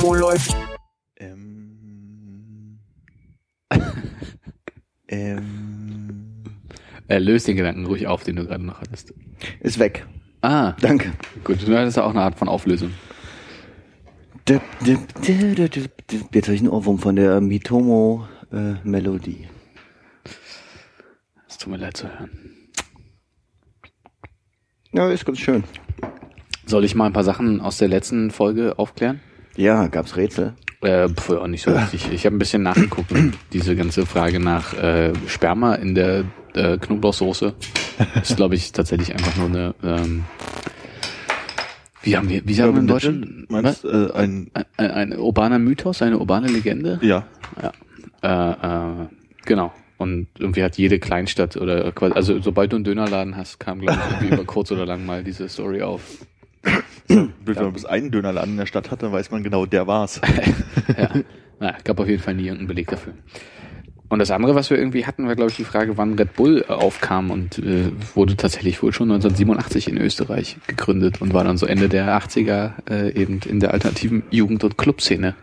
Wo läuft? Ähm. ähm. Äh, löst den Gedanken ruhig auf, den du gerade noch hattest. Ist weg. Ah, Danke. gut. Das ist ja auch eine Art von Auflösung. Jetzt habe ich einen Ohrwurm von der Mitomo-Melodie. Es tut mir leid zu hören. ja, ist ganz schön. Soll ich mal ein paar Sachen aus der letzten Folge aufklären? Ja, gab's Rätsel. Äh, pf, auch nicht so richtig. Ich habe ein bisschen nachgeguckt. Diese ganze Frage nach äh, Sperma in der äh, Knoblauchsoße ist, glaube ich, tatsächlich einfach nur eine. Ähm, wie haben wir? Wie sagen wir im Deutschen? Meinst äh, ein, Was? Ein, ein urbaner Mythos, eine urbane Legende? ja. Äh, äh, genau. Und irgendwie hat jede Kleinstadt oder quasi, also sobald du einen Dönerladen hast, kam, glaube ich, über kurz oder lang mal diese Story auf. Wenn man bis einen Dönerladen in der Stadt hat, dann weiß man genau, der war's. ja. Naja, gab auf jeden Fall nie irgendeinen Beleg dafür. Und das andere, was wir irgendwie hatten, war, glaube ich, die Frage, wann Red Bull äh, aufkam und äh, wurde tatsächlich wohl schon 1987 in Österreich gegründet und war dann so Ende der 80er äh, eben in der alternativen Jugend- und Clubszene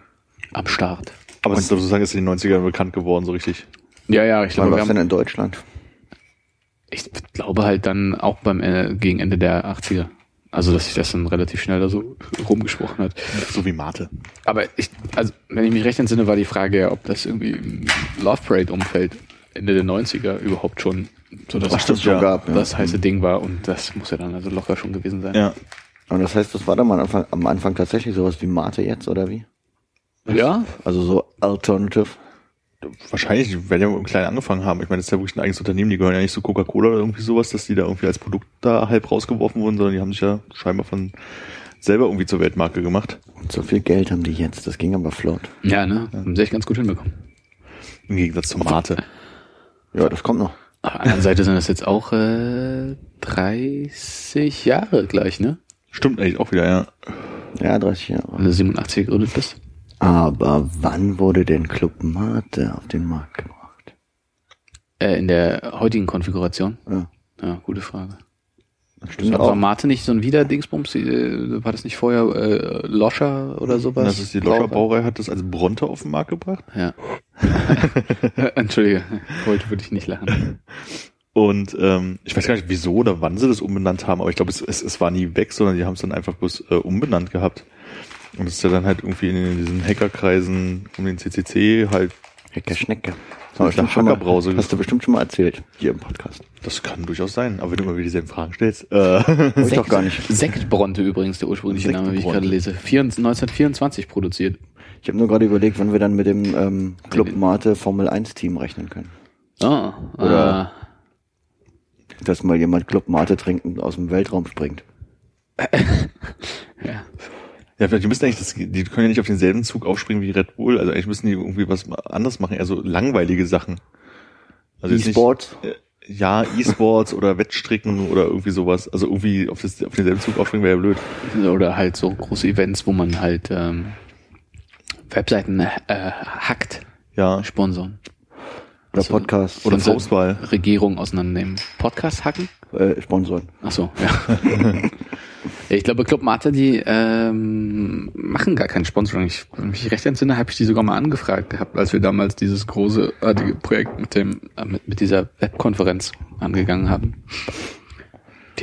am Start. Aber es ist sozusagen ist in den 90ern bekannt geworden, so richtig. Ja, ja, ich Wann glaube, wir war's denn haben, in Deutschland? ich glaube halt dann auch beim äh, gegen Ende der 80er. Also, dass sich das dann relativ schnell da so rumgesprochen hat. So wie Mate. Aber ich, also, wenn ich mich recht entsinne, war die Frage ja, ob das irgendwie im Love Parade-Umfeld Ende der 90er überhaupt schon so das, das schon ja. gab. Ja. das heiße Ding war und das muss ja dann also locker schon gewesen sein. Ja. Aber das heißt, das war dann am Anfang, am Anfang tatsächlich sowas wie Mate jetzt, oder wie? Ja? Also so Alternative. Wahrscheinlich, wenn die klein angefangen haben. Ich meine, das ist ja wirklich ein eigenes Unternehmen, die gehören ja nicht zu Coca-Cola oder irgendwie sowas, dass die da irgendwie als Produkt da halb rausgeworfen wurden, sondern die haben sich ja scheinbar von selber irgendwie zur Weltmarke gemacht. Und so viel Geld haben die jetzt. Das ging aber flott. Ja, ne? Haben sie echt ganz gut hinbekommen. Im Gegensatz zum Mate. Ja, das kommt noch. Auf der anderen Seite sind das jetzt auch äh, 30 Jahre gleich, ne? Stimmt eigentlich auch wieder, ja. Ja, 30 Jahre. Wenn du 87 gegründet bist. Aber wann wurde denn Club Mate auf den Markt gebracht? Äh, in der heutigen Konfiguration. Ja, Ja, gute Frage. stimmt War. Mate nicht so ein Wiederdingsbums? Äh, War das nicht vorher äh, Loscher oder sowas? Das ist die Loscher Brauerei hat das als Bronte auf den Markt gebracht. Ja. Entschuldige, ich wollte für dich nicht lachen. Und ähm, ich weiß gar nicht, wieso oder wann sie das umbenannt haben, aber ich glaube, es, es, es war nie weg, sondern die haben es dann einfach bloß äh, umbenannt gehabt. Und es ist ja dann halt irgendwie in diesen Hackerkreisen um den CCC halt, Hacker Schnecke. So Hast du eine bestimmt schon mal- Hackerbrause. Hast du bestimmt schon mal erzählt, hier im Podcast. das kann durchaus sein, aber wenn du immer wieder dieselben Fragen stellst. Äh, ich doch gar nicht. Sektbronte übrigens, der ursprüngliche Name, wie ich gerade lese. 24, 1924 produziert. Ich habe nur gerade überlegt, wann wir dann mit dem ähm, Club Mate Formel 1 Team rechnen können. Ah, Oder- Dass mal jemand Club Mate trinkt und aus dem Weltraum springt. äh, ja. Ja, vielleicht, die müssen eigentlich, das, die können ja nicht auf denselben Zug aufspringen wie Red Bull, also eigentlich müssen die irgendwie was anderes machen, eher so langweilige Sachen. Also nicht- E-Sports? äh, Ja, E-Sports oder Wettstricken oder irgendwie sowas. Also irgendwie auf, das, auf denselben Zug aufspringen wäre ja blöd. Oder halt so große Events, wo man halt ähm, Webseiten äh, hackt, Ja, sponsoren. Oder Also, Podcast? oder Faustball. Regierung auseinandernehmen. Podcast hacken? Äh, Sponsoren. Ach so, ja. ich glaube, Club Mate, die ähm, machen gar kein Sponsoring. Ich, wenn ich mich recht entsinne, habe ich die sogar mal angefragt gehabt, als wir damals dieses großartige Projekt mit dem äh, mit, mit dieser Webkonferenz angegangen haben.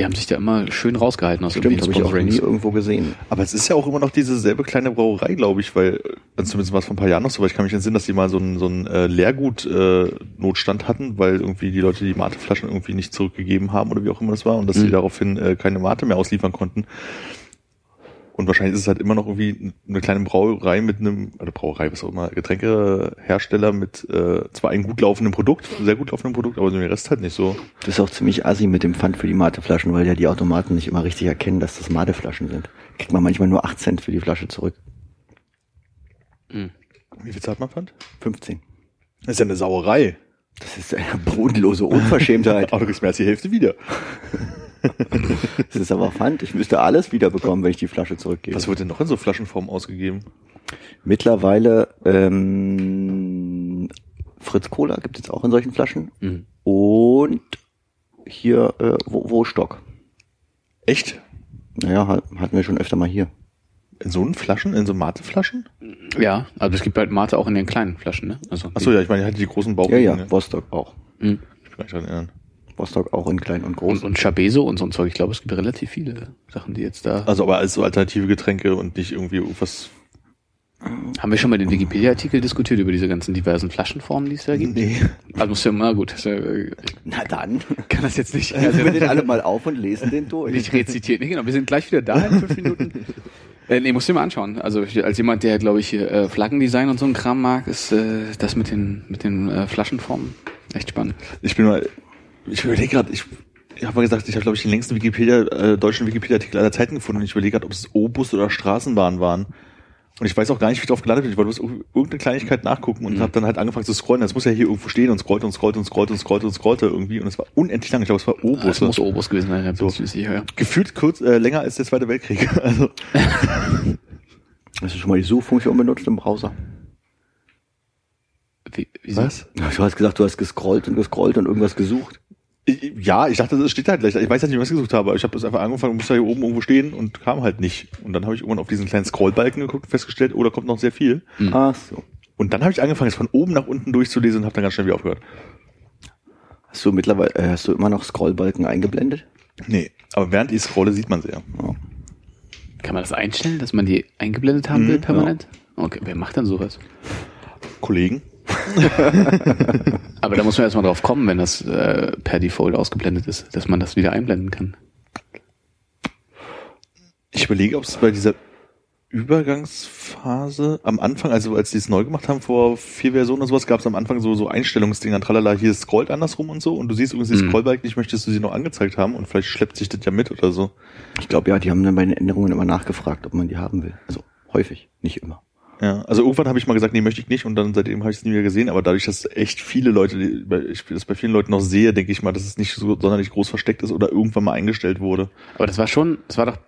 Die haben sich da immer schön rausgehalten aus Stimmt, habe ich auch nie irgendwo gesehen. Aber es ist ja auch immer noch diese selbe kleine Brauerei, glaube ich, weil, äh, zumindest war es vor ein paar Jahren noch so, weil ich kann mich entsinnen, dass die mal so einen, so einen äh, Leergut-Notstand hatten, weil irgendwie die Leute die Mateflaschen irgendwie nicht zurückgegeben haben oder wie auch immer das war und dass Mhm. sie daraufhin äh, keine Mate mehr ausliefern konnten. Und wahrscheinlich ist es halt immer noch irgendwie eine kleine Brauerei mit einem, oder Brauerei, was auch immer, Getränkehersteller mit äh, zwar einem gut laufenden Produkt, sehr gut laufenden Produkt, aber den Rest halt nicht so. Das ist auch ziemlich assi mit dem Pfand für die Mateflaschen, weil ja die Automaten nicht immer richtig erkennen, dass das Mateflaschen sind. Kriegt man manchmal nur 8 Cent für die Flasche zurück. Wie viel zahlt man Pfand? 15. Das ist ja eine Sauerei. Das ist eine bodenlose Unverschämtheit. Aber du kriegst mehr als die Hälfte wieder. Das ist aber Pfand. Ich müsste alles wiederbekommen, wenn ich die Flasche zurückgebe. Was wird denn noch in so Flaschenform ausgegeben? Mittlerweile ähm, Fritz Cola gibt es auch in solchen Flaschen. Mhm. Und hier äh, Wo- Wostock. Echt? Naja, ha- hatten wir schon öfter mal hier. In so einen Flaschen? In so Mateflaschen? Ja, also es gibt halt Mate auch in den kleinen Flaschen, ne? Also Achso, ja, ich meine, ich hatte die großen Bauch. Ja, ja, Wostock auch. Mhm. Ich kann mich daran erinnern. Rostock auch in klein und groß. Und, und Chabeso und so ein Zeug. Ich glaube, es gibt relativ viele Sachen, die jetzt da. Also aber als so alternative Getränke und nicht irgendwie irgendwas. Haben wir schon mal den Wikipedia-Artikel diskutiert über diese ganzen diversen Flaschenformen, die es da gibt? Nee. Also muss ja mal gut. Äh, ich Na dann. kann das jetzt nicht, Also wir den alle mal auf und lesen den durch. nicht rezitiert. Nee, genau. Wir sind gleich wieder da in fünf Minuten. Äh, nee, musst du dir mal anschauen. Also als jemand, der, glaube ich, äh, Flaggendesign und so ein Kram mag, ist äh, das mit den mit den äh, Flaschenformen echt spannend. Ich bin mal. Ich überlege gerade, ich, ich habe mal gesagt, ich habe, glaube ich, den längsten Wikipedia, äh, deutschen Wikipedia-Artikel aller Zeiten gefunden und ich überlege gerade, ob es O-Bus oder Straßenbahn waren. Und ich weiß auch gar nicht, wie ich drauf gelandet bin. Ich wollte irgendeine Kleinigkeit nachgucken und habe dann halt angefangen zu scrollen. Das muss ja hier irgendwo stehen und scrollte und scrollte und scrollte und scrollte und scrollte irgendwie. Und es war unendlich lang. Ich glaube, es war Das O-Busse. muss Obus gewesen sein, ja, So. sicher, ja. Gefühlt kurz äh, länger als der Zweite Weltkrieg. Also Hast du schon mal die Suchfunktion benutzt im Browser? Wie, wieso? was? Du hast gesagt, du hast gescrollt und gescrollt und irgendwas gesucht. Ich, ja, ich dachte, das steht halt gleich. Ich weiß halt nicht, was ich gesucht habe. aber Ich habe das einfach angefangen, musste hier oben irgendwo stehen und kam halt nicht. Und dann habe ich irgendwann auf diesen kleinen Scrollbalken geguckt und festgestellt, oh, da kommt noch sehr viel. Mhm. Ach so. Und dann habe ich angefangen, es von oben nach unten durchzulesen und habe dann ganz schnell wieder aufgehört. Hast du mittlerweile, äh, hast du immer noch Scrollbalken eingeblendet? Nee, aber während ich scrolle, sieht man sie ja. Ja. Kann man das einstellen, dass man die eingeblendet haben will Mhm, permanent? Okay, wer macht dann sowas? Kollegen? Aber da muss man erstmal drauf kommen, wenn das äh, per Default ausgeblendet ist, dass man das wieder einblenden kann. Ich überlege, ob es bei dieser Übergangsphase am Anfang, also als die es neu gemacht haben vor vier Versionen oder sowas, gab es am Anfang so so Einstellungsdinger, tralala, hier scrollt andersrum und so und du siehst übrigens die Mhm. Scrollbalken nicht, möchtest du sie noch angezeigt haben und vielleicht schleppt sich das ja mit oder so. Ich glaube ja, die haben dann bei den Änderungen immer nachgefragt, ob man die haben will. Also häufig, nicht immer. Ja, also irgendwann habe ich mal gesagt, nee, möchte ich nicht und dann seitdem habe ich es nie wieder gesehen, aber dadurch, dass echt viele Leute, ich das bei vielen Leuten noch sehe, denke ich mal, dass es nicht so sonderlich groß versteckt ist oder irgendwann mal eingestellt wurde. Aber das war schon, das war doch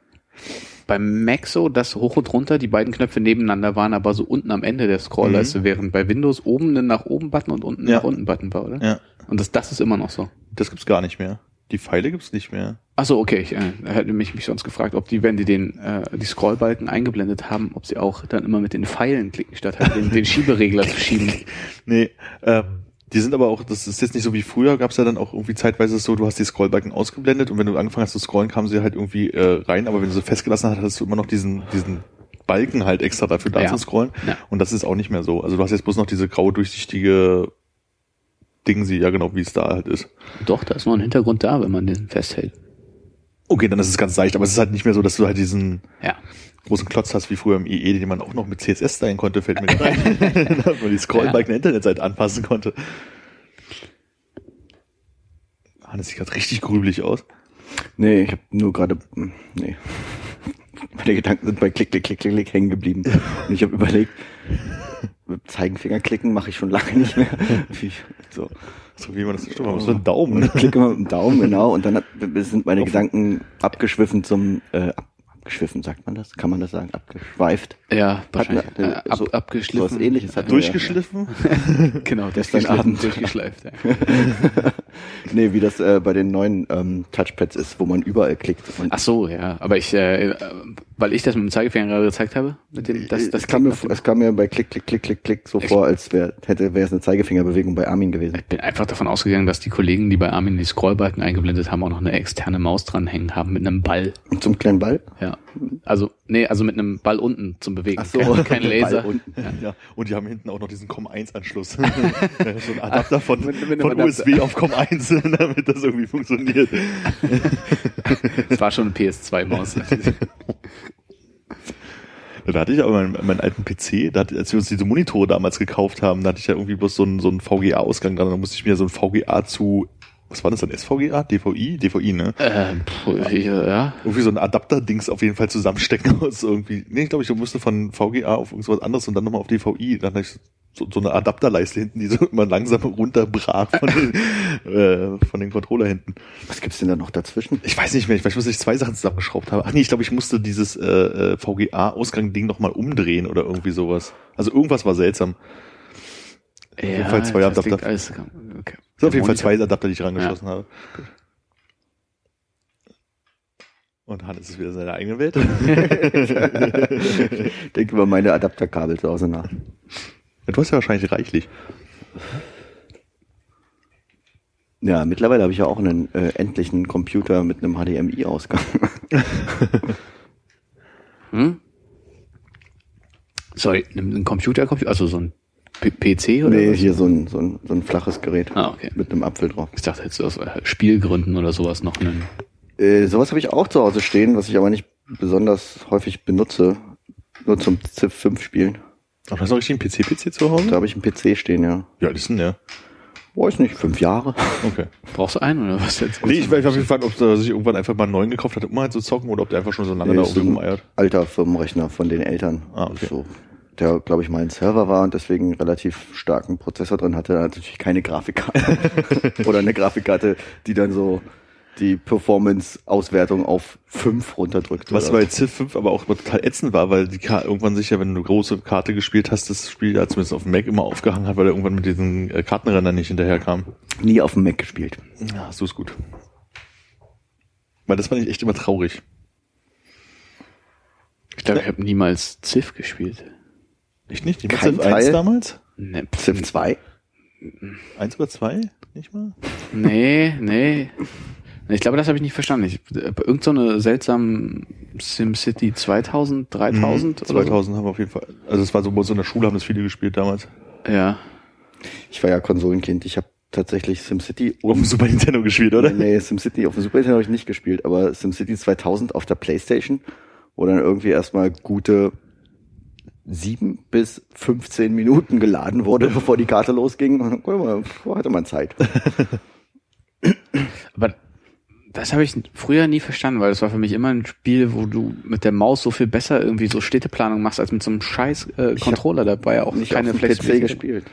beim Mac so, dass hoch und runter die beiden Knöpfe nebeneinander waren, aber so unten am Ende der Scrollleiste, während bei Windows oben ein nach oben Button und unten Mhm. Ja. nach unten Button war, oder? Ja, Und das, das ist immer noch so. das gibt's gar nicht mehr. Die Pfeile gibt's nicht mehr. Ach so, okay. Ich äh, hätte mich, mich sonst gefragt, ob die, wenn die den äh, die Scrollbalken eingeblendet haben, ob sie auch dann immer mit den Pfeilen klicken, statt halt den, den Schieberegler zu schieben. Nee, ähm, die sind aber auch, das ist jetzt nicht so wie früher, gab's ja dann auch irgendwie zeitweise so, du hast die Scrollbalken ausgeblendet und wenn du angefangen hast zu scrollen, kamen sie halt irgendwie äh, rein, aber wenn du sie festgelassen hast, hattest du immer noch diesen, diesen Balken halt extra dafür da Ja. zu scrollen. Ja. Und das ist auch nicht mehr so. Also du hast jetzt bloß noch diese graue, durchsichtige Ding sie, ja genau, wie es da halt ist. Doch, da ist noch ein Hintergrund da, wenn man den festhält. Okay, dann ist es ganz leicht, aber es ist halt nicht mehr so, dass du halt diesen Ja. großen Klotz hast wie früher im IE, den man auch noch mit CSS stylen konnte, fällt mir gerade ein. Dass man die Scrollbalken der Internetseite anpassen konnte. Hannes sieht gerade richtig grübelig aus. Nee, ich habe nur gerade, hm, nee. Meine Gedanken sind bei Klick, Klick, Klick, Klick, Klick hängen geblieben. Und ich habe überlegt, mit Zeigenfinger klicken mache ich schon lange nicht mehr. Wie, so. So wie man das stimmt, man muss so einen Daumen. Und ich klicke immer mit dem Daumen, genau, und dann sind meine Gedanken abgeschwiffen zum, äh, ab, abgeschwiffen, sagt man das? Kann man das sagen? Abgeschweift? Ja, wahrscheinlich. Hat mir, äh, ab, so- abgeschliffen. So was ähnliches hat Durchgeschliffen? Genau, Gestern Abend. durchgeschleift. Ja. Nee, wie das äh, bei den neuen ähm, Touchpads ist, wo man überall klickt. Und Ach so, ja. Aber ich, äh, äh, weil ich das mit dem Zeigefinger gerade gezeigt habe, mit dem, das, das es, kam mir, es kam mir bei Klick, Klick, Klick, Klick, Klick so Ich- vor, als wär, hätte wäre es eine Zeigefingerbewegung bei Armin gewesen. Ich bin einfach davon ausgegangen, dass die Kollegen, die bei Armin die Scrollbalken eingeblendet haben, auch noch eine externe Maus dranhängen haben mit einem Ball. Und zum kleinen Ball? Ja. Also, nee, also mit einem Ball unten zum Bewegen. Ach so. kein, kein Laser. Unten. Ja. Und die haben hinten auch noch diesen COM1-Anschluss. so ein Adapter von, Mit- mit von Adapter. USB auf COM1, damit das irgendwie funktioniert. Das war schon eine PS2-Maus. Da hatte ich aber meinen, meinen alten PC, da hatte, als wir uns diese Monitore damals gekauft haben, da hatte ich ja irgendwie bloß so einen, so einen VGA-Ausgang dran. Da musste ich mir so ein VGA zu, was war das dann, SVGA? DVI? DVI, ne? Äh, puh, hier, ja. Irgendwie so ein Adapter-Dings auf jeden Fall zusammenstecken aus irgendwie. Nee, ich glaube, ich musste von VGA auf irgendwas anderes und dann nochmal auf DVI. Dann hatte ich so, so eine Adapterleiste hinten, die so immer langsam runterbrach von den, äh, von den Controller hinten. Was gibt's denn da noch dazwischen? Ich weiß nicht mehr, ich weiß, was ich zwei Sachen zusammengeschraubt habe. Ach nee, ich glaube, ich musste dieses äh, äh, VGA-Ausgang-Ding nochmal umdrehen oder irgendwie sowas. Also irgendwas war seltsam. Ja, jeden Fall zwei Adapter. okay. Sind auf jeden Fall zwei Adapter, die ich rangeschlossen habe. Und Hannes ist wieder in seiner eigenen Welt. Denk über meine Adapterkabel zu Hause nach. du hast ja wahrscheinlich reichlich. Ja, mittlerweile habe ich ja auch einen äh, endlichen Computer mit einem HDMI-Ausgang. Hm? Sorry, ein ein Computer, Computer, also so ein PC oder nee, was? hier so ein, so, ein, so ein flaches Gerät Ah, okay. mit einem Apfel drauf. Ich dachte jetzt aus äh, Spielgründen oder sowas noch einen. Äh, sowas habe ich auch zu Hause stehen, was ich aber nicht besonders häufig benutze. Nur zum Civ 5 spielen. Aber hast du richtig einen PC-PC zu Hause? Da habe ich einen PC stehen, ja. Ja, das ist denn der. Weiß nicht, fünf Jahre. Okay. Brauchst du einen oder was jetzt? Nee, ich weiß auf jeden Fall, ob er sich irgendwann einfach mal einen neuen gekauft hat, um halt zu zocken, oder ob der einfach schon so lange Nee, da ein rumeiert. alter Firmenrechner von den Eltern. Ah, okay. So, der, glaube ich, mal ein Server war und deswegen einen relativ starken Prozessor drin hatte. Natürlich keine Grafikkarte. Oder eine Grafikkarte, die dann so die Performance-Auswertung auf fünf runterdrückt. Was oder bei Civ 5 aber auch total ätzend war, weil die Ka irgendwann sich ja, wenn du eine große Karte gespielt hast, das Spiel ja zumindest auf dem Mac immer aufgehangen hat, weil er irgendwann mit diesen äh, Kartenrändern nicht hinterherkam. nie auf dem Mac gespielt. Ja, so ist gut. Weil das fand ich echt immer traurig. Ich glaube, ich habe niemals Civ gespielt. Echt nicht? Die Kein Civ 1 Teil? damals? Ne, Civ 2? Eins oder zwei? Nicht mal? Nee, nee. Ich glaube, das habe ich nicht verstanden. Ich, irgend so eine seltsame SimCity 2000, 3000 oder 2000 haben wir auf jeden Fall. Also es war so, bei uns in der Schule haben das viele gespielt damals. So. Ja. Ich war ja Konsolenkind. Ich habe tatsächlich SimCity Auf dem Super Nintendo gespielt, oder? Nee, SimCity auf dem Super Nintendo habe ich nicht gespielt, aber SimCity 2000 auf der Playstation, wo dann irgendwie erstmal gute sieben bis 15 Minuten geladen wurde, bevor die Karte losging. Und guck mal, wo hatte man Zeit? Aber das habe ich früher nie verstanden, weil das war für mich immer ein Spiel, wo du mit der Maus so viel besser irgendwie so Städteplanung machst, als mit so einem scheiß äh, Controller. Da war ja auch Nicht keine auf PC gespielt.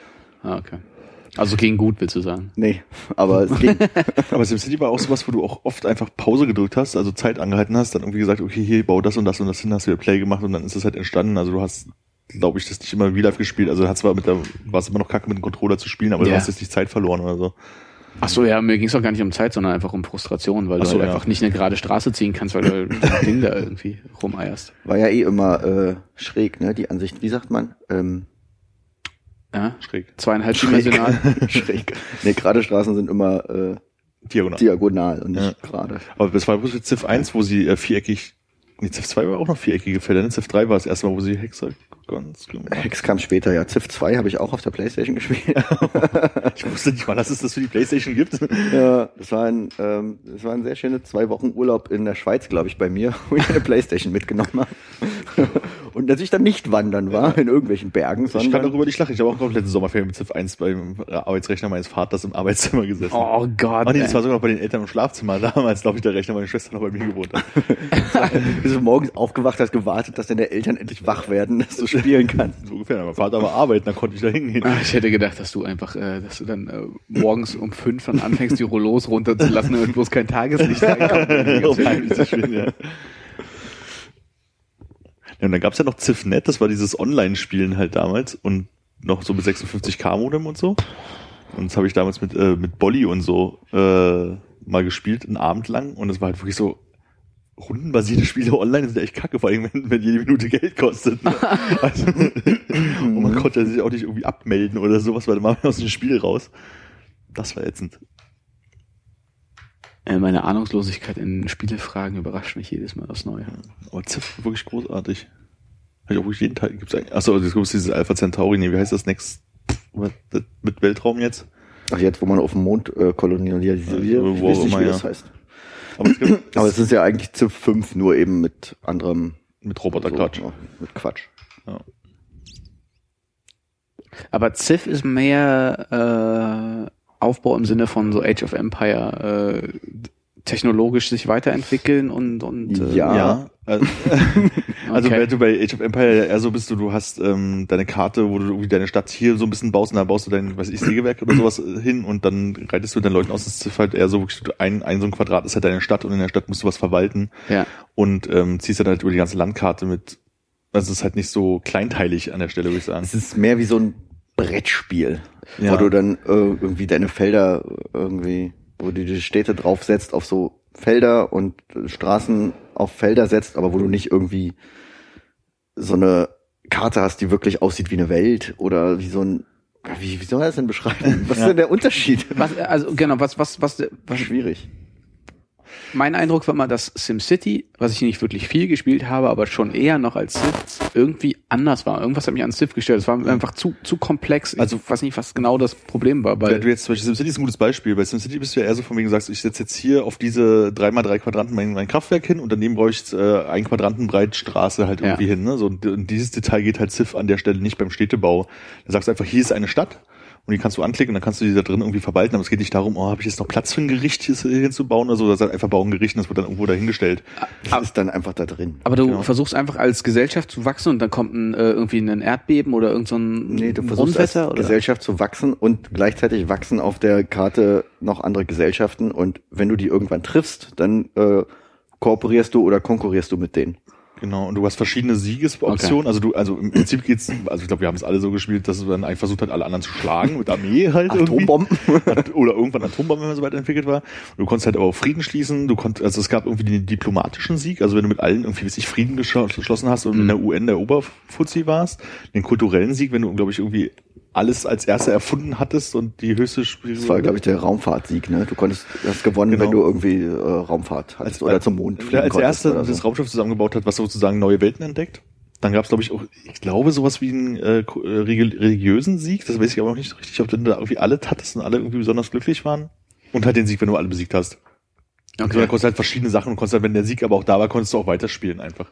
Ah, okay. Also ging gut, willst du sagen. Nee, aber es ging. Aber SimCity war auch sowas, wo du auch oft einfach Pause gedrückt hast, also Zeit angehalten hast, dann irgendwie gesagt, okay, hier, bau das und das und das hin, hast wieder Play gemacht und dann ist es halt entstanden. Also du hast, glaube ich, das nicht immer Real Life gespielt. Also hat zwar mit der, war es immer noch kacke mit dem Controller zu spielen, aber du Ja. hast jetzt nicht Zeit verloren oder so. Ach so, ja, mir ging es auch gar nicht um Zeit, sondern einfach um Frustration, weil Ach du so, halt ja. einfach nicht eine gerade Straße ziehen kannst, weil du das Ding da irgendwie rumeierst. War ja eh immer äh, schräg, ne? Die Ansicht, wie sagt man? Ähm, Ja? Schräg. Zweieinhalb schräg. dimensional. schräg. Nee, gerade Straßen sind immer äh, Diagonal. diagonal und nicht Ja. gerade. Aber das war bloß mit Civ 1, wo sie äh, viereckig, nee, Civ 2 war auch noch viereckige Felder, ne? Civ 3 war das erste Mal, wo sie Hexagons gemacht Hex kam später, ja. Civ 2 habe ich auch auf der Playstation gespielt. Ich wusste nicht mal, dass es das für die Playstation gibt. Ja, das war ein, ähm, das war ein sehr schöner zwei Wochen Urlaub in der Schweiz, glaube ich, bei mir, wo ich eine Playstation mitgenommen habe. Und dass ich dann nicht wandern war in irgendwelchen Bergen, Ich kann sondern darüber nicht lachen. Ich habe auch kompletten Sommerferien mit Civ 1 beim Arbeitsrechner meines Vaters im Arbeitszimmer gesessen. Oh Gott. Ach nee, das war sogar noch bei den Eltern im Schlafzimmer. Damals, glaube ich, der Rechner meine Schwester noch bei mir gewohnt hat. bist du morgens aufgewacht hast, gewartet, dass deine Eltern endlich wach werden, dass du spielen kannst. So ungefähr. Mein Vater war arbeiten, dann konnte ich da hingehen. Ah, Ich hätte gedacht, dass du einfach, äh, dass du dann äh, morgens um fünf dann anfängst, die Rollos runterzulassen, damit bloß kein Tageslicht reinkommt. Spielen, ja. Ja, und dann gab's ja noch CivNet, das war dieses Online-Spielen halt damals und noch so mit 56k Modem und so. Und das habe ich damals mit, äh, mit Bolly und so äh, mal gespielt, einen Abend lang. Und es war halt wirklich so, rundenbasierte Spiele online sind echt kacke, vor allem wenn, wenn jede Minute Geld kostet. Ne? Also, und man konnte sich auch nicht irgendwie abmelden oder sowas, weil dann war man aus dem Spiel raus. Das war ätzend. Äh, Meine Ahnungslosigkeit in Spielefragen überrascht mich jedes Mal aufs Neue. Aber Ziff war wirklich großartig. Habe ich auch wirklich jeden Teil. Gibt's eigentlich, achso, also jetzt gibt's dieses Alpha Centauri, nee, wie heißt das Next? Mit Weltraum jetzt? Ach, jetzt, wo man auf dem Mond äh, kolonialisiert, ich wo weiß auch nicht, immer, wie ja. das heißt. Aber es gibt, Aber es ist ja eigentlich Civ 5, nur eben mit anderem Mit Roboterquatsch. So, ja, mit Quatsch. Aber Civ ist mehr äh, Aufbau im Sinne von so Age of Empire, äh, technologisch sich weiterentwickeln und und äh, Ja. Ja. Also, also Okay. wenn du bei Age of Empire eher so bist, du, du hast ähm, deine Karte, wo du irgendwie deine Stadt hier so ein bisschen baust und dann baust du dein, weiß ich, Sägewerk oder sowas äh, hin und dann reitest du den Leuten aus. Das ist halt eher so, ein, ein so ein Quadrat ist halt deine Stadt und in der Stadt musst du was verwalten ja. und ähm, ziehst dann halt über die ganze Landkarte mit. Also es ist halt nicht so kleinteilig an der Stelle, würde ich sagen. Es ist mehr wie so ein Brettspiel, Ja. wo du dann äh, irgendwie deine Felder irgendwie, wo du die Städte draufsetzt auf so Felder und äh, Straßen auf Felder setzt, aber wo du nicht irgendwie so eine Karte hast, die wirklich aussieht wie eine Welt oder wie so ein wie, wie soll man das denn beschreiben? Was ist denn der Unterschied? Was, also genau, was, was, was, was Schwierig. Mein Eindruck war mal, dass SimCity, was ich nicht wirklich viel gespielt habe, aber schon eher noch als Civ irgendwie anders war. Irgendwas hat mich an Civ gestellt. Es war einfach zu, zu komplex. Also- ich weiß nicht, was genau das Problem war, weil du jetzt zum Beispiel SimCity ist ein gutes Beispiel. Bei SimCity bist du ja eher so von wegen sagst, ich setze jetzt hier auf diese 3x3 Quadranten mein, mein Kraftwerk hin und daneben brauche ich äh, ein Quadranten breit Straße halt irgendwie Ja. hin. Ne? So, und, und dieses Detail geht halt Civ an der Stelle nicht beim Städtebau. Da sagst du einfach, hier ist eine Stadt und die kannst du anklicken und dann kannst du die da drin irgendwie verwalten. Aber es geht nicht darum, oh, habe ich jetzt noch Platz für ein Gericht hier hinzubauen oder so. Das ist einfach bauen Gericht und das wird dann irgendwo dahingestellt. Das ist dann einfach da drin. aber du Genau. versuchst einfach als Gesellschaft zu wachsen und dann kommt ein, äh, irgendwie ein Erdbeben oder irgend so ein Nee, du versuchst als oder Gesellschaft zu wachsen und gleichzeitig wachsen auf der Karte noch andere Gesellschaften und wenn du die irgendwann triffst, dann äh, kooperierst du oder konkurrierst du mit denen. Genau, und du hast verschiedene Siegesoptionen. Also du, also im Prinzip geht's, also ich glaube, wir haben es alle so gespielt, dass dann eigentlich versucht hat, alle anderen zu schlagen mit Armee halt. Atombomben. At- Oder irgendwann Atombomben, wenn man so weit entwickelt war. Du konntest halt aber auch Frieden schließen. Du konntest, also es gab irgendwie den diplomatischen Sieg. Also wenn du mit allen irgendwie, wie sich Frieden geschl- geschlossen hast und in der UN der Oberfuzzi warst. Den kulturellen Sieg, wenn du, glaube ich, irgendwie alles als erster erfunden hattest und die höchste Spiel Das war, glaube ich, der Raumfahrtsieg, ne? Du konntest hast gewonnen, Genau. wenn du irgendwie äh, Raumfahrt hattest oder zum Mond fliegen als konntest erster oder das so. Raumschiff zusammengebaut hat, was sozusagen neue Welten entdeckt. Dann gab es, glaube ich, auch, ich glaube, sowas wie einen äh, äh, religiösen Sieg. Das weiß ich aber noch nicht so richtig, ob du da irgendwie alle hattest und alle irgendwie besonders glücklich waren. Und halt den Sieg, wenn du alle besiegt hast. Also Okay. da konntest du halt verschiedene Sachen und konntest halt, wenn der Sieg aber auch da war, konntest du auch weiterspielen einfach.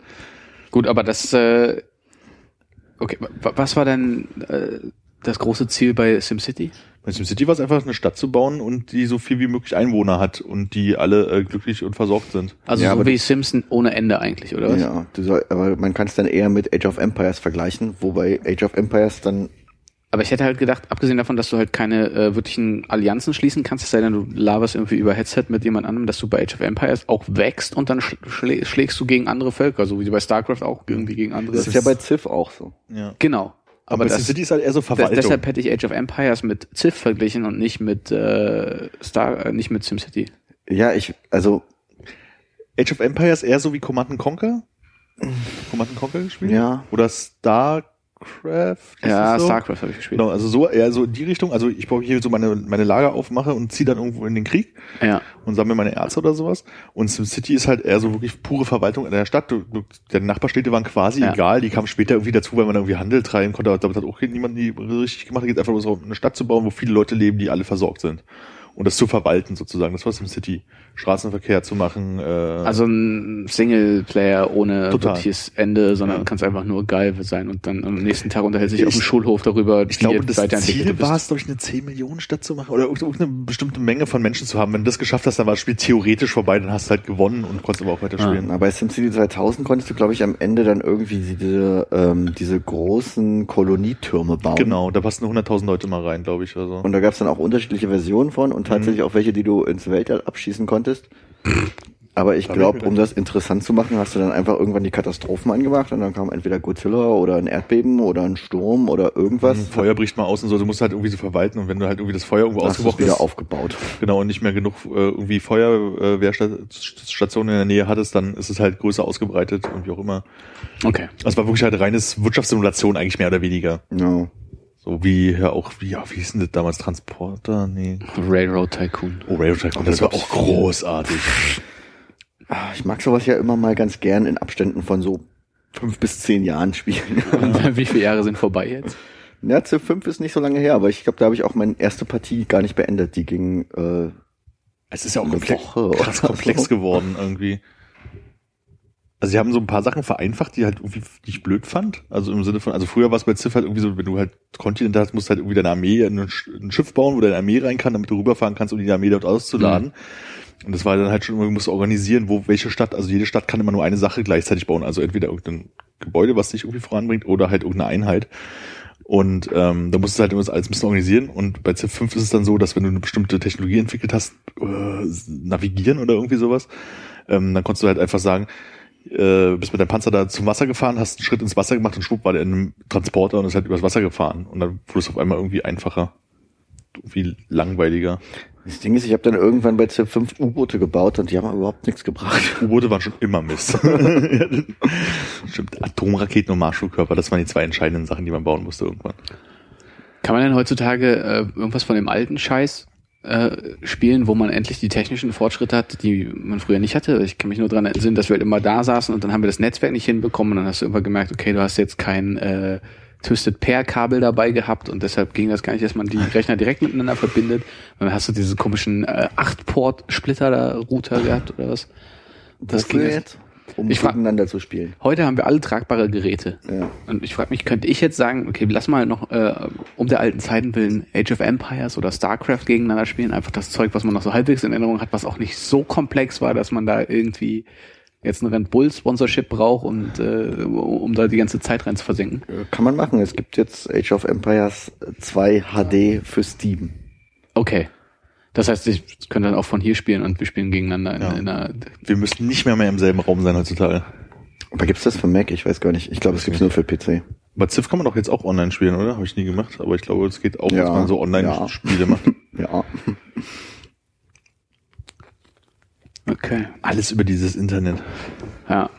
Gut, aber das, äh, okay, wa- was war denn äh, das große Ziel bei SimCity? Bei SimCity war es einfach, eine Stadt zu bauen und die so viel wie möglich Einwohner hat und die alle äh, glücklich und versorgt sind. Also Ja, so aber wie Simpson ohne Ende eigentlich, oder was? Ja, du soll, aber man kann es dann eher mit Age of Empires vergleichen, wobei Age of Empires dann Aber ich hätte halt gedacht, abgesehen davon, dass du halt keine äh, wirklichen Allianzen schließen kannst, es sei denn, du laberst irgendwie über Headset mit jemand anderem, dass du bei Age of Empires auch wächst und dann schl schlä schlägst du gegen andere Völker, so wie du bei StarCraft auch irgendwie gegen andere. das ist ja bei Civ auch so. Ja. genau. Aber, Aber das, SimCity ist halt eher so Verwaltung. deshalb hätte ich Age of Empires mit Civ verglichen und nicht mit äh, Star, äh, nicht mit SimCity. Ja, ich also Age of Empires eher so wie Command Conquer? Command Conquer gespielt? Ja. Oder StarCraft? Ja, so? StarCraft habe ich gespielt. Genau, also so eher so in die Richtung. Also ich baue hier so meine, meine Lager aufmache und ziehe dann irgendwo in den Krieg Ja. und sammle meine Erze oder sowas. Und SimCity ist halt eher so wirklich pure Verwaltung in der Stadt. Du, du, der Nachbarstädte waren quasi Ja. egal, die kamen später irgendwie dazu, weil man irgendwie Handel treiben konnte. Aber damit hat auch niemand nie richtig gemacht. Es geht einfach nur so, eine Stadt zu bauen, wo viele Leute leben, die alle versorgt sind. Und das zu verwalten sozusagen. Das war SimCity. Straßenverkehr zu machen. Äh, Also ein Singleplayer ohne Total. wirkliches Ende, sondern Ja. kannst einfach nur geil sein und dann am nächsten Tag unterhält sich Ich- auf dem Schulhof darüber, Ich glaube, das Ziel war es, glaube ich, eine 10 Millionen Stadt zu machen oder irgend- irgendeine bestimmte Menge von Menschen zu haben. Wenn du das geschafft hast, dann war das Spiel theoretisch vorbei, dann hast du halt gewonnen und konntest aber auch weiterspielen. na, bei SimCity 2000 konntest du glaube ich am Ende dann irgendwie diese ähm, diese großen Kolonietürme bauen. Genau, da passen 100.000 Leute mal rein, glaube ich. Also. Und da gab es dann auch unterschiedliche Versionen von und tatsächlich auch welche, die du ins Weltall abschießen konntest. Aber ich glaube, um das interessant zu machen, hast du dann einfach irgendwann die Katastrophen angemacht und dann kam entweder Godzilla oder ein Erdbeben oder ein Sturm oder irgendwas. Ein Feuer bricht mal aus und so, du musst halt irgendwie so verwalten und wenn du halt irgendwie das Feuer irgendwo hast ausgebrochen wieder ist, aufgebaut. genau, und nicht mehr genug äh, irgendwie Feuerwehrstationen in der Nähe hattest, dann ist es halt größer ausgebreitet und wie auch immer. Okay. Also es war wirklich halt reines Wirtschaftssimulation eigentlich mehr oder weniger. Ja. So wie ja auch, wie, ja, wie hieß denn das damals? Transporter? Nee. Railroad Tycoon. Oh, Railroad Tycoon, das war auch großartig. Ah, Ich mag sowas ja immer mal ganz gern in Abständen von so fünf bis zehn Jahren spielen. Und wie viele Jahre sind vorbei jetzt? ja, Civ 5 ist nicht so lange her, aber ich glaube, da habe ich auch meine erste Partie gar nicht beendet. Die ging äh, Es ist ja auch Eine komplex, Woche krass komplex so. geworden irgendwie. Also sie haben so ein paar Sachen vereinfacht, die halt irgendwie ich blöd fand. Also im Sinne von, also früher war es bei Civ halt irgendwie so, wenn du halt Kontinente hast, musst du halt irgendwie deine Armee ein, ein Schiff bauen, wo deine Armee rein kann, damit du rüberfahren kannst, um die Armee dort auszuladen. Und das war dann halt schon immer, du musst organisieren, wo welche Stadt, also jede Stadt kann immer nur eine Sache gleichzeitig bauen. Also entweder irgendein Gebäude, was dich irgendwie voranbringt, oder halt irgendeine Einheit. Und ähm, da musst du halt immer das alles ein bisschen organisieren. Und bei Civ 5 ist es dann so, dass wenn du eine bestimmte Technologie entwickelt hast, äh, navigieren oder irgendwie sowas, ähm, dann konntest du halt einfach sagen, äh, bist mit deinem Panzer da zum Wasser gefahren, hast einen Schritt ins Wasser gemacht und schwupp war der in einem Transporter und ist halt übers Wasser gefahren. Und dann wurde es auf einmal irgendwie einfacher. Irgendwie langweiliger. Das Ding ist, ich habe dann irgendwann bei Civ 5 U-Boote gebaut und die haben überhaupt nichts gebracht. U-Boote waren schon immer Mist. Stimmt, Atomraketen und Marschflugkörper, das waren die zwei entscheidenden Sachen, die man bauen musste irgendwann. Kann man denn heutzutage äh, irgendwas von dem alten Scheiß äh, spielen, wo man endlich die technischen Fortschritte hat, die man früher nicht hatte? Ich kann mich nur daran erinnern, dass wir halt immer da saßen und dann haben wir das Netzwerk nicht hinbekommen und dann hast du irgendwann gemerkt, okay, du hast jetzt kein äh, Twisted Pair Kabel dabei gehabt und deshalb ging das gar nicht, dass man die Rechner direkt miteinander verbindet. Und dann hast du diese komischen äh, 8-Port Splitter Router gehabt oder was? Das ging jetzt, um Ich frag- miteinander zu spielen. Heute haben wir alle tragbare Geräte. Ja. Und ich frage mich, könnte ich jetzt sagen, okay, lass mal noch äh, um der alten Zeiten willen Age of Empires oder StarCraft gegeneinander spielen, einfach das Zeug, was man noch so halbwegs in Erinnerung hat, was auch nicht so komplex war, dass man da irgendwie jetzt ein Red Bull Sponsorship braucht und äh, um da die ganze Zeit rein zu versenken. Äh, Kann man machen. Es gibt jetzt Age of Empires 2 HD für Steam. Okay. Das heißt, ich könnte dann auch von hier spielen und wir spielen gegeneinander in, Ja. in einer Wir müssten nicht mehr mehr im selben Raum sein heutzutage. Aber gibt's das für Mac? Ich weiß gar nicht. Ich glaube, es gibt's nur für PC. Bei Civ kann man doch jetzt auch online spielen, oder? Habe ich nie gemacht, aber ich glaube, es geht auch, Ja, dass man so ja. Online-Spiele macht. Ja. Okay. Alles über dieses Internet. Ja.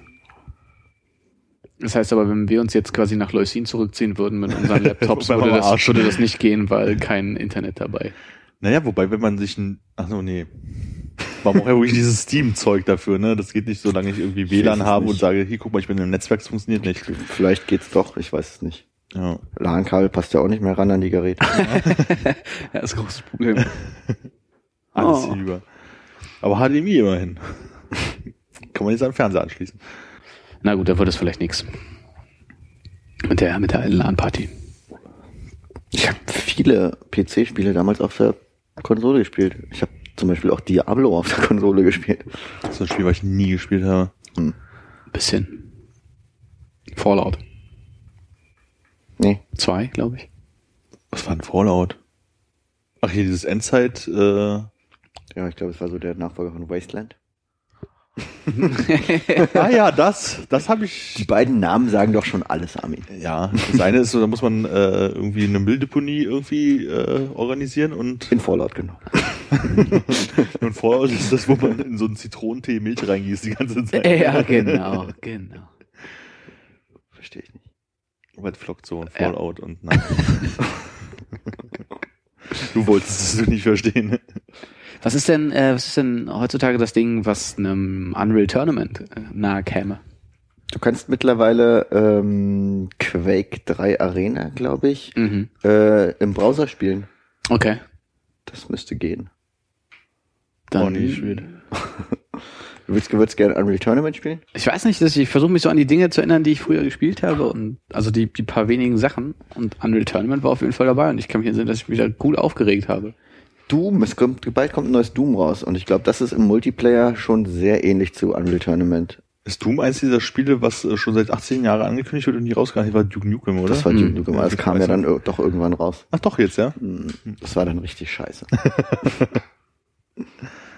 Das heißt aber, wenn wir uns jetzt quasi nach Leusin zurückziehen würden mit unseren Laptops, würde das, würde das nicht gehen, weil kein Internet dabei. Naja, wobei, wenn man sich ein, ach so, nee. Man braucht ja wirklich dieses Steam-Zeug dafür, ne? Das geht nicht, solange ich irgendwie WLAN es habe nicht. und sage, hier, guck mal, ich bin im Netzwerk, es funktioniert nicht. Vielleicht geht's doch. Ich weiß es nicht. Ja. LAN-Kabel passt ja auch nicht mehr ran an die Geräte. Ja, das ist ein großes Problem. Alles Oh. über. Aber HDMI immerhin. Kann man jetzt am Fernseher anschließen. Na gut, da wird es vielleicht nichts. Mit der, mit der alten LAN-Party. Ich habe viele PC-Spiele damals auf der Konsole gespielt. Ich habe zum Beispiel auch Diablo auf der Konsole gespielt. Das ist ein Spiel, was ich nie gespielt habe. Bisschen. Fallout Nee. 2, glaube ich. Was war ein Fallout? Ach, hier dieses Endzeit, äh, Ja, ich glaube, es war so der Nachfolger von Wasteland. ah ja, das, das habe ich. Die beiden Namen sagen doch schon alles, Armin. Ja, das eine ist so, da muss man äh, irgendwie eine Mülldeponie irgendwie äh, organisieren und In Fallout, genau. und Fallout ist das, wo man in so einen Zitronentee Milch reingießt die ganze Zeit. ja, genau, genau. Verstehe ich nicht. Weil flockt so ein Fallout und nein. du wolltest es nicht verstehen. Was ist denn, äh, was ist denn heutzutage das Ding, was einem Unreal Tournament äh, nahe käme? Du kannst mittlerweile ähm, Quake 3 Arena, glaube ich, Mhm. äh, im Browser spielen. Okay. Das müsste gehen. Dann, Oh, nee, schwierig. Du willst, würdest gerne Unreal Tournament spielen? Ich weiß nicht, dass ich, ich versuche mich so an die Dinge zu erinnern, die ich früher gespielt habe und also die, die paar wenigen Sachen und Unreal Tournament war auf jeden Fall dabei und ich kann mich erinnern, dass ich mich da cool aufgeregt habe. Doom, es kommt, bald kommt ein neues Doom raus und ich glaube, das ist im Multiplayer schon sehr ähnlich zu Unreal Tournament. Ist Doom eins dieser Spiele, was äh, schon seit 18 Jahren angekündigt wird und nie rausgegangen? War Duke Nukem, oder? Das war Hm. Duke Nukem, aber es Ja, kam ja dann doch irgendwann raus. Ach doch, jetzt, ja? Hm, Das war dann richtig scheiße.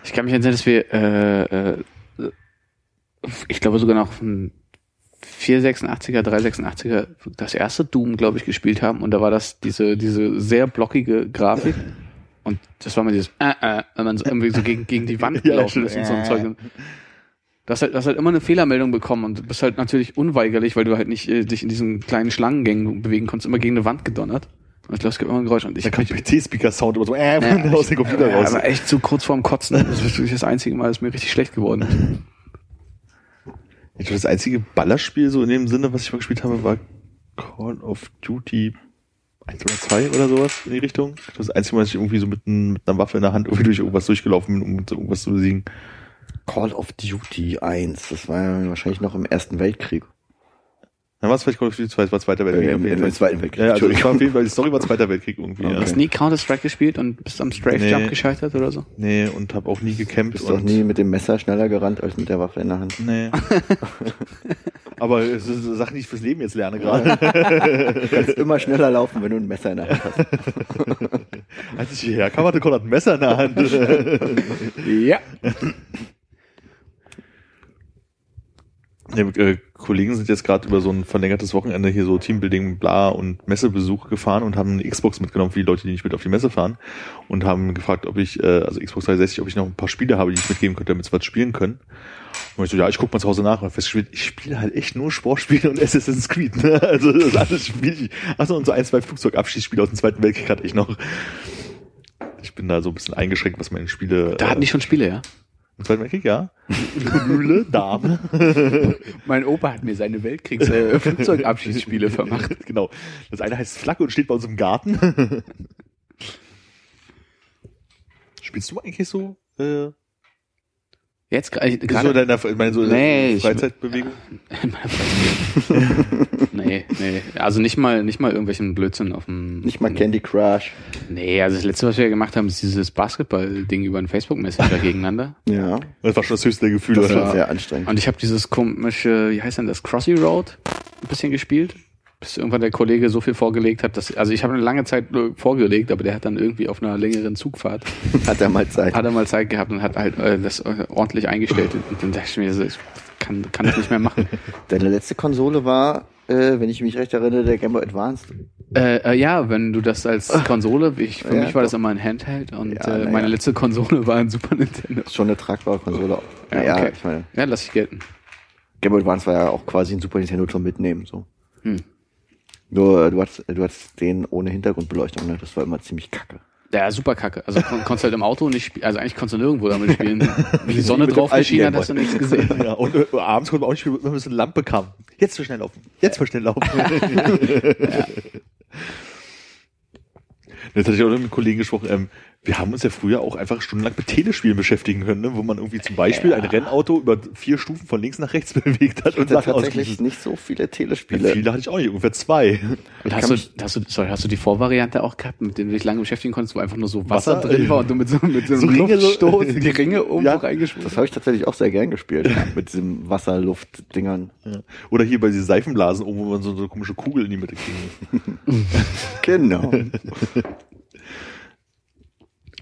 Ich kann mich erinnern, dass wir, äh, äh, ich glaube sogar noch ein 486er, 386er, das erste Doom, glaube ich, gespielt haben und da war das diese, diese sehr blockige Grafik und das war mal dieses, äh, äh, wenn man so irgendwie so gegen, gegen die Wand gelaufen ist und so ein Zeug. Hast halt, du hast halt immer eine Fehlermeldung bekommen und du bist halt natürlich unweigerlich, weil du halt nicht äh, dich in diesen kleinen Schlangengängen bewegen konntest, immer gegen eine Wand gedonnert. Und ich glaube, es gibt immer ein Geräusch. Und ich Da kam PC-Speaker-Sound immer so, äh, Ja, aus dem Computer ja, raus. aber echt so kurz vorm Kotzen. Das ist wirklich das einzige Mal, dass mir richtig schlecht geworden ist. Ich glaube, das einzige Ballerspiel so in dem Sinne, was ich mal gespielt habe, war Call of Duty 1 oder 2 oder sowas in die Richtung. Das einzige Mal, dass ich irgendwie so mit, ein, mit einer Waffe in der Hand irgendwie durch irgendwas durchgelaufen bin, um irgendwas zu besiegen. Call of Duty 1. Das war ja wahrscheinlich noch im Ersten Weltkrieg. Dann war es vielleicht Call of Duty 2, es war Zweiter Weltkrieg. Äh, im, Fall. im Zweiten Weltkrieg. ja, also es war auf jeden Fall, die Story war Zweiter Weltkrieg irgendwie. Okay. Ja. Hast nie Counter-Strike gespielt und bist am Strafe Jump Nee. gescheitert oder so? Nee, und habe auch nie gecampt. Bist doch und nie mit dem Messer schneller gerannt als mit der Waffe in der Hand. Nee. Aber es ist eine Sache, die ich fürs Leben jetzt lerne gerade. Du kannst immer schneller laufen, wenn du ein Messer in der Hand hast. Als ich hierher kam, hatte Konrad ein Messer in der Hand. Ja. Ja, äh, Kollegen sind jetzt gerade über so ein verlängertes Wochenende hier so Teambuilding, bla und Messebesuch gefahren und haben eine Xbox mitgenommen für die Leute, die nicht mit auf die Messe fahren und haben gefragt, ob ich, äh, also Xbox 360, ob ich noch ein paar Spiele habe, die ich mitgeben könnte, damit sie was spielen können. Und ich so, ja, ich guck mal zu Hause nach und festgestellt, ich spiele halt echt nur Sportspiele und Assassin's Creed, ne? Also das alles spiele ich. Achso, und so ein, zwei Flugzeugabschießspiele aus dem Zweiten Weltkrieg hatte ich noch. Ich bin da so ein bisschen eingeschränkt, was meine Spiele. Da hatten die schon Spiele, ja? Im Zweiten Weltkrieg, ja. Mühle, Dame. Mein Opa hat mir seine Weltkriegs äh, vermacht. Genau. Das eine heißt Flagge und steht bei uns im Garten. Spielst du eigentlich so, äh, Jetzt so gerade in deiner, ich meine, so Nee, ich- Freizeitbewegung? in meiner Freizeit. nee, nee. Also nicht mal, nicht mal irgendwelchen Blödsinn auf dem. Nicht mal Candy Crush. Nee, also das letzte, was wir gemacht haben, ist dieses Basketball-Ding über einen Facebook-Messenger gegeneinander. Ja, Das war schon das höchste Gefühl. das oder? war sehr anstrengend. Und ich habe dieses komische, wie heißt denn das, Crossy Road ein bisschen gespielt. Bis irgendwann der Kollege so viel vorgelegt hat, dass, also ich habe eine lange Zeit nur vorgelegt, aber der hat dann irgendwie auf einer längeren Zugfahrt, Hat er mal Zeit. hat er mal Zeit gehabt und hat halt äh, das äh, ordentlich eingestellt. Und dann dachte ich mir, so, ich kann, kann das nicht mehr machen. Deine letzte Konsole war, äh, wenn ich mich recht erinnere, der Game Boy Advance. Äh, äh, ja, wenn du das als Konsole, ich, für Ja, mich war das doch. immer ein Handheld und Ja, äh, meine ja. letzte Konsole war ein Super Nintendo. Schon eine tragbare Konsole. Ja, okay. ich meine, Ja, lass ich gelten. Game Boy Advance war ja auch quasi ein Super Nintendo zum Mitnehmen, so. Hm. Nur, äh, du hattest, du hattest den ohne Hintergrundbeleuchtung, ne? Das war immer ziemlich kacke. Ja, super kacke. Also kon konntest halt im Auto nicht spielen, also eigentlich konntest du nirgendwo damit spielen. Wenn die Sonne drauf geschienen hat, hast du nichts gesehen. Ja, und äh, abends konnte man auch nicht spielen, wenn man ein bisschen Lampe kam. Jetzt für schnell laufen. Jetzt für schnell laufen. Jetzt hatte ich auch noch mit einem Kollegen gesprochen, ähm, wir haben uns ja früher auch einfach stundenlang mit Telespielen beschäftigen können, ne? wo man irgendwie zum Beispiel ein Rennauto über vier Stufen von links nach rechts bewegt hat und Und tatsächlich nicht so viele Ja, Telespiele. Viele hatte ich auch nicht, ungefähr zwei. Und hast du, hast du, sorry, hast du die Vorvariante auch gehabt, mit dem du dich lange beschäftigen konntest, wo einfach nur so Wasser, Wasser? drin war und du mit so, mit so einem So Ringe so- Luftstoß die Ringe oben Ja. reingeschmissen Das habe ich tatsächlich auch sehr gern gespielt. Mit diesem Wasserluft-Dingern. Ja. Oder hier bei diesen Seifenblasen, oben, wo man so, so eine komische Kugel in die Mitte kriegen Genau.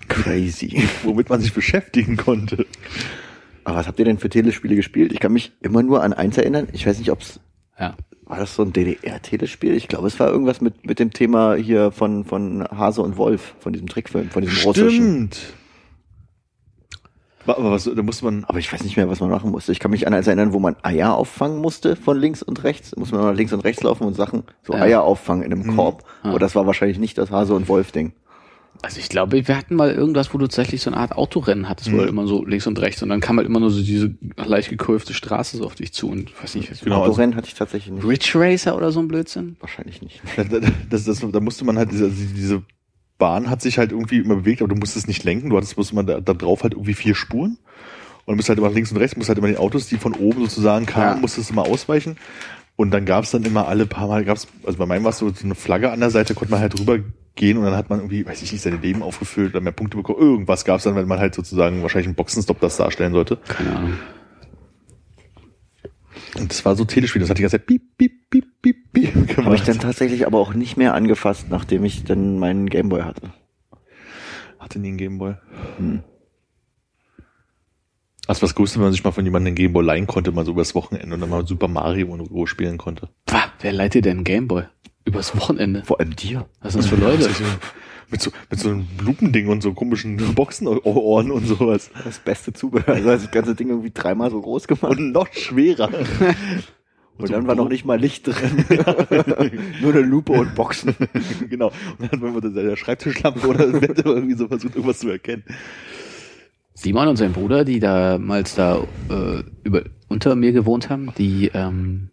Crazy. womit man sich beschäftigen konnte. Aber was habt ihr denn für Telespiele gespielt? Ich kann mich immer nur an eins erinnern. Ich weiß nicht, ob's Ja. war das so ein DDR-Telespiel? Ich glaube, es war irgendwas mit, mit dem Thema hier von, von Hase und Wolf, von diesem Trickfilm, von diesem russischen. Stimmt. Aber was, da musste man, Aber ich weiß nicht mehr, was man machen musste. Ich kann mich an eins erinnern, wo man Eier auffangen musste von links und rechts. Da muss man mal links und rechts laufen und Sachen, so Ja. Eier auffangen in einem Korb. Ah. Aber das war wahrscheinlich nicht das Hase und Wolf-Ding. Also ich glaube, wir hatten mal irgendwas, wo du tatsächlich so eine Art Autorennen hattest, wo Mhm. halt immer so links und rechts und dann kam halt immer nur so diese leicht gekurvte Straße so auf dich zu und weiß nicht, was Genau, also- Autorennen hatte ich tatsächlich nicht. Ridge Racer oder so ein Blödsinn? Wahrscheinlich nicht. Da, da, das, das, da musste man halt, diese, diese Bahn hat sich halt irgendwie immer bewegt, aber du musstest nicht lenken. Du hattest bloß immer da, da drauf halt irgendwie vier Spuren. Und du musst halt immer links und rechts, musst halt immer den Autos, die von oben sozusagen kamen, Ja. musstest du immer ausweichen. Und dann gab's dann immer alle paar Mal, gab's, also bei meinem war es so, so eine Flagge an der Seite, konnte man halt drüber gehen und dann hat man irgendwie, weiß ich nicht, seine Leben aufgefüllt oder mehr Punkte bekommen. Irgendwas gab's dann, wenn man halt sozusagen wahrscheinlich einen Boxenstopp das darstellen sollte. Keine Ahnung. Und das war so Telespiel, das hat die ganze Zeit piep, piep, piep, piep, piep Habe ich gemacht. dann tatsächlich aber auch nicht mehr angefasst, nachdem ich dann meinen Gameboy hatte. Hatte nie einen Gameboy. Hm. Das war das Größte, wenn man sich mal von jemandem einen Gameboy leihen konnte, mal so übers Wochenende und dann mal Super Mario in Ruhe spielen konnte. Pah, wer leiht dir denn einen Gameboy? Übers Wochenende. Vor allem dir. Was sind das für Leute? Mit so, mit so einem Lupending und so komischen Boxenohren und sowas. Das beste Zubehör. Also das ganze Ding irgendwie dreimal so groß gemacht. Und noch schwerer. Und dann war noch nicht mal Licht drin. Nur eine Lupe und Boxen. genau. Und dann hat man mit der Schreibtischlampe oder irgendwie so versucht, irgendwas zu erkennen. Simon und sein Bruder, die damals da äh, über, unter mir gewohnt haben, die, ähm,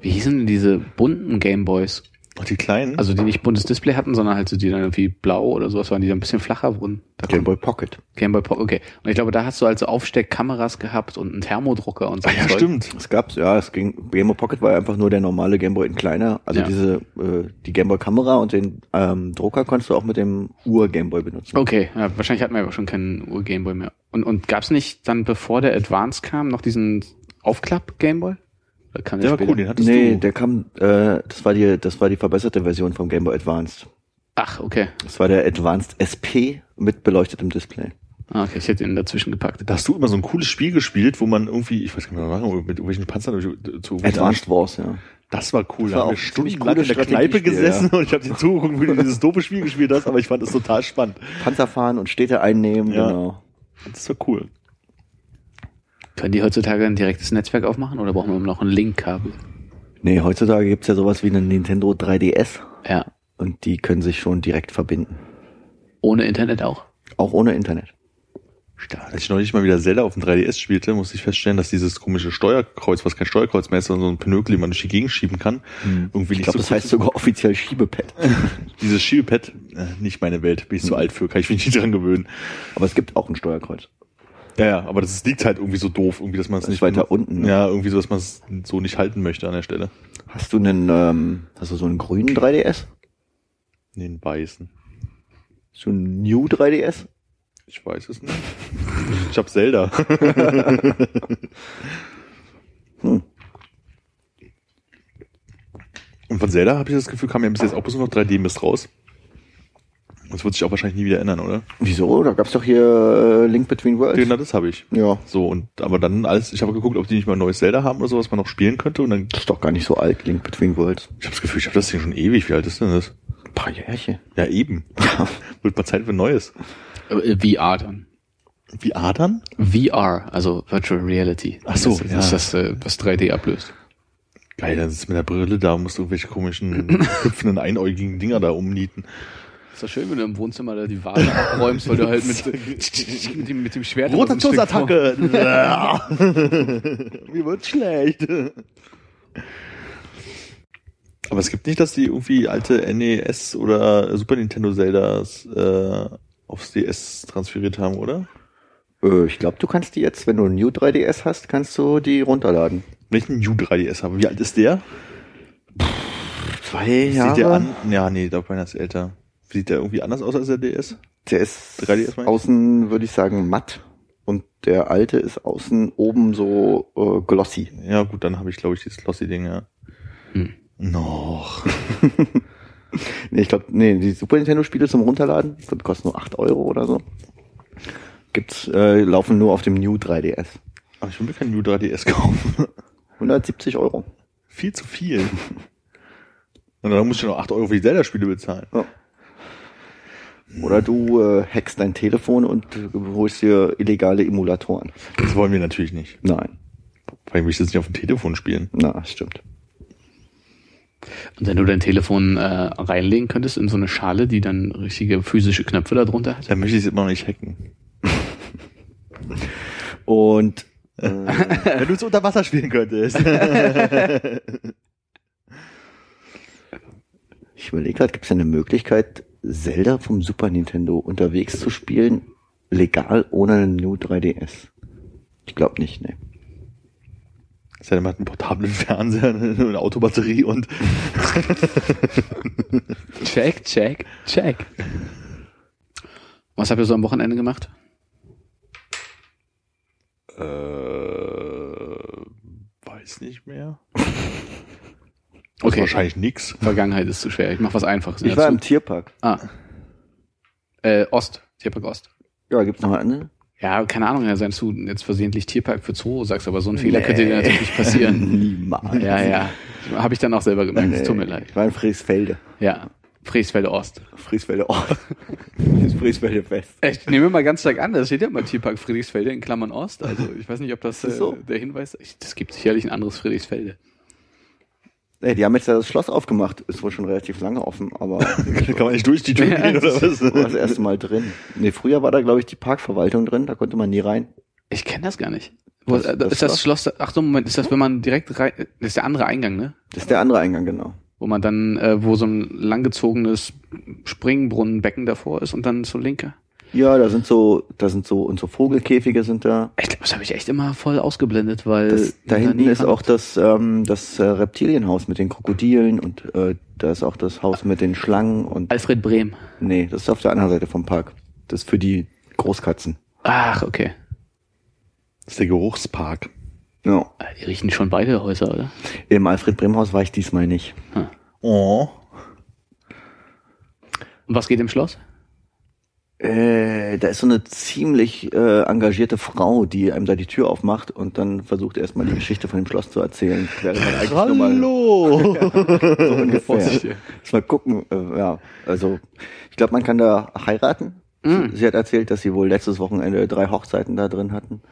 wie hießen diese bunten Gameboys? Ach, die kleinen? Also die nicht buntes Display hatten, sondern halt so die dann irgendwie blau oder sowas waren, die dann ein bisschen flacher wurden. Da Game Boy Pocket. Game Boy Pocket, okay. Und ich glaube, da hast du also Aufsteckkameras gehabt und einen Thermodrucker und so. ah, ja, Zeug. stimmt. Es gab's, ja, es ging, Game Boy Pocket war ja einfach nur der normale Game Boy in kleiner. Also Ja. diese, äh, die Game Boy Kamera und den ähm, Drucker konntest du auch mit dem Ur Game Boy benutzen. Okay, ja, wahrscheinlich hatten wir aber schon keinen Ur-Gameboy mehr. Und, und gab's nicht dann, bevor der Advance kam, noch diesen Aufklapp-Gameboy? Der war cool, den hattest Nee, du. der kam, äh, das war die, das war die verbesserte Version vom Game Boy Advanced. Ach, okay. Das war der Advanced SP mit beleuchtetem Display. Ah, okay, ich hätte ihn dazwischen gepackt. da hast du immer so ein cooles Spiel gespielt, wo man irgendwie, ich weiß gar nicht mehr, was war, mit irgendwelchen Panzern zu Advanced Wars, ja. Das war cool. Das da war haben auch wir stundenlang in der Kneipe gesessen und ich habe dir zugeguckt, wie du dieses doofe Spiel gespielt hast, aber ich fand es total spannend. Panzer fahren und Städte einnehmen, Ja. genau. Das war cool. Können die heutzutage ein direktes Netzwerk aufmachen oder brauchen wir immer noch ein Linkkabel? Nee, heutzutage gibt's ja sowas wie einen Nintendo 3DS Ja. und die können sich schon direkt verbinden. Ohne Internet auch? Auch ohne Internet. Als ich neulich mal wieder Zelda auf dem 3DS spielte, musste ich feststellen, dass dieses komische Steuerkreuz, was kein Steuerkreuz mehr ist, sondern so ein Pinökel, den man durch die Gegend schieben kann, irgendwie Ich nicht glaube, so das heißt sogar offiziell Schiebepad. Dieses Schiebepad, äh, nicht meine Welt, bin ich zu alt für, kann ich mich nicht dran gewöhnen. Aber es gibt auch ein Steuerkreuz. Ja, ja, aber das liegt halt irgendwie so doof, irgendwie, dass man es nicht weiter unten, ne? Ja, irgendwie so, dass man es so nicht halten möchte an der Stelle. Hast du einen, ähm, hast du so einen grünen 3DS? Nee, den weißen. So einen New 3DS? Ich weiß es nicht. Ich hab Zelda. Hm. Und von Zelda habe ich das Gefühl, kam ja bis jetzt auch bloß noch 3D-Mist raus. Das wird sich auch wahrscheinlich nie wieder ändern, oder? Wieso? Da gab's doch hier äh, Link Between Worlds. Genau, das habe ich. Ja. So, und aber dann alles, ich habe geguckt, ob die nicht mal ein neues Zelda haben oder so, was man noch spielen könnte. Und dann, Das ist doch gar nicht so alt, Link Between Worlds. ich habe das Gefühl, ich habe das Ding schon ewig. Wie alt ist denn das? Ein paar Jährchen. Ja, eben. Wird mal Zeit für ein neues. Äh, VR dann. Wie Adern? VR, also Virtual Reality. Ach so, das, ist- ja. das ist das, äh, was 3D ablöst. Geil, dann sitzt mit der Brille da und musst irgendwelche komischen, hüpfenden, einäugigen Dinger da umnieten. Ist doch schön, wenn du im Wohnzimmer da die Vase abräumst, weil du halt mit, mit, dem, mit dem Schwert Rotationsattacke! Mir wird schlecht. Aber es gibt nicht, dass die irgendwie alte NES oder Super Nintendo Zeldas äh, aufs DS transferiert haben, oder? Äh, ich glaube, du kannst die jetzt, wenn du einen New 3DS hast, kannst du die runterladen. Welchen New 3DS habe? Wie alt ist der? Zwei Sieht der Jahre. an? Ja, nee, da meiner ist älter. Sieht der irgendwie anders aus als der DS? Der ist 3DS meine ich? außen, würde ich sagen, matt. Und der alte ist außen oben so äh, glossy. Ja, gut, dann habe ich, glaube ich, dieses Lossy-Ding, ja. Hm. Noch. Nee, ich glaube, nee, die Super Nintendo-Spiele zum Runterladen, ich glaube, die kosten nur 8 Euro oder so. Gibt's, äh, laufen nur auf dem New 3DS. Aber ich will mir kein New 3DS kaufen. 170 Euro. Viel zu viel. Und dann musst du noch 8 Euro für die Zelda-Spiele bezahlen. Ja. Oder du äh, hackst dein Telefon und äh, holst dir illegale Emulatoren. Das wollen wir natürlich nicht. Nein, Vor allem will ich das nicht auf dem Telefon spielen. na, das stimmt. Und wenn du dein Telefon äh, reinlegen könntest in so eine Schale, die dann richtige physische Knöpfe darunter hat. Dann möchte ich es immer noch nicht hacken. Und Wenn du es unter Wasser spielen könntest. ich überlege gerade, gibt es eine Möglichkeit, Zelda vom Super Nintendo unterwegs zu spielen, legal ohne einen New 3DS? Ich glaube nicht, ne. Das heißt, man hat einen portablen Fernseher, eine Autobatterie und Check, check, check. Was habt ihr so am Wochenende gemacht? äh, weiß nicht mehr. Okay. Wahrscheinlich nix. Vergangenheit ist zu schwer. Ich mach was Einfaches. Ich war im Tierpark. ah. Äh, Ost. Tierpark Ost. Ja, gibt's noch eine? Ja, keine Ahnung, ja, sein du jetzt versehentlich Tierpark für Zoo sagst, aber so ein Fehler könnte dir natürlich nicht passieren. Niemals. ja, ja. Habe ich dann auch selber gemerkt. Es tut mir leid. Ich war in Friesfelde. Ja. Friesfelde Ost. Friesfelde. Das Friesfelde Fest. Ich nehme mal ganz stark an, da steht ja mal Tierpark Friedrichsfelde in Klammern Ost. Also ich weiß nicht, ob das, Ist äh, so? der Hinweis ist. Es gibt sicherlich ein anderes Friedrichsfelde. Ey, die haben jetzt ja das Schloss aufgemacht. Ist wohl schon relativ lange offen, aber Kann man nicht durch die Tür gehen oder war das was? erste Mal drin. Nee, früher war da, glaube ich, die Parkverwaltung drin. Da konnte man nie rein. Ich kenne das gar nicht. Wo, Das- äh, das ist das Schloss, ach so, Moment, ist das, wenn man direkt rein, das ist der andere Eingang, ne? Das ist der andere Eingang, genau. Wo man dann, äh, wo so ein langgezogenes Springbrunnenbecken davor ist und dann zur Linke. Ja, da sind so, da sind so, und so Vogelkäfige sind da. Ich glaube, das habe ich echt immer voll ausgeblendet, weil Das, da hinten ist auch das, ähm, das äh, Reptilienhaus mit den Krokodilen und äh, da ist auch das Haus mit den Schlangen und Alfred Brehm. nee, das ist auf der anderen Seite vom Park. Das ist für die Großkatzen. Ach, okay. Das ist der Geruchspark. Ja. Die riechen schon beide Häuser, oder? Im Alfred Brehm Haus war ich diesmal nicht. Oh. Und was geht im Schloss? Äh, da ist so eine ziemlich äh, engagierte Frau, die einem da die Tür aufmacht und dann versucht erstmal die Geschichte von dem Schloss zu erzählen. Mal Hallo! so ungefähr. Lass mal gucken. Äh, ja, also ich glaube, man kann da heiraten. Mm. Sie hat erzählt, dass sie wohl letztes Wochenende drei Hochzeiten da drin hatten.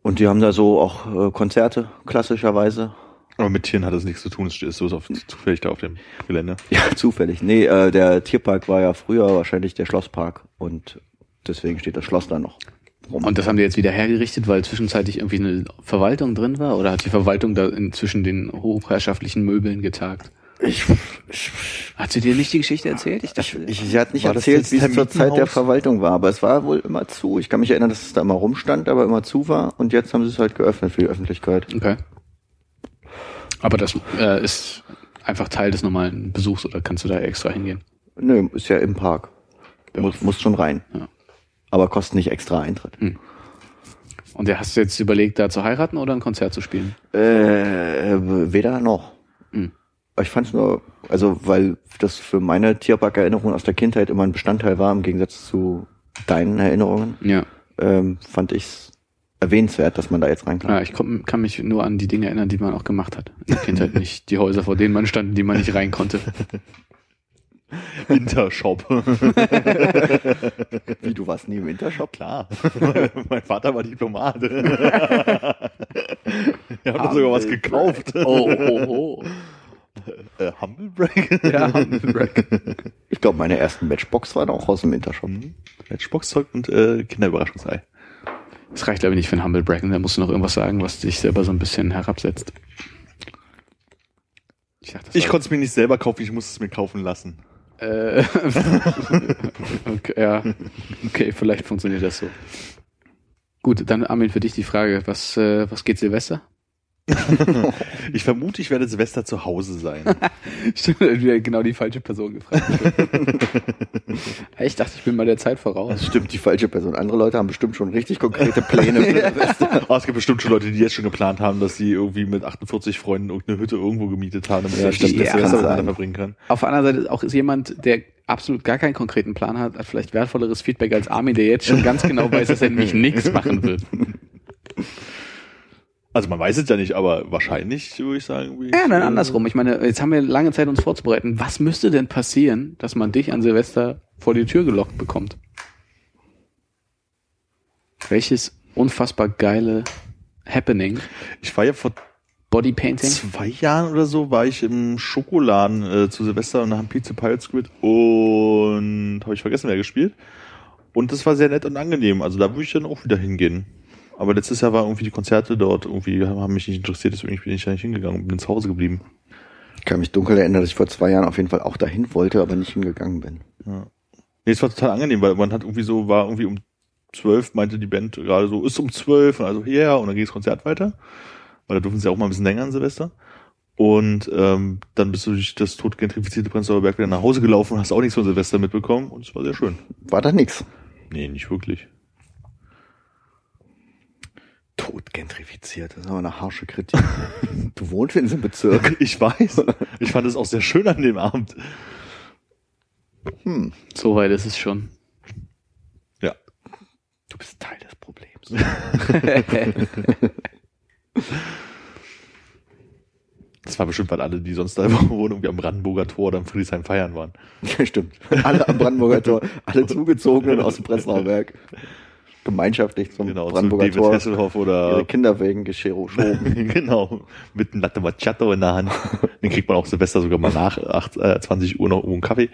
Und die haben da so auch äh, Konzerte, klassischerweise. Aber mit Tieren hat das nichts zu tun, es ist so auf, zufällig da auf dem Gelände. Ja, zufällig. Nee, äh, der Tierpark war ja früher wahrscheinlich der Schlosspark und deswegen steht das Schloss da noch rum. Und das haben die jetzt wieder hergerichtet, weil zwischenzeitlich irgendwie eine Verwaltung drin war? Oder hat die Verwaltung da inzwischen den hochherrschaftlichen Möbeln getagt? ich, ich, Hat sie dir nicht die Geschichte erzählt? Ich ich, dachte, ich, sie hat nicht erzählt, wie es zur Zeit der? Verwaltung war, aber es war wohl immer zu. Ich kann mich erinnern, dass es da immer rumstand, aber immer zu war und jetzt haben sie es halt geöffnet für die Öffentlichkeit. okay. Aber das äh, ist einfach Teil des normalen Besuchs oder kannst du da extra hingehen? Nö, ist ja im Park. Muss, muss schon rein. Ja. Aber kostet nicht extra Eintritt. Und der hast du jetzt überlegt, da zu heiraten oder ein Konzert zu spielen? Äh, weder noch. Hm. Ich fand es nur, also weil das für meine Tierpark-Erinnerungen aus der Kindheit immer ein Bestandteil war, im Gegensatz zu deinen Erinnerungen, Ja. ähm, fand ich es erwähnenswert, dass man da jetzt rein kann. ja ich komm, kann mich nur an die Dinge erinnern, die man auch gemacht hat. In der Kindheit nicht die Häuser, vor denen man stand, in die man nicht rein konnte. Intershop. Wie, du warst nie im Intershop? Klar. mein Vater war Diplomat. Wir haben sogar was gekauft. Oh, oh, oh. Äh, Humble Break? Ja, Humblebrack. Ich glaube, meine ersten Matchbox waren auch aus dem Intershop. Mhm. Matchbox-Zeug und äh, Kinderüberraschungsei. Das reicht, glaube ich, nicht für ein Humble Bracken. Da musst du noch irgendwas sagen, was dich selber so ein bisschen herabsetzt. Ich, dachte, Ich konnte es mir nicht selber kaufen, ich musste es mir kaufen lassen. Äh, okay, ja, okay, vielleicht funktioniert das so. Gut, dann Armin, für dich die Frage, was, äh, was geht Silvester? Ich vermute, ich werde Silvester zu Hause sein. Stimmt, wieder genau die falsche Person gefragt. ich dachte, ich bin mal der Zeit voraus. Das stimmt, die falsche Person. Andere Leute haben bestimmt schon richtig konkrete Pläne für Silvester. Oh, es gibt bestimmt schon Leute, die jetzt schon geplant haben, dass sie irgendwie mit 48 Freunden irgendeine Hütte irgendwo gemietet haben, damit Ja, sie Silvester ja, kann miteinander verbringen kann. Auf der anderen Seite auch ist jemand, der absolut gar keinen konkreten Plan hat, hat vielleicht wertvolleres Feedback als Armin, der jetzt schon ganz genau weiß, dass er nämlich nichts machen wird. Also man weiß es ja nicht, aber wahrscheinlich würde ich sagen. Ja, dann andersrum. Ich meine, jetzt haben wir lange Zeit uns vorzubereiten. Was müsste denn passieren, dass man dich an Silvester vor die Tür gelockt bekommt? Welches unfassbar geile Happening, Ich war ja vor Bodypainting, zwei Jahren oder so, war ich im Schokoladen äh, zu Silvester und haben Pizza Pirate Squid und habe ich vergessen, wer gespielt. Und das war sehr nett und angenehm. Also da würde ich dann auch wieder hingehen. Aber letztes Jahr waren irgendwie die Konzerte dort irgendwie, haben mich nicht interessiert, deswegen bin ich da nicht hingegangen und bin zu Hause geblieben. Ich kann mich dunkel erinnern, dass ich vor zwei Jahren auf jeden Fall auch dahin wollte, aber nicht hingegangen bin. Nee, es war total angenehm, weil man hat irgendwie so, war irgendwie um zwölf, meinte die Band gerade so, ist um zwölf, und also ja, yeah, und dann ging das Konzert weiter. Weil da durften sie auch mal ein bisschen länger an Silvester. Und ähm, dann bist du durch das totgentrifizierte Prenzlauer Berg wieder nach Hause gelaufen und hast auch nichts von Silvester mitbekommen und es war sehr schön. War da nix. Nee, nicht wirklich. Tot gentrifiziert, das ist aber eine harsche Kritik. du wohnst in diesem Bezirk. Ich weiß. Ich fand es auch sehr schön an dem Abend. Hm, so weit ist es schon. Ja. du bist Teil des Problems. Das war bestimmt, weil alle, die sonst da wohnen, irgendwie am Brandenburger Tor oder am Friedrichshain feiern waren. Ja, stimmt. Alle am Brandenburger Tor, alle Zugezogenen aus dem Prenzlauer Berg. Gemeinschaftlich zum Genau, zu Brandenburger David Tor. Hasselhoff oder Ihre Kinder wegen Geschero schoben. genau, mit einem Latte Macchiato in der Hand. Den kriegt man auch Silvester sogar mal nach 8, äh, 20 Uhr noch irgendwo einen Kaffee.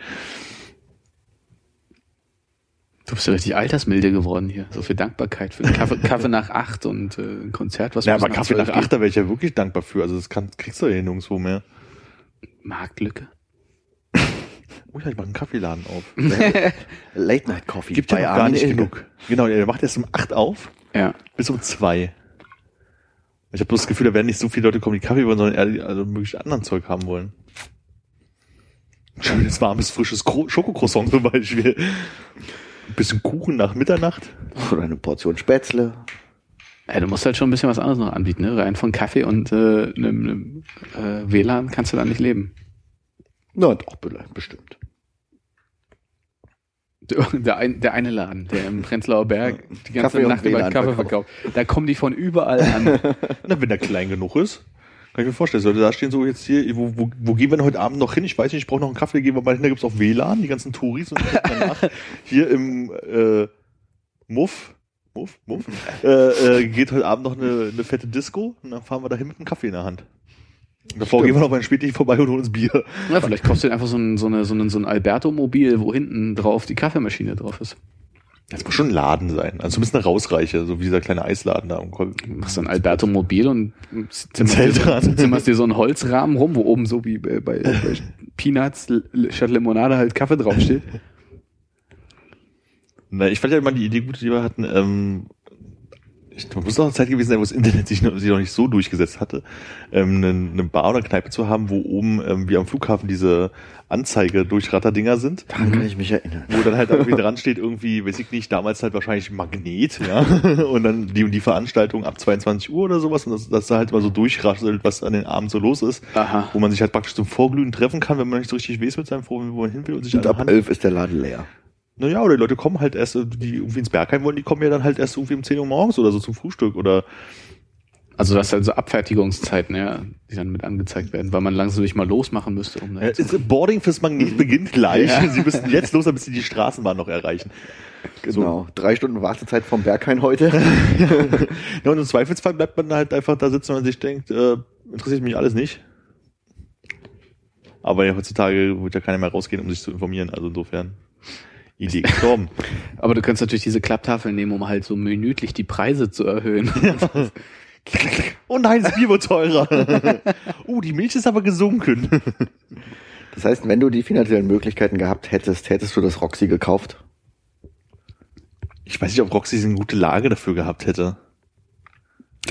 Du bist ja richtig altersmilde geworden hier. So viel Dankbarkeit für Kaffee, Kaffee nach acht und äh, ein Konzert, was Ja, aber Kaffee nach 12 8, da wäre ich ja wirklich dankbar für. Also das kann, kriegst du ja nirgendwo mehr. Marktlücke. Oh ja, ich mache einen Kaffeeladen auf. Late Night Coffee. Gibt ja noch gar Armin nicht genug. Genau, der macht erst um 8 auf Ja. bis um 2. Ich habe bloß das Gefühl, da werden nicht so viele Leute kommen, die Kaffee wollen, sondern eher die also mögliche anderen Zeug haben wollen. Schönes, warmes, frisches Schokocroissant zum Beispiel. Ein bisschen Kuchen nach Mitternacht. Oder eine Portion Spätzle. ja. Du musst halt schon ein bisschen was anderes noch anbieten, ne? Rein von Kaffee und äh, einem, einem äh, WLAN kannst du da nicht leben. Na, doch, bestimmt. Der, ein, der eine Laden, der im Prenzlauer Berg die ganze Kaffee Nacht über Kaffee verkauft. Da kommen die von überall an. Na, wenn der klein genug ist, kann ich mir vorstellen, sollte da stehen so jetzt hier, wo, wo, wo gehen wir denn heute Abend noch hin? Ich weiß nicht, ich brauche noch einen Kaffee, gehen wir mal hin, da gibt's auch WLAN, die ganzen Touris und danach hier im äh, Muff, Muff, Muff, äh, äh, geht heute Abend noch eine, eine fette Disco und dann fahren wir dahin mit einem Kaffee in der Hand. Davor Stimmt. gehen wir noch einem Spätlich vorbei und holen uns Bier. Ja, vielleicht kaufst du dir einfach so ein, so eine, so ein, so ein Alberto-Mobil, wo hinten drauf die Kaffeemaschine drauf ist. Das muss schon ein Laden sein, also zumindest eine Rausreiche, so wie dieser kleine Eisladen da. Machst ein Alberto-Mobil und zimmerst dir, zimmerst dir so einen Holzrahmen rum, wo oben so wie bei, bei, bei Peanuts statt Limonade halt Kaffee draufsteht. Na, ich fand ja immer die Idee gut, die wir hatten, ähm, ich, muss auch eine Zeit gewesen sein, wo das Internet sich noch, sich noch nicht so durchgesetzt hatte, ähm, eine, eine Bar oder Kneipe zu haben, wo oben ähm, wie am Flughafen diese Anzeige Durchratterdinger sind, Daran kann ich mich erinnern. wo dann halt irgendwie dran steht, irgendwie, weiß ich nicht, damals halt wahrscheinlich Magnet, ja, und dann die und die Veranstaltung ab 22 Uhr oder sowas, und das, das da halt mal so durchrasselt, was an den Abend so los ist, Aha. wo man sich halt praktisch zum Vorglühen treffen kann, wenn man nicht so richtig weiß mit seinem Vorglühen, wo man hin will und sich Und ab elf ist der Laden leer. Naja, oder die Leute kommen halt erst, äh, die irgendwie ins Bergheim wollen, die kommen ja dann halt erst irgendwie um 10 Uhr morgens oder so zum Frühstück oder Also das sind so Abfertigungszeiten, ja, die dann mit angezeigt werden, weil man langsam nicht mal losmachen müsste. Um da jetzt- ist, Boarding fürs Magnet beginnt gleich. Ja. Sie müssen jetzt los, damit sie die Straßenbahn noch erreichen. Genau. Drei Stunden Wartezeit vom Berghain heute. Ja, und im Zweifelsfall bleibt man halt einfach da sitzen, wenn man sich denkt, äh, interessiert mich alles nicht. Aber ja, heutzutage wird ja keiner mehr rausgehen, um sich zu informieren. Also insofern, Idee gestorben. Aber du kannst natürlich diese Klapptafeln nehmen, um halt so minütlich die Preise zu erhöhen. oh nein, das Bier wird teurer. uh, die Milch ist aber gesunken. Das heißt, wenn du die finanziellen Möglichkeiten gehabt hättest, hättest du das Roxy gekauft. Ich weiß nicht, ob Roxy eine gute Lage dafür gehabt hätte.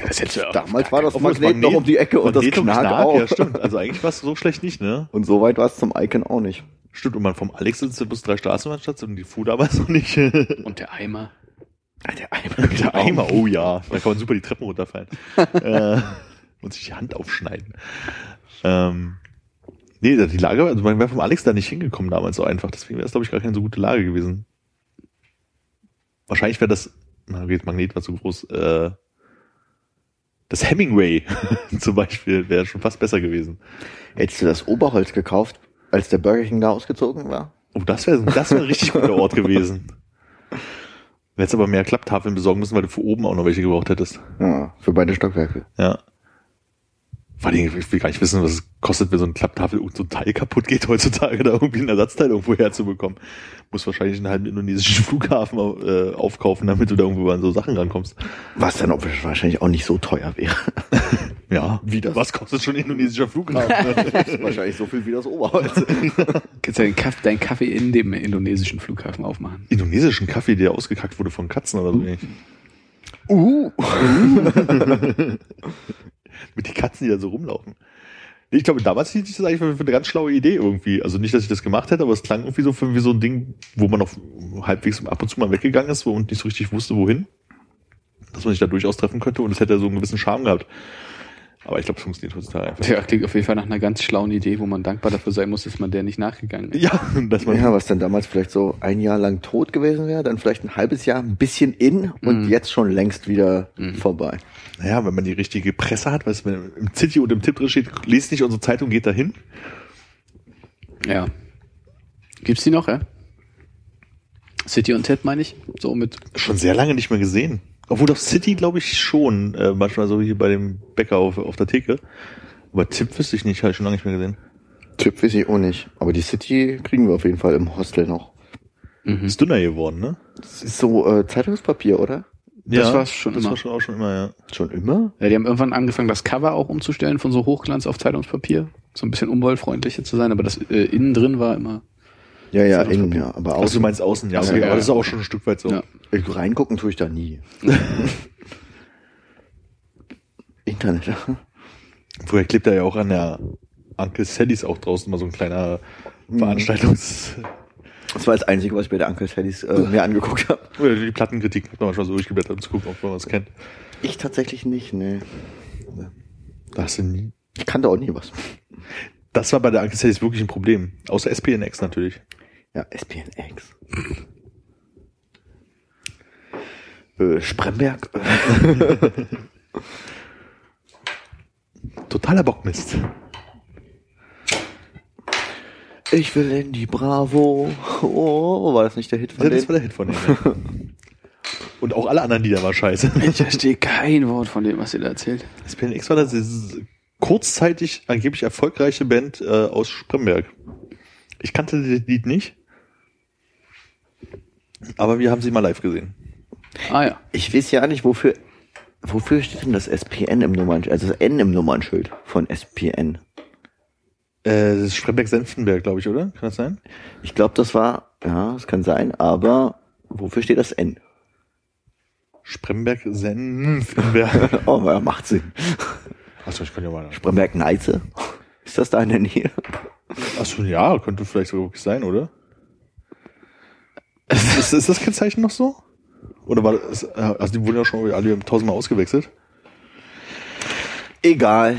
Das hätte ja Damals war das Obwohl Magnet, noch um die Ecke und das Magnet Knark auch. Ja, stimmt. Also eigentlich war es so schlecht nicht, ne? Und so weit war es zum Icon auch nicht. Stimmt, und man vom Alex sitzt ja bloß drei Straßenbahnstationen und die Fuhr damals noch nicht. Und der Eimer. Der Eimer, Der Eimer, oh ja, da kann man super die Treppen runterfallen. äh, und sich die Hand aufschneiden. Ähm, nee, die Lage, also man wäre vom Alex da nicht hingekommen damals so einfach. Deswegen wäre es, glaube ich, gar keine so gute Lage gewesen. Wahrscheinlich wäre das, na okay, das Magnet war zu groß, äh, das Hemingway zum Beispiel wäre schon fast besser gewesen. Hättest du das Oberholz gekauft, als der Burger King da ausgezogen war? Oh, das wäre das wär ein richtig guter Ort gewesen. Du hättest aber mehr Klapptafeln besorgen müssen, weil du für oben auch noch welche gebraucht hättest. Ja, für beide Stockwerke. Ja. Vor allem, ich will gar nicht wissen, was es kostet, wenn so eine Klapptafel und so ein Teil kaputt geht heutzutage, da irgendwie ein Ersatzteil irgendwo herzubekommen. Muss wahrscheinlich einen halben indonesischen Flughafen äh, aufkaufen, damit du da irgendwo an so Sachen rankommst. Was dann auch wahrscheinlich auch nicht so teuer wäre. Ja. Wie das? Was kostet schon ein indonesischer Flughafen? wahrscheinlich so viel wie das Oberholz. Kannst ja den Kaff, deinen Kaffee in dem indonesischen Flughafen aufmachen. Indonesischen Kaffee, der ausgekackt wurde von Katzen oder so. ähnlich. Uh. Den Katzen, die da so rumlaufen. Ich glaube, damals hielt sich das eigentlich für, für eine ganz schlaue Idee irgendwie. Also nicht, dass ich das gemacht hätte, aber es klang irgendwie so für wie so ein Ding, wo man auf halbwegs ab und zu mal weggegangen ist und nicht so richtig wusste, wohin. Dass man sich da durchaus treffen könnte und es hätte so einen gewissen Charme gehabt. Aber ich glaube, es funktioniert heutzutage einfach. Ja, klingt auf jeden Fall nach einer ganz schlauen Idee, wo man dankbar dafür sein muss, dass man der nicht nachgegangen ist. Ja, dass man Ja, was dann damals vielleicht so ein Jahr lang tot gewesen wäre, dann vielleicht ein halbes Jahr ein bisschen in und Mhm. jetzt schon längst wieder Mhm. vorbei. Naja, wenn man die richtige Presse hat, weißt du, wenn im City und im Tipp drin steht, lest nicht unsere Zeitung, geht dahin. Ja. Gibt's die noch, ja? City und Ted meine ich? So mit. Schon sehr lange nicht mehr gesehen. Obwohl doch City, glaube ich, schon. Äh, manchmal so hier bei dem Bäcker auf, auf der Theke. Aber Tipp wüsste ich nicht, habe ich schon lange nicht mehr gesehen. Tipp weiß ich auch nicht. Aber die City kriegen wir auf jeden Fall im Hostel noch. Mhm. Ist dünner geworden, ne? Das ist so äh, Zeitungspapier, oder? Das war's schon das immer. war schon auch schon immer, ja. Schon immer? Ja, die haben irgendwann angefangen, das Cover auch umzustellen von so Hochglanz auf Zeitungspapier. so ein bisschen umweltfreundlicher zu sein, aber das äh, innen drin war immer. Ja, ja, innen, ja. Aber Also du außen, meinst außen, ja, Außen, okay, ja, aber das ist auch schon ein Stück weit so. Ja. ich, reingucken tue ich da nie. Internet. Vorher klebt da ja auch an der Uncle Sallys auch draußen mal so ein kleiner Veranstaltungs... Das war das Einzige, was ich bei der Uncle Sallys äh, mir angeguckt habe. Oder die Plattenkritik hat man manchmal so durchgeblättert, um zu gucken, ob man was kennt. Ich tatsächlich nicht, nee. Da hast du nie... Ich kannte auch nie was. Das war bei der Uncle Sallys wirklich ein Problem. Außer SPNX natürlich. Ja, SPNX. äh, Spremberg. Totaler Bockmist. Ich will in die Bravo. Oh, war das nicht der Hit von Ja, das denen? war der Hit von denen. Und auch alle anderen Lieder waren scheiße. Ich verstehe kein Wort von dem, was ihr da erzählt. SPNX war das kurzzeitig angeblich erfolgreiche Band äh, aus Spremberg. Ich kannte das Lied nicht. Aber wir haben sie mal live gesehen. Ah ja. Ich weiß ja nicht, wofür, wofür steht denn das SPN im Nummernschild, also das N im Nummernschild von SPN. Äh, das ist Spremberg-Senftenberg, glaube ich, oder? Kann das sein? Ich glaube, das war, ja, das kann sein, aber wofür steht das N? Spremberg-Senftenberg. Oh, ja, macht Sinn. Achso, ich kann ja mal. Spremberg Neiße? Ist das da in der Nähe? Achso, ja, könnte vielleicht sogar wirklich sein, oder? Ist, ist das Kennzeichen noch so? Oder war das, äh, also die wurden ja schon alle tausendmal ausgewechselt? Egal,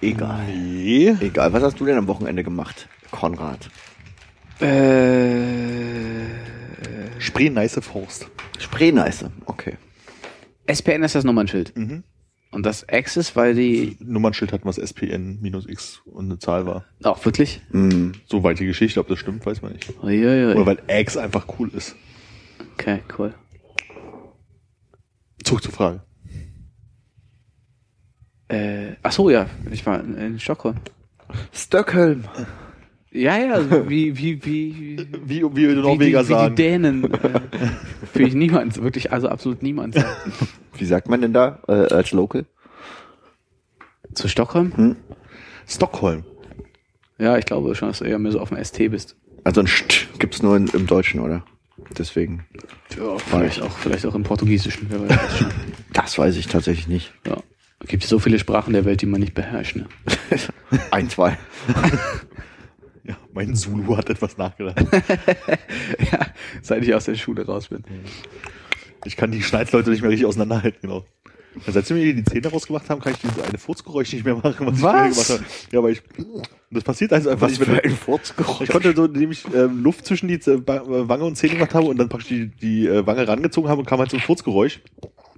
egal, Nee. egal. Was hast du denn am Wochenende gemacht, Konrad? Äh, Spree-Neiße Forst. Spree-Neiße, okay. SPN ist das Nummernschild. Mhm. Und das X ist, weil die Nummernschild hatten, was SPN minus X und eine Zahl war. auch wirklich. Hm. So weit die Geschichte, ob das stimmt, weiß man nicht. Uiuiui. Oder weil X einfach cool ist. Okay, cool. Zurück zur Frage. Äh, ach so, ja, ich war in, in Stockholm. Stockholm. Ja, ja, also wie, wie, wie, wie, Wie, wie die wie, Norweger wie, wie sagen. die Dänen. Äh, für ich niemand, wirklich, also absolut niemand. sagt. Wie sagt man denn da äh, als Local? Zu Stockholm? Hm? Stockholm. Ja, ich glaube schon, dass du eher mehr so auf dem ST bist. Also ein St gibt's nur in, im Deutschen, oder? Deswegen. Ja, vielleicht auch, vielleicht auch im Portugiesischen, wer weiß das schon. Das weiß ich tatsächlich nicht. Ja. Es gibt so viele Sprachen der Welt, die man nicht beherrscht. Ne? Ein, zwei. Ja, mein Zulu hat etwas nachgedacht. ja, seit ich aus der Schule raus bin. Ich kann die Schneidleute nicht mehr richtig auseinanderhalten, genau. Ja, Seit sie mir die Zähne rausgemacht haben, kann ich dieses eine Furzgeräusch nicht mehr machen, was, ich Was? früher gemacht habe. Ja, aber ich, das passiert also einfach Was nicht. für ein Furzgeräusch. Ich konnte so, indem ich ähm, Luft zwischen die Wange und Zähne gemacht habe und dann praktisch die, die äh, Wange rangezogen habe und kam halt so ein Furzgeräusch.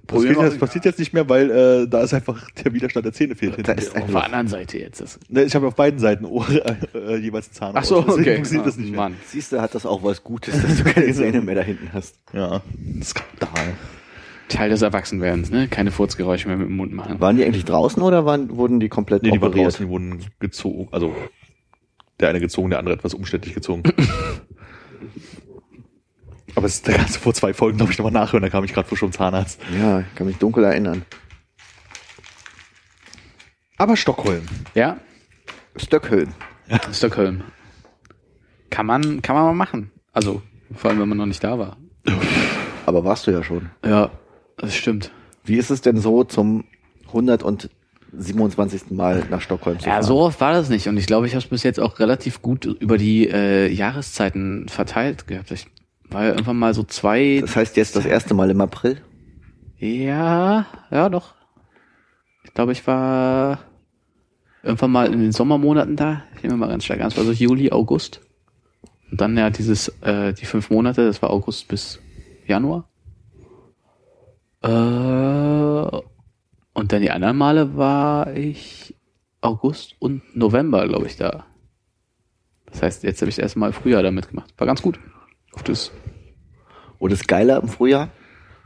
Das, geht, das passiert jetzt nicht mehr, weil äh, da ist einfach der Widerstand der Zähne fehlt. Da ist Auf der anderen Seite jetzt. Das. Ne, ich habe auf beiden Seiten Ohr, äh, äh, jeweils Zahn. Ach so, okay. funktioniert das nicht mehr. Mann. Siehst du, hat das auch was Gutes, dass du keine Zähne mehr da hinten hast. Ja, Skandal. Teil des Erwachsenwerdens, ne? Keine Furzgeräusche mehr mit dem Mund machen. Waren die eigentlich draußen oder waren, wurden die komplett Nee, die waren draußen, die wurden gezogen. Also der eine gezogen, der andere etwas umständlich gezogen. Aber es, da kannst du vor zwei Folgen, glaube ich, nochmal nachhören, da kam ich gerade frisch vom Zahnarzt. Ja, ich kann mich dunkel erinnern. Aber Stockholm. Ja, Stockholm. Stockholm. Kann man, kann man mal machen. Also, vor allem, wenn man noch nicht da war. Aber warst du ja schon. Ja, das stimmt. Wie ist es denn so zum 127. Mal nach Stockholm zu Ja, fahren? so oft war das nicht. Und ich glaube, ich habe es bis jetzt auch relativ gut über die äh, Jahreszeiten verteilt gehabt. Ich war ja irgendwann mal so zwei. Das heißt jetzt das erste Mal im April? Ja, ja, doch. Ich glaube, ich war irgendwann mal in den Sommermonaten da. Ich nehme mal ganz stark an. Es war so Juli, August. Und dann ja dieses, äh, die fünf Monate, das war August bis Januar. Äh, und dann die anderen Male war ich August und November, glaube ich, da. Das heißt, jetzt habe ich das erste Mal Frühjahr damit gemacht. War ganz gut. Das Oder ist geiler im Frühjahr?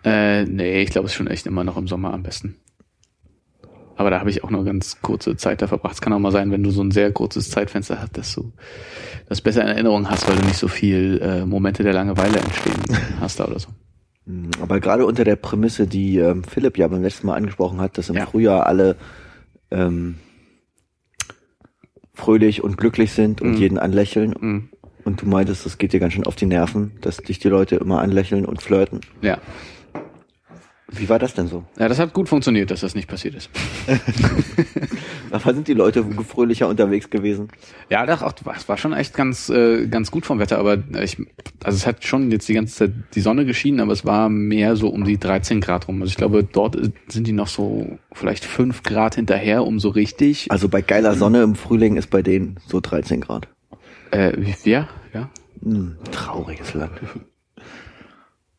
äh, nee, ich glaube, es ist schon echt immer noch im Sommer am besten. Aber da habe ich auch nur ganz kurze Zeit da verbracht. Es kann auch mal sein, wenn du so ein sehr kurzes Zeitfenster hast, dass du das besser in Erinnerung hast, weil du nicht so viel äh, Momente der Langeweile entstehen hast da oder so. Hm, Aber gerade unter der Prämisse, die ähm, Philipp ja beim letzten Mal angesprochen hat, dass im Ja. Frühjahr alle ähm, fröhlich und glücklich sind und Mhm. jeden anlächeln. Mhm. Und du meintest, das geht dir ganz schön auf die Nerven, dass dich die Leute immer anlächeln und flirten. Ja. Wie war das denn so? Ja, das hat gut funktioniert, dass das nicht passiert ist. Aber sind die Leute fröhlicher unterwegs gewesen? Ja, doch, auch, es war schon echt ganz, äh, ganz gut vom Wetter, aber ich, also es hat schon jetzt die ganze Zeit die Sonne geschienen, aber es war mehr so um die 13 Grad rum. Also ich glaube, dort sind die noch so vielleicht 5 Grad hinterher, um so richtig. Also bei geiler Sonne im Frühling ist bei denen so 13 Grad. Äh, ja. Hm, trauriges Land.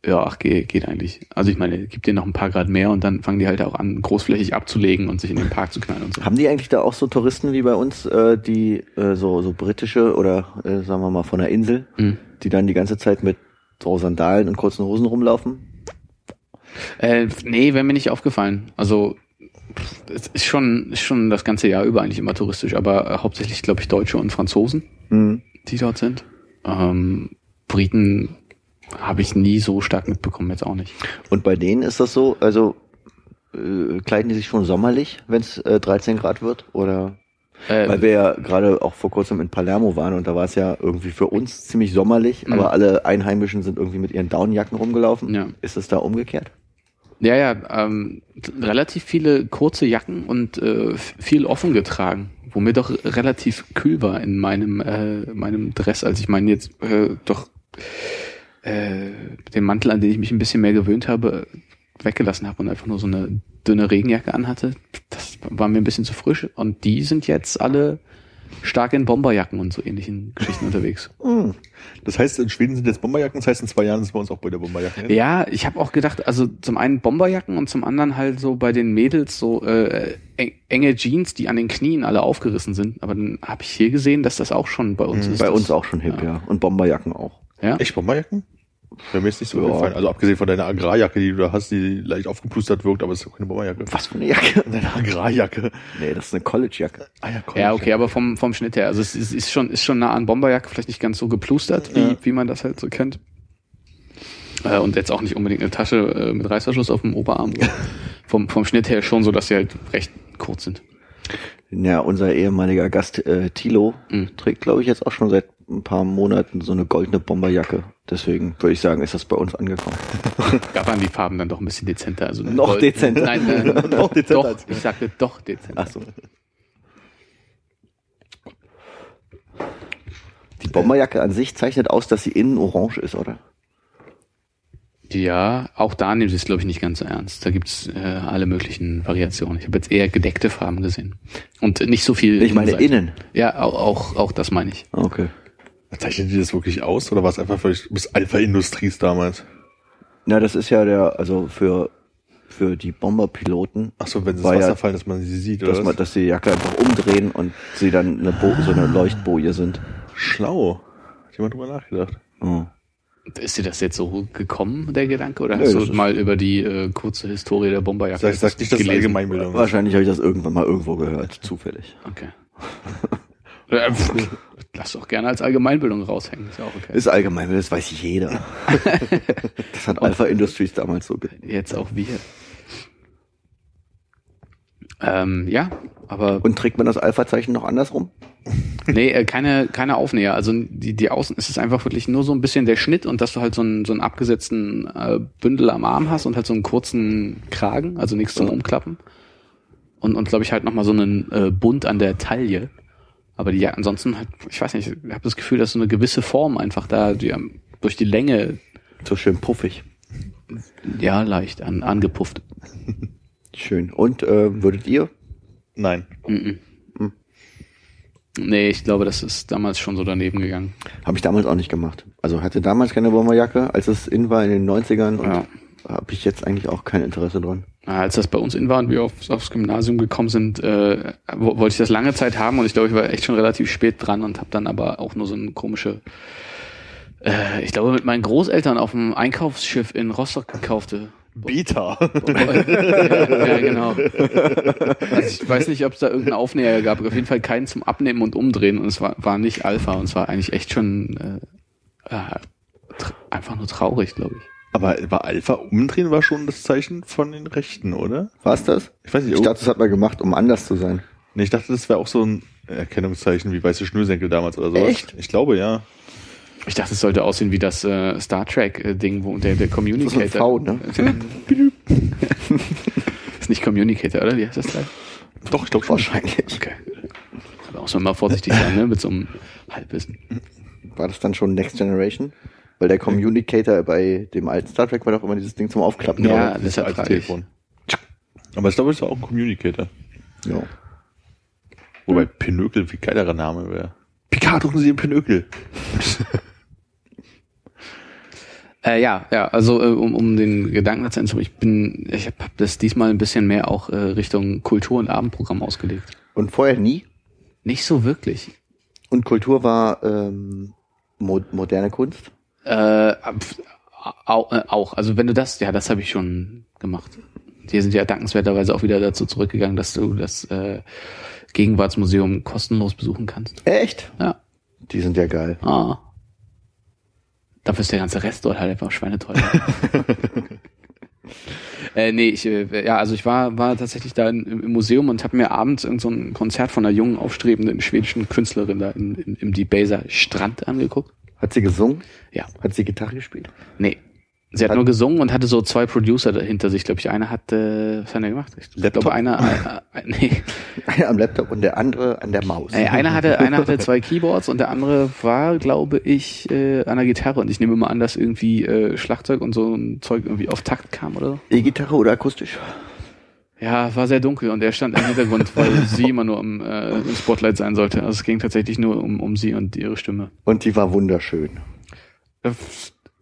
Ja, ach, geht, geht eigentlich. Also ich meine, gibt dir noch ein paar Grad mehr und dann fangen die halt auch an, großflächig abzulegen und sich in den Park zu knallen und so. Haben die eigentlich da auch so Touristen wie bei uns, äh, die äh, so, so britische oder äh, sagen wir mal von der Insel, Mhm. die dann die ganze Zeit mit so Sandalen und kurzen Hosen rumlaufen? Äh, nee, wäre mir nicht aufgefallen. Also es ist schon, ist schon das ganze Jahr über eigentlich immer touristisch, aber äh, hauptsächlich, glaube ich, Deutsche und Franzosen, Mhm. die dort sind. Ähm, Briten habe ich nie so stark mitbekommen, jetzt auch nicht. Und bei denen ist das so, also äh, kleiden die sich schon sommerlich, wenn es äh, 13 Grad wird? Oder Äh, weil wir ja gerade auch vor kurzem in Palermo waren und da war es ja irgendwie für uns ziemlich sommerlich, Mhm. aber alle Einheimischen sind irgendwie mit ihren Downjacken rumgelaufen. Ja. Ist es da umgekehrt? ja, ja, ähm, relativ viele kurze Jacken und äh, viel offen getragen, wo mir doch relativ kühl war in meinem, äh, meinem Dress, als ich meinen jetzt äh, doch äh, den Mantel, an den ich mich ein bisschen mehr gewöhnt habe, weggelassen habe und einfach nur so eine dünne Regenjacke anhatte. Das war mir ein bisschen zu frisch. Und die sind jetzt alle stark in Bomberjacken und so ähnlichen Geschichten unterwegs. Mhm. Das heißt, in Schweden sind jetzt Bomberjacken, das heißt, in zwei Jahren sind wir uns auch bei der Bomberjacke. hin. Ja, ich habe auch gedacht, also zum einen Bomberjacken und zum anderen halt so bei den Mädels so äh, eng- enge Jeans, die an den Knien alle aufgerissen sind. Aber dann habe ich hier gesehen, dass das auch schon bei uns ist. Bei uns auch schon hip, ja. ja. Und Bomberjacken auch. Ja? Echt Bomberjacken? Mir jetzt nicht so Ja. gefallen. Also abgesehen von deiner Agrarjacke, die du da hast, die leicht aufgeplustert wirkt, aber es ist auch keine Bomberjacke. Was für eine Jacke? Deine Agrarjacke. Nee, das ist eine College-Jacke. Ah ja, komm, Ja, okay, aber vom, vom Schnitt her. Also es ist, ist schon, ist schon nah an Bomberjacke, vielleicht nicht ganz so geplustert, wie, Ja. wie man das halt so kennt. Äh, und jetzt auch nicht unbedingt eine Tasche äh, mit Reißverschluss auf dem Oberarm. vom, vom Schnitt her schon so, dass sie halt recht kurz sind. Ja, unser ehemaliger Gast äh, Tilo Mhm. trägt, glaube ich, jetzt auch schon seit ein paar Monaten so eine goldene Bomberjacke. Deswegen würde ich sagen, ist das bei uns angekommen. Da waren die Farben dann doch ein bisschen dezenter. Also Noch dezenter. Nein, äh, Noch dezenter doch, ich sagte doch dezenter. Ach so. Die Bomberjacke an sich zeichnet aus, dass sie innen orange ist, oder? Ja, auch da nehmen sie es, glaube ich, nicht ganz so ernst. Da gibt's äh, alle möglichen Variationen. Ich habe jetzt eher gedeckte Farben gesehen. Und nicht so viel. Ich meine Innenseite. innen. Ja, auch, auch, auch das meine ich. Okay. Zeichnet die das wirklich aus oder war es einfach vielleicht bis Alpha Industries damals? Na, das ist ja der, also für, für die Bomberpiloten, Ach so, wenn sie ins War ja- Wasser fallen, dass man sie sieht oder dass, man, dass die Jacke einfach umdrehen und sie dann eine Bo so eine Leuchtboje sind. Schlau. Hat jemand drüber nachgedacht? Oh. Ist dir das jetzt so gekommen, der Gedanke? Oder Nö, hast du mal über die äh, kurze Historie der Bomberjacke Sag, sag nicht, dass es gelesen? Allgemeinbildung. Wahrscheinlich habe ich das irgendwann mal irgendwo gehört, zufällig. Okay. Pff, Lass doch gerne als Allgemeinbildung raushängen. Ist ja auch okay. Ist allgemein, das weiß jeder. das hat Alpha Industries damals so ge Jetzt auch wir. Ähm, ja, aber Und trägt man das Alpha-Zeichen noch andersrum? nee, äh, keine, keine Aufnäher. Also die, die Außen ist es einfach wirklich nur so ein bisschen der Schnitt und dass du halt so einen, so einen abgesetzten äh, Bündel am Arm hast und halt so einen kurzen Kragen, also nichts zum. Umklappen. Und, und glaube ich halt nochmal so einen äh, Bund an der Taille. Aber die ja ansonsten halt, ich weiß nicht, ich habe das Gefühl, dass so eine gewisse Form einfach da, die ähm, durch die Länge So schön puffig. ja leicht an, angepufft. Schön. Und äh, würdet ihr? Nein. Mhm. Nee, ich glaube, das ist damals schon so daneben gegangen. Habe ich damals auch nicht gemacht. Also hatte damals keine Bomberjacke, als es in war in den 90ern und Ja. habe ich jetzt eigentlich auch kein Interesse dran. Als das bei uns in war und wir aufs, aufs Gymnasium gekommen sind, äh, wo- wollte ich das lange Zeit haben und ich glaube, ich war echt schon relativ spät dran und habe dann aber auch nur so eine komische, äh, ich glaube, mit meinen Großeltern auf dem Einkaufsschiff in Rostock gekaufte. Beta. ja, ja, genau. Also ich weiß nicht, ob es da irgendeinen Aufnäher gab, aber auf jeden Fall keinen zum Abnehmen und Umdrehen und es war, war nicht Alpha und es war eigentlich echt schon äh, äh, einfach nur traurig, glaube ich. Aber war Alpha umdrehen war schon das Zeichen von den Rechten, oder? War's das? Ich weiß nicht. Ich dachte, das hat man gemacht, um anders zu sein. nee, ich dachte, das wäre auch so ein Erkennungszeichen wie weiße Schnürsenkel damals oder sowas. Echt? Ich glaube, ja. Ich dachte, es sollte aussehen wie das äh, Star Trek-Ding, wo der, der So ein Communicator. V, ne? ist nicht Communicator, oder? Wie heißt das gleich? Doch, ich glaube schon. Wahrscheinlich. Okay. Da muss man mal vorsichtig sein, ne? Mit so einem Halbwissen. War das dann schon Next Generation? Weil der Communicator bei dem alten Star Trek war doch immer dieses Ding zum Aufklappen. Ja, deshalb Als frage ich. Telefon. Aber ich glaube, es ist auch ein Communicator. ja. Wobei Pinökel viel geilerer Name wäre. Picard, drucken Sie den Pinökel. Äh, ja, ja, also äh, um, um den Gedanken zu Ende ich bin, ich habe hab das diesmal ein bisschen mehr auch äh, Richtung Kultur- und Abendprogramm ausgelegt. Und vorher nie. Nicht so wirklich. Und Kultur war ähm, mo moderne Kunst. Äh, äh, auch, also wenn du das, ja, das habe ich schon gemacht. Die sind ja dankenswerterweise auch wieder dazu zurückgegangen, dass du das äh, Gegenwartsmuseum kostenlos besuchen kannst. Echt? Ja. Die sind ja geil. Ah. Dafür ist der ganze Rest dort halt einfach schweineteuer. äh, nee, ich, äh, ja, also ich war, war tatsächlich da in, im Museum und habe mir abends irgend so ein Konzert von einer jungen, aufstrebenden schwedischen Künstlerin da in, in, im Debaser Strand angeguckt. Hat sie gesungen? Ja. Hat sie Gitarre gespielt? Nee. Sie hat Hat- nur gesungen und hatte so zwei Producer dahinter sich, glaube ich. Einer hat, äh, was hat er gemacht? Ich Laptop? glaube, einer, äh, äh, nee, Einer am Laptop und der andere an der Maus. äh, einer hatte, einer hatte zwei Keyboards und der andere war, glaube ich, äh, an der Gitarre. Und ich nehme mal an, dass irgendwie äh, Schlagzeug und so ein Zeug irgendwie auf Takt kam oder so. E-Gitarre oder akustisch? Ja, war sehr dunkel und er stand im Hintergrund, weil sie immer nur im, äh, im Spotlight sein sollte. Also es ging tatsächlich nur um, um sie und ihre Stimme. Und die war wunderschön. Äh,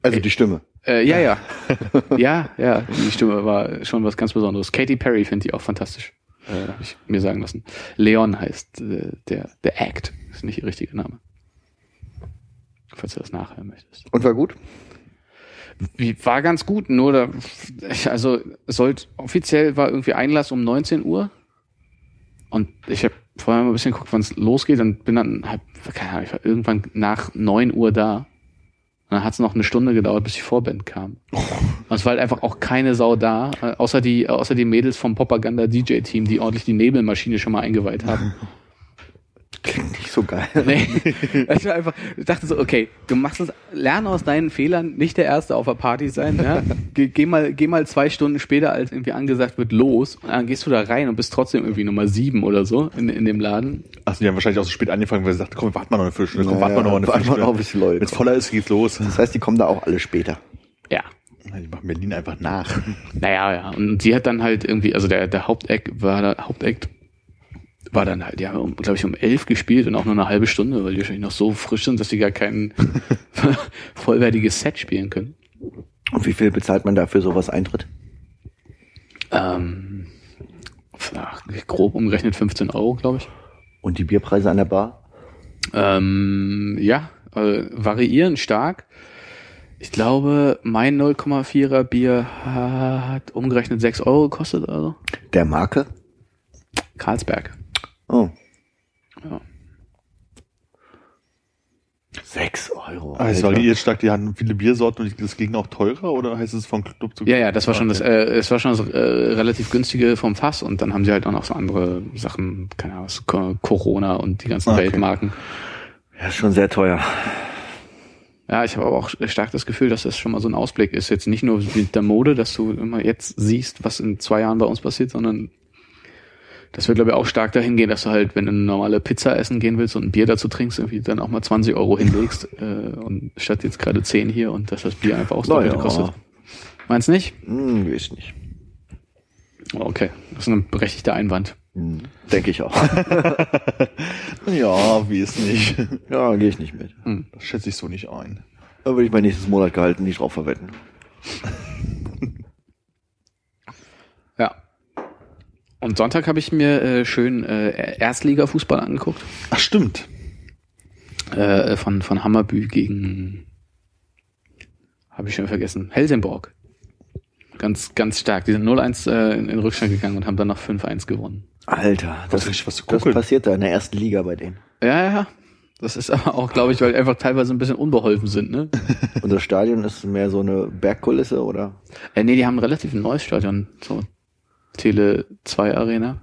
Also die Stimme. Äh, ja, ja. ja, ja, die Stimme war schon was ganz Besonderes. Katy Perry finde ich auch fantastisch. Äh, ich mir sagen lassen. Leon heißt äh, der, der Act. Ist nicht ihr richtiger Name. Falls du das nachhören möchtest. Und war gut? Wie, war ganz gut, nur da, also sollte offiziell war irgendwie Einlass um 19 Uhr. Und ich habe vorher mal ein bisschen geguckt, wann es losgeht und bin dann halt, keine Ahnung, ich war irgendwann nach 9 Uhr da. Und dann hat es noch eine Stunde gedauert, bis die Vorband kam. Und es war halt einfach auch keine Sau da, äh, außer die, außer die Mädels vom Propaganda-DJ-Team, die ordentlich die Nebelmaschine schon mal eingeweiht haben. Klingt nicht so geil. Nee. Ich war einfach, ich dachte so, okay, du machst es, lerne aus deinen Fehlern, nicht der Erste auf der Party sein, ja? Geh, geh mal, geh mal zwei Stunden später, als irgendwie angesagt wird, los. Und dann gehst du da rein und bist trotzdem irgendwie Nummer sieben oder so in, in dem Laden. Achso, die haben wahrscheinlich auch so spät angefangen, weil sie dachten, komm, warten wir noch eine Viertelstunde, komm, warten wir noch eine warten wir Viertelstunde. noch, die Leute Wenn es voller ist, geht's los. Das heißt, die kommen da auch alle später. Ja. Die machen Berlin einfach nach. Naja, ja. Und sie hat dann halt irgendwie, also der, der Hauptact war da, Hauptact war dann halt, ja, um, glaube ich, um elf gespielt und auch nur eine halbe Stunde, weil die wahrscheinlich noch so frisch sind, dass sie gar kein vollwertiges Set spielen können. Und wie viel bezahlt man dafür sowas Eintritt? Ähm, ach, grob umgerechnet 15 Euro, glaube ich. Und die Bierpreise an der Bar? Ähm, ja, äh, variieren stark. Ich glaube, mein 0,4er Bier hat umgerechnet 6 Euro gekostet oder so. Der Marke? Karlsberg. Oh. Ja. Sechs Euro. Ah, es Alter. variiert stark, die hatten viele Biersorten und das ging auch teurer oder heißt es von Club zu Club? Ja, ja, das war schon das, äh, es war schon das äh, relativ günstige vom Fass und dann haben sie halt auch noch so andere Sachen, keine Ahnung, was, Corona und die ganzen Okay. Weltmarken. Ja, ist schon sehr teuer. Ja, ich habe aber auch stark das Gefühl, dass das schon mal so ein Ausblick ist. Jetzt nicht nur mit der Mode, dass du immer jetzt siehst, was in zwei Jahren bei uns passiert, sondern das wird, glaube ich, auch stark dahin gehen, dass du halt, wenn du eine normale Pizza essen gehen willst und ein Bier dazu trinkst, irgendwie dann auch mal 20 Euro hinlegst äh, und statt jetzt gerade 10 hier und dass das Bier einfach auch so Naja. viel kostet. Meinst nicht? Hm, weiß nicht. Okay, das ist ein berechtigter Einwand. Hm, Denke ich auch. Ja, wie es nicht. ja, gehe ich nicht mit. Das schätze ich so nicht ein. Da würde ich mein nächstes Monat gehalten nicht drauf verwetten. Ja. Und Sonntag habe ich mir äh, schön äh, Erstliga-Fußball angeguckt. Ach, stimmt. Äh, von, von Hammerbü gegen, habe ich schon vergessen, Helsingborg. Ganz, ganz stark. Die sind 0-1 äh, in, in Rückstand gegangen und haben dann noch 5-1 gewonnen. Alter, Das ist richtig was zu das passiert da in der ersten Liga bei denen. Ja, ja. Das ist aber auch, glaube ich, weil die einfach teilweise ein bisschen unbeholfen sind, ne? Und das Stadion ist mehr so eine Bergkulisse, oder? äh, nee, die haben ein relativ neues Stadion, so Tele 2 Arena.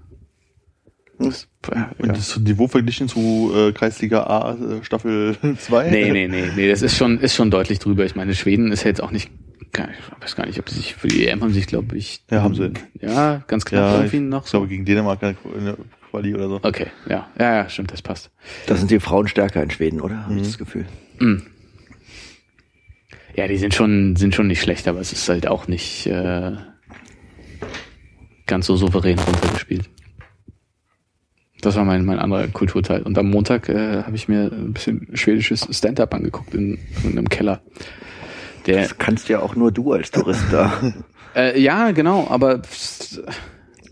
Das, ja, Und das Niveau verglichen zu äh, Kreisliga A äh, Staffel 2? Nee, nee, nee, nee, das ist schon, ist schon deutlich drüber. Ich meine, Schweden ist ja jetzt auch nicht, ich weiß gar nicht, ob sie sich für die EM haben sich, glaube ich. Ja, haben sie. Ja, ganz knapp Ja, ich irgendwie noch glaube so. gegen Dänemark der Quali oder so. Okay, ja, ja, ja, stimmt, das passt. Da sind die Frauen stärker in Schweden, oder? Habe ich das Gefühl. Ja, die sind schon, sind schon nicht schlecht, aber es ist halt auch nicht äh, ganz so souverän runtergespielt. Das war mein, mein anderer Kulturteil. Und am Montag äh, habe ich mir ein bisschen schwedisches Stand-up angeguckt in, in einem Keller. Der, Das kannst ja auch nur du als Tourist da. äh, ja, genau, aber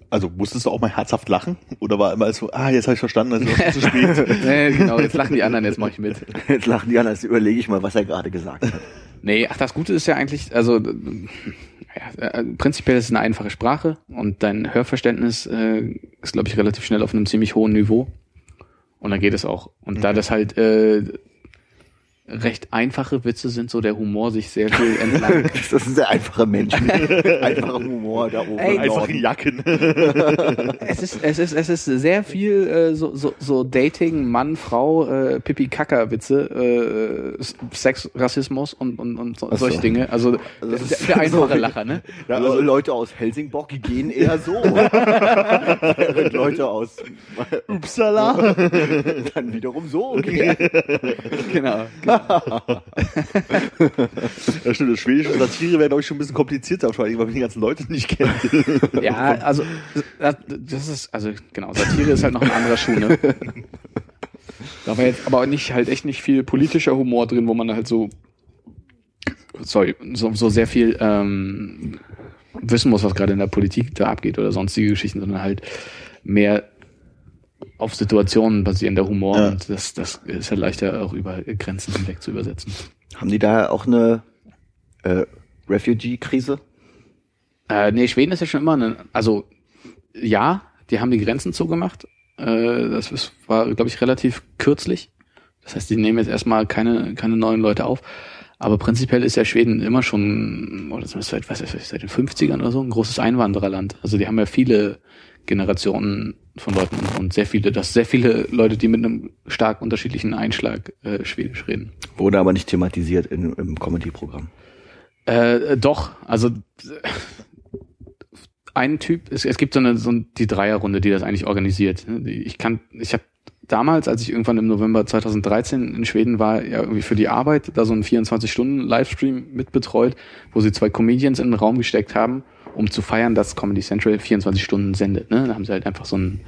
Also musstest du auch mal herzhaft lachen? Oder war immer so, ah, jetzt habe ich verstanden, es ist zu spät. äh, genau, jetzt lachen die anderen, jetzt mache ich mit. Jetzt lachen die an, als überlege ich mal, was er gerade gesagt hat. Nee, ach, das Gute ist ja eigentlich, also äh, ja, äh, prinzipiell ist es eine einfache Sprache und dein Hörverständnis äh, ist, glaube ich, relativ schnell auf einem ziemlich hohen Niveau. Und dann geht es auch. Und da das halt äh, recht einfache Witze sind, so der Humor sich sehr viel entlang. Das ist ein sehr einfacher Mensch. Einfacher Humor da oben. Ey, Einfache. Jacken. es ist, es ist, es ist sehr viel äh, so, so, so Dating, Mann, Frau, äh, Pipi Kaka Witze, äh, Sex, Rassismus und, und, und so, solche Dinge. Also der, das ist der einfache so- Lacher, ne? Ja, also Leute aus Helsingborg gehen eher so. Während Leute aus Upsala. dann wiederum so gehen. Genau. Ja, stimmt, das schwedische Satire wäre, glaube ich, schon ein bisschen komplizierter, vor allem, weil man die ganzen Leute nicht kennt. Ja, also das, ist, also genau, Satire ist halt noch ein anderer Schuh, ne? Da war jetzt aber nicht halt echt nicht viel politischer Humor drin, wo man halt so sorry, so, so sehr viel ähm, wissen muss, was gerade in der Politik da abgeht oder sonstige Geschichten, sondern halt mehr auf Situationen basierender Humor Ja. und das, das ist ja leichter auch über Grenzen hinweg zu übersetzen. Haben die da auch eine äh, Refugee-Krise? Äh, nee, Schweden ist ja schon immer eine, also ja, die haben die Grenzen zugemacht. Äh, das ist, war, glaube ich, relativ kürzlich. Das heißt, die nehmen jetzt erstmal keine, keine neuen Leute auf. Aber prinzipiell ist ja Schweden immer schon, oder zumindest seit, was weiß ich, seit den 50ern oder so, ein großes Einwandererland. Also die haben ja viele Generationen von Leuten und, sehr viele, das sehr viele Leute, die mit einem stark unterschiedlichen Einschlag äh, Schwedisch reden. Wurde aber nicht thematisiert in, im Comedy-Programm. Äh, doch, also äh, ein Typ, es, es gibt so eine so die Dreierrunde, die das eigentlich organisiert. Ich kann, ich habe damals, als ich irgendwann im November 2013 in Schweden war, ja irgendwie für die Arbeit da so einen 24-Stunden-Livestream mitbetreut, wo sie zwei Comedians in den Raum gesteckt haben, um zu feiern, dass Comedy Central 24 Stunden sendet. Ne? Da haben sie halt einfach so ein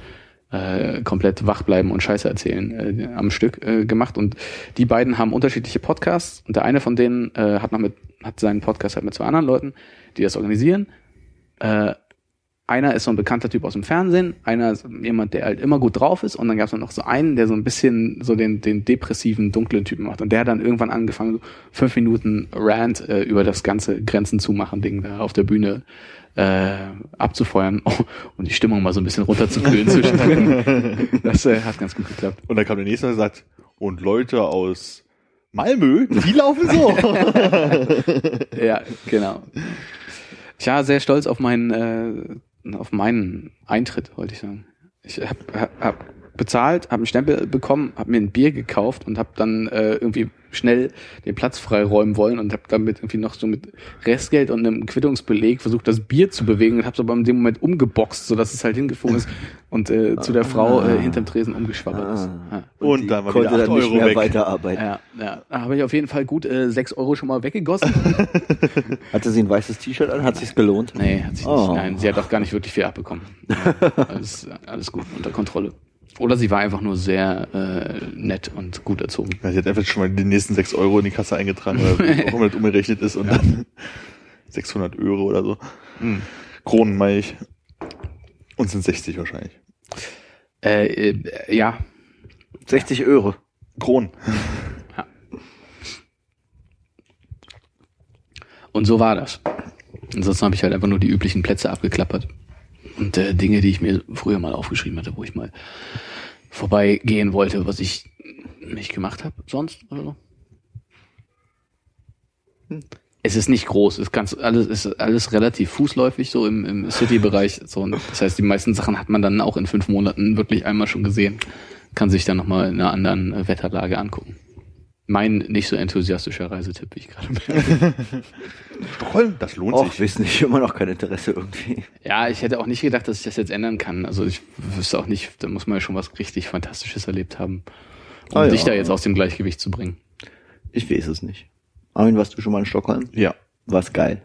äh, komplett wach bleiben und Scheiße erzählen äh, am Stück äh, gemacht und die beiden haben unterschiedliche Podcasts und der eine von denen äh, hat noch mit hat seinen Podcast halt mit zwei anderen Leuten, die das organisieren. Äh, einer ist so ein bekannter Typ aus dem Fernsehen, einer ist jemand, der halt immer gut drauf ist und dann gab es noch so einen, der so ein bisschen so den, den depressiven, dunklen Typen macht und der hat dann irgendwann angefangen, so fünf Minuten Rant äh, über das ganze Grenzen zumachen Ding da auf der Bühne äh, abzufeuern und die Stimmung mal so ein bisschen runterzukühlen zwischendrin. Das äh, hat ganz gut geklappt. Und dann kam der nächste und sagt, und Leute aus Malmö, die laufen so. Ja, genau. Ich war sehr stolz auf meinen, äh, auf meinen Eintritt, wollte ich sagen. Ich habe hab, hab bezahlt, habe einen Stempel bekommen, habe mir ein Bier gekauft und habe dann äh, irgendwie schnell den Platz freiräumen wollen und habe damit irgendwie noch so mit Restgeld und einem Quittungsbeleg versucht, das Bier zu bewegen und habe es aber in dem Moment umgeboxt, sodass es halt hingeflogen ist und äh, zu der Frau äh, hinterm Tresen umgeschwabbert ist. Ja. Und die dann war konnte wieder 8 dann nicht Euro mehr weg. weiterarbeiten. Ja, ja. Da habe ich auf jeden Fall gut äh, sechs Euro schon mal weggegossen. Hatte sie ein weißes T-Shirt an? Hat sich's gelohnt? Nee, hat sie nicht. Oh. Nein, sie hat auch gar nicht wirklich viel abbekommen. Ja, alles, alles gut, unter Kontrolle. Oder sie war einfach nur sehr äh, nett und gut erzogen. Ja, sie hat einfach schon mal die nächsten 6 Euro in die Kasse eingetragen, weil auch immer das umgerechnet ist und dann 600 Euro oder so. Hm. Kronen meine ich. Und sind 60 wahrscheinlich. Äh, äh, ja, 60 Euro. Kronen. und so war das. Ansonsten habe ich halt einfach nur die üblichen Plätze abgeklappert. Und äh, Dinge, die ich mir früher mal aufgeschrieben hatte, wo ich mal vorbeigehen wollte, was ich nicht gemacht habe sonst oder so. es ist nicht groß, es ist ganz alles ist alles relativ fußläufig so im, im City-Bereich. So, und das heißt, die meisten Sachen hat man dann auch in fünf Monaten wirklich einmal schon gesehen, kann sich dann nochmal in einer anderen äh, Wetterlage angucken. Mein nicht so enthusiastischer Reisetipp, wie ich gerade merke. Stockholm, das lohnt Och, sich. wissen nicht immer noch kein Interesse irgendwie. Ja, ich hätte auch nicht gedacht, dass ich das jetzt ändern kann. Also ich wüsste auch nicht, da muss man ja schon was richtig Fantastisches erlebt haben, um Ah, ja. dich da jetzt aus dem Gleichgewicht zu bringen. Ich weiß es nicht. Armin, warst du schon mal in Stockholm? Ja, War's geil.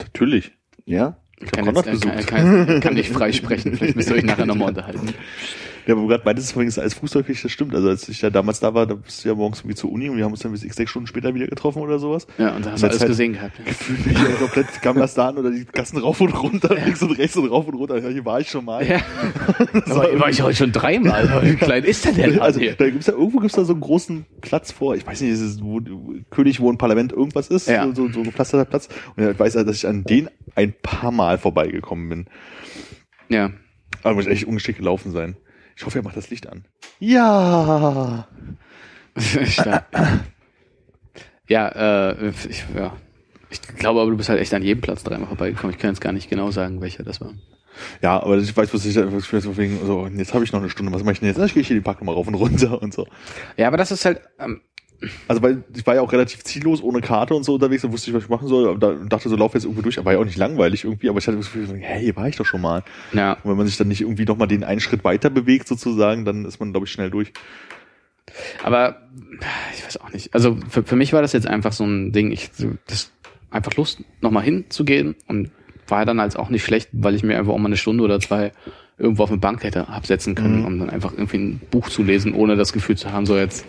natürlich. Ja? Ich kann, jetzt, kann, besucht. kann, kann nicht frei sprechen. Vielleicht müsst ihr euch nachher nochmal unterhalten. Ja, aber gerade meintest, ist alles fußläufig, das stimmt. Also als ich ja damals da war, da bist du ja morgens irgendwie zur Uni und wir haben uns dann bis sechs Stunden später wieder getroffen oder sowas. Ja, und da hast du alles Zeit- gesehen gehabt. Gefühlt bin ich ja komplett Gamlastan oder die Gassen rauf und runter, links und rechts und rauf und runter. Ja, hier war ich schon mal. Ja. Aber war ich heute schon dreimal. Wie klein ist der denn? Also hier? da gibt's ja irgendwo gibt's da so einen großen Platz vor. Ich weiß nicht, ist es wo König, wo ein Parlament irgendwas ist, Ja. so, so, so gepflasterter Platz. Und ich weiß ja, dass ich an den ein paar Mal vorbeigekommen bin. Ja. Aber muss echt ungeschickt gelaufen sein. Ich hoffe, er macht das Licht an. Ja. Ja, äh, ich, ja. Ich glaube aber, du bist halt echt an jedem Platz dreimal vorbeigekommen. Ich kann jetzt gar nicht genau sagen, welcher das war. Ja, aber ich weiß, was ich, was ich so wegen, so, und jetzt habe ich noch eine Stunde, was mache ich denn jetzt? Ich gehe hier die Park mal rauf und runter und so. Ja, aber das ist halt, ähm, Also weil ich war ja auch relativ ziellos, ohne Karte und so unterwegs, und wusste ich, was ich machen soll. Und da dachte so, lauf jetzt irgendwo durch, aber war ja auch nicht langweilig irgendwie, aber ich hatte das Gefühl, hä, hier war ich doch schon mal. ja. Und wenn man sich dann nicht irgendwie nochmal den einen Schritt weiter bewegt, sozusagen, dann ist man, glaube ich, schnell durch. Aber ich weiß auch nicht. Also für, für mich war das jetzt einfach so ein Ding, ich das einfach Lust, nochmal hinzugehen und war dann als auch nicht schlecht, weil ich mir einfach auch mal eine Stunde oder zwei irgendwo auf eine Bank hätte absetzen können, Mhm. um dann einfach irgendwie ein Buch zu lesen, ohne das Gefühl zu haben, so jetzt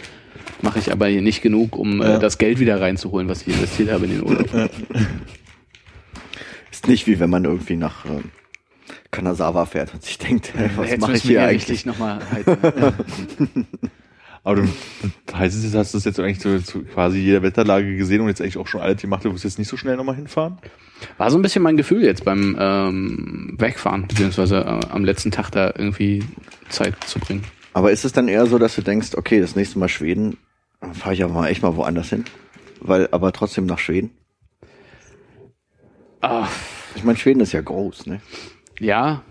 mache ich aber hier nicht genug, um Ja. äh, das Geld wieder reinzuholen, was ich investiert habe in den Urlaub. Ist nicht wie wenn man irgendwie nach ähm, Kanazawa fährt und sich denkt, hey, was Jetzt mache ich hier eigentlich eigentlich? nochmal halten. Aber du, heißt es jetzt, hast du das jetzt eigentlich zu, zu quasi jeder Wetterlage gesehen und jetzt eigentlich auch schon alles gemacht, du musst jetzt nicht so schnell nochmal hinfahren? War so ein bisschen mein Gefühl jetzt beim ähm, Wegfahren, beziehungsweise äh, am letzten Tag da irgendwie Zeit zu bringen. Aber ist es dann eher so, dass du denkst, okay, das nächste Mal Schweden, dann fahre ich aber mal echt mal woanders hin? Weil, aber trotzdem nach Schweden? Ah, Ich meine, Schweden ist ja groß, ne? ja,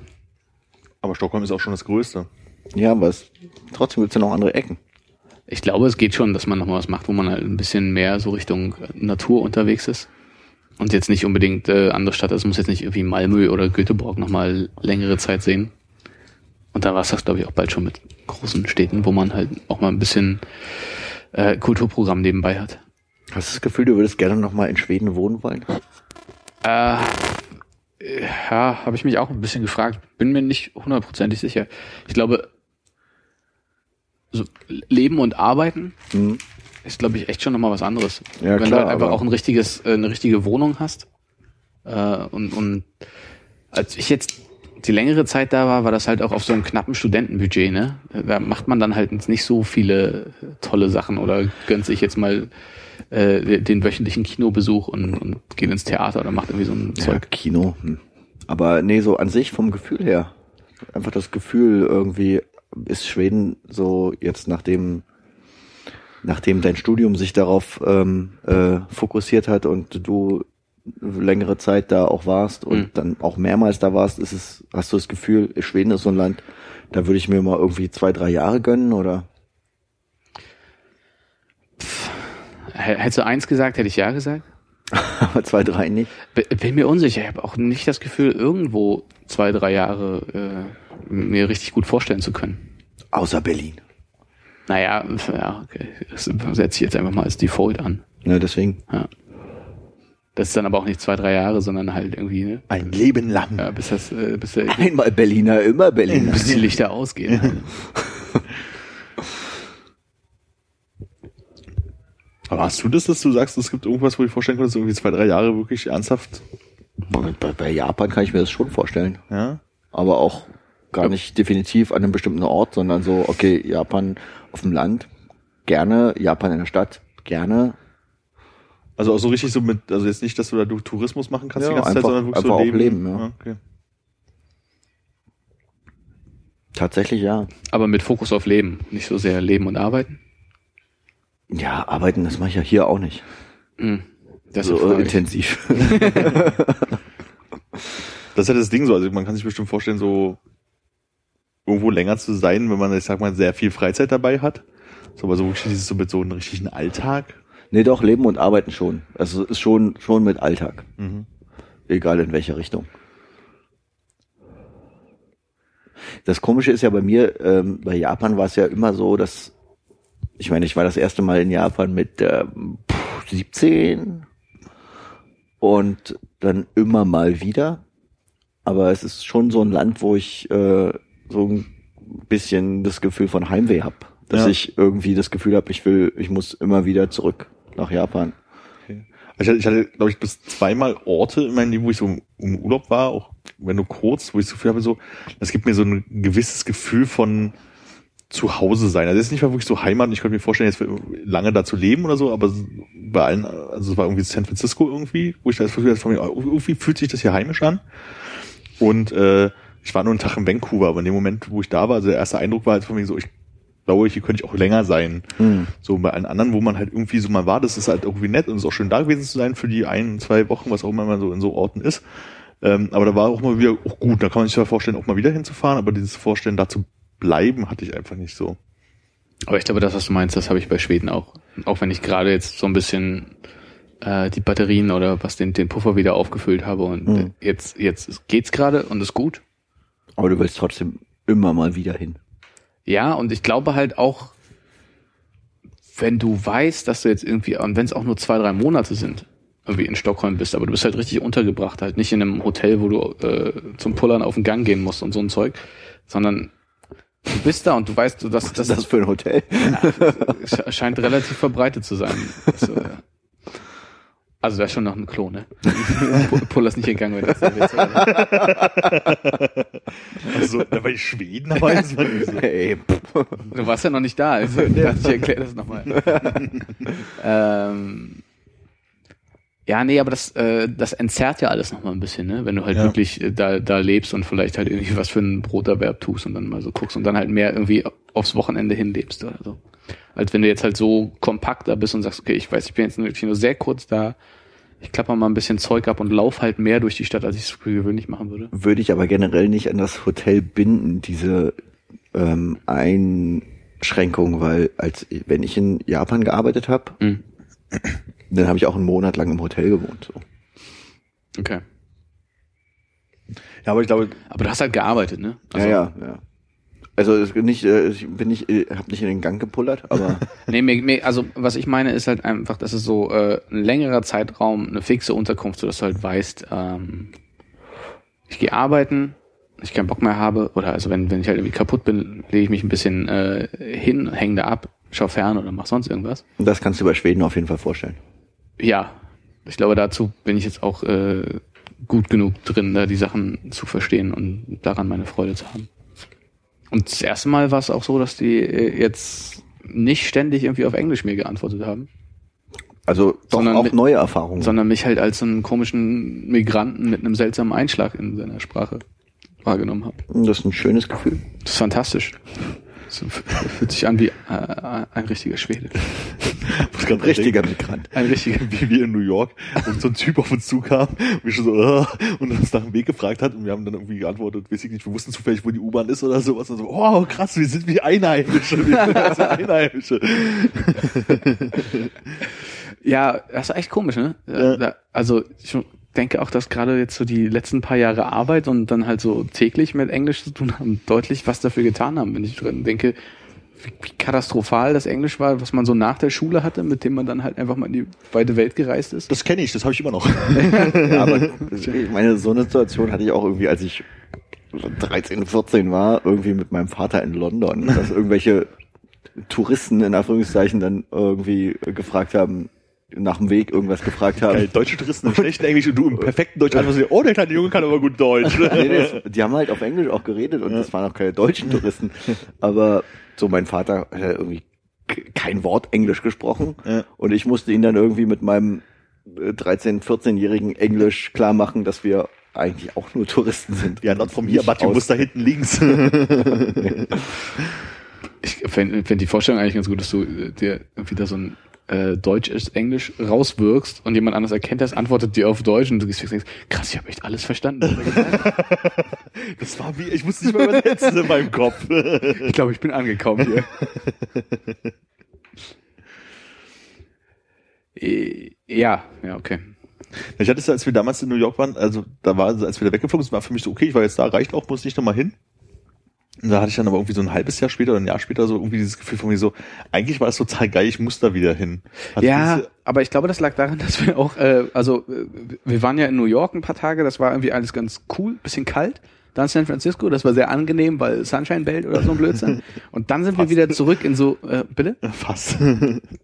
Aber Stockholm ist auch schon das Größte. Ja, aber es, trotzdem gibt's ja noch andere Ecken. ich glaube, es geht schon, dass man nochmal was macht, wo man halt ein bisschen mehr so Richtung Natur unterwegs ist. Und jetzt nicht unbedingt äh, andere Stadt, also muss jetzt nicht irgendwie Malmö oder Göteborg nochmal längere Zeit sehen. Und da war es das, glaube ich, auch bald schon mit großen Städten, wo man halt auch mal ein bisschen äh, Kulturprogramm nebenbei hat. Hast du das Gefühl, du würdest gerne noch mal in Schweden wohnen wollen? Äh, ja, habe ich mich auch ein bisschen gefragt. Bin mir nicht hundertprozentig sicher. Ich glaube, so Leben und Arbeiten Hm. ist, glaube ich, echt schon nochmal was anderes. Ja, Wenn klar, du halt einfach auch ein richtiges, äh, eine richtige Wohnung hast. Äh, und, und als ich jetzt die längere Zeit da war, war das halt auch auf so einem knappen Studentenbudget, ne? Da macht man dann halt nicht so viele tolle Sachen oder gönnt sich jetzt mal äh, den wöchentlichen Kinobesuch und, und geht ins Theater oder macht irgendwie so ein Ja, Zeug. Kino. Hm. Aber nee, so an sich vom Gefühl her. Einfach das Gefühl irgendwie ist Schweden so jetzt nachdem nachdem dein Studium sich darauf ähm, äh, fokussiert hat und du längere Zeit da auch warst und Mhm. dann auch mehrmals da warst, ist es, hast du das Gefühl, Schweden ist so ein Land, da würde ich mir mal irgendwie zwei, drei Jahre gönnen oder? Hättest du eins gesagt, hätte ich ja gesagt. Aber zwei, drei nicht. Bin mir unsicher. Ich habe auch nicht das Gefühl, irgendwo zwei, drei Jahre äh, mir richtig gut vorstellen zu können. Außer Berlin. Naja, ja, okay. Das setze ich jetzt einfach mal als Default an. Ja, deswegen. Ja. Das ist dann aber auch nicht zwei, drei Jahre, sondern halt irgendwie, ne? Ein Leben lang. Ja, bis das, äh, bis, der, Einmal Berliner, immer Berliner. bis die Lichter ausgehen. Halt. Aber hast du das, dass du sagst, es gibt irgendwas, wo ich vorstellen könnte, dass irgendwie zwei, drei Jahre wirklich ernsthaft, Bei, bei Japan kann ich mir das schon vorstellen. ja? Aber auch gar nicht definitiv an einem bestimmten Ort, sondern so, okay, Japan auf dem Land, gerne, Japan in der Stadt, gerne. Also auch so richtig so mit, also jetzt nicht, dass du da du Tourismus machen kannst Ja, die ganze Zeit, einfach- sondern wirklich einfach so auch leben. leben, ja. okay. Tatsächlich ja. Aber mit Fokus auf Leben, nicht so sehr Leben und Arbeiten. Ja, arbeiten, das mache ich ja hier auch nicht. Mhm. Das so ich. intensiv. Das ist ja das Ding so. Also man kann sich bestimmt vorstellen, so irgendwo länger zu sein, wenn man, ich sag mal, sehr viel Freizeit dabei hat. So, aber so wirklich dieses so mit so einem richtigen Alltag. Nee, doch, Leben und Arbeiten schon. Also es ist schon, schon mit Alltag. Mhm. Egal in welche Richtung. Das Komische ist ja bei mir, ähm, bei Japan war es ja immer so, dass, ich meine, ich war das erste Mal in Japan mit ähm, pff, 17 und dann immer mal wieder. Aber es ist schon so ein Land, wo ich äh, so ein bisschen das Gefühl von Heimweh habe. Dass Ja. ich irgendwie das Gefühl habe, ich will, ich muss immer wieder zurück nach Japan. Also ich hatte, glaube ich, bis zweimal Orte in meinem Leben, wo ich so im, Urlaub war, auch wenn nur kurz, wo ich so viel habe, so, das gibt mir so ein gewisses Gefühl von zu Hause sein. Also das ist nicht mal wirklich so Heimat. Ich könnte mir vorstellen, jetzt lange da zu leben oder so, aber bei allen, also es war irgendwie San Francisco irgendwie, wo ich da das Gefühl hatte, mir, irgendwie fühlt sich das hier heimisch an. Und äh, ich war nur einen Tag in Vancouver, aber in dem Moment, wo ich da war, also der erste Eindruck war halt von mir so, ich glaube, hier könnte ich auch länger sein. Hm. So bei allen anderen, wo man halt irgendwie so mal war, das ist halt irgendwie nett und es ist auch schön da gewesen zu sein für die ein, zwei Wochen, was auch immer man so in so Orten ist. Ähm, aber da war auch mal wieder auch gut. Da kann man sich ja vorstellen, auch mal wieder hinzufahren, aber dieses Vorstellen, da zu bleiben, hatte ich einfach nicht so. Aber ich glaube, das, was du meinst, das habe ich bei Schweden auch. Auch wenn ich gerade jetzt so ein bisschen äh, die Batterien oder was den, den Puffer wieder aufgefüllt habe und Mhm. jetzt, jetzt geht's gerade und ist gut. Aber du willst trotzdem immer mal wieder hin. Ja, und ich glaube halt auch, wenn du weißt, dass du jetzt irgendwie, und wenn es auch nur zwei, drei Monate sind, irgendwie in Stockholm bist, aber du bist halt richtig untergebracht, halt nicht in einem Hotel, wo du äh, zum Pullern auf den Gang gehen musst und so ein Zeug, sondern du bist da und du weißt, du, dass Was ist das für ein Hotel? Sch- scheint relativ verbreitet zu sein. Also, ja. Also da ist schon noch ein Klo, ne? Pu- Puller ist nicht gegangen, wenn das der Witz war. Also, da war ich Schweden, war nicht so. Ey, Du warst ja noch nicht da, also ich erkläre das nochmal. ähm, ja, nee, aber das, äh, das entzerrt ja alles nochmal ein bisschen, ne? Wenn du halt Ja. wirklich äh, da, da lebst und vielleicht halt irgendwie was für einen Broterwerb tust und dann mal so guckst und dann halt mehr irgendwie aufs Wochenende hinlebst oder so. Als wenn du jetzt halt so kompakt da bist und sagst, okay, ich weiß, ich bin jetzt wirklich nur sehr kurz da, ich klapper mal ein bisschen Zeug ab und lauf halt mehr durch die Stadt, als ich es gewöhnlich machen würde. würde ich aber generell nicht an das Hotel binden, diese ähm, Einschränkung, weil als wenn ich in Japan gearbeitet habe, Mhm. Dann habe ich auch einen Monat lang im Hotel gewohnt. So. Okay. Ja, aber ich glaube, Aber du hast halt gearbeitet, ne? Also, ja, ja, ja. Also nicht, äh, ich bin nicht, äh, habe nicht in den Gang gepullert, aber Nee, mir, mir, also was ich meine ist halt einfach, dass es so äh, ein längerer Zeitraum, eine fixe Unterkunft, sodass du halt weißt, ähm, ich gehe arbeiten, ich keinen Bock mehr habe, oder also wenn, wenn ich halt irgendwie kaputt bin, lege ich mich ein bisschen äh, hin, hänge da ab, schau fern oder mach sonst irgendwas. das kannst du bei Schweden auf jeden Fall vorstellen. Ja, ich glaube, dazu bin ich jetzt auch äh, gut genug drin, da die Sachen zu verstehen und daran meine Freude zu haben. Und das erste Mal war es auch so, dass die äh, jetzt nicht ständig irgendwie auf Englisch mir geantwortet haben. Also doch Sondern auch mit- neue Erfahrungen. sondern mich halt als so einen komischen Migranten mit einem seltsamen Einschlag in seiner Sprache wahrgenommen habe. das ist ein schönes Gefühl. Das ist fantastisch. Das fühlt sich an wie äh, ein richtiger Schwede. grad Richtiger denken, Ein Migrant. richtiger. wie wir in New York und so ein Typ auf uns zukam und wir schon so äh, und uns nach dem Weg gefragt hat und wir haben dann irgendwie geantwortet, weiß ich nicht, wir wussten zufällig, wo die U-Bahn ist oder sowas und so, oh krass, wir sind wie Einheimische, wir sind also Einheimische. Ja, das ist echt komisch, ne? Ja. Also ich denke auch, dass gerade jetzt so die letzten paar Jahre Arbeit und dann halt so täglich mit Englisch zu tun haben, deutlich was dafür getan haben, wenn ich drin denke, wie, katastrophal das Englisch war, was man so nach der Schule hatte, mit dem man dann halt einfach mal in die weite Welt gereist ist. Das kenne ich, das habe ich immer noch. Ja, aber ich meine, so eine Situation hatte ich auch irgendwie, als ich 13, 14 war, irgendwie mit meinem Vater in London, dass irgendwelche Touristen in Anführungszeichen dann irgendwie gefragt haben, nach dem Weg irgendwas gefragt haben. Geil, deutsche Touristen im schlechten Englisch und du im perfekten Deutsch einfach so, oh, der kleine Junge kann aber gut Deutsch. Nee, es- die haben halt auf Englisch auch geredet und das waren auch keine deutschen Touristen. Aber so mein Vater hat halt irgendwie kein Wort Englisch gesprochen Ja. und ich musste ihn dann irgendwie mit meinem äh, 13, 14-jährigen Englisch klar machen, dass wir eigentlich auch nur Touristen sind. Ja, not from here, but you musst da hinten links. Ich finde find die Vorstellung eigentlich ganz gut, dass du äh, dir irgendwie da so ein äh, Deutsch ist Englisch rauswirkst und jemand anders erkennt das, antwortet dir auf Deutsch und du gehst denkst, krass, ich habe echt alles verstanden. er. Das war wie, ich musste nicht mal übersetzen in meinem Kopf. ich glaube, ich bin angekommen hier. Äh, ja, ja, okay. Ich hatte es, als wir damals in New York waren, also da war, als wir da weggeflogen sind, war für mich so, okay, ich war jetzt da, reicht auch, muss nicht nochmal hin. Und da hatte ich dann aber irgendwie so ein halbes Jahr später oder ein Jahr später so irgendwie dieses Gefühl von mir so, eigentlich war es total geil, ich muss da wieder hin. Hatte ja, aber ich glaube, das lag daran, dass wir auch, äh, also äh, wir waren ja in New York ein paar Tage, das war irgendwie alles ganz cool, bisschen kalt. Dann San Francisco, das war sehr angenehm, weil Sunshine Belt oder so ein Blödsinn. Und dann sind wir wieder zurück in so, äh, bitte? Fast.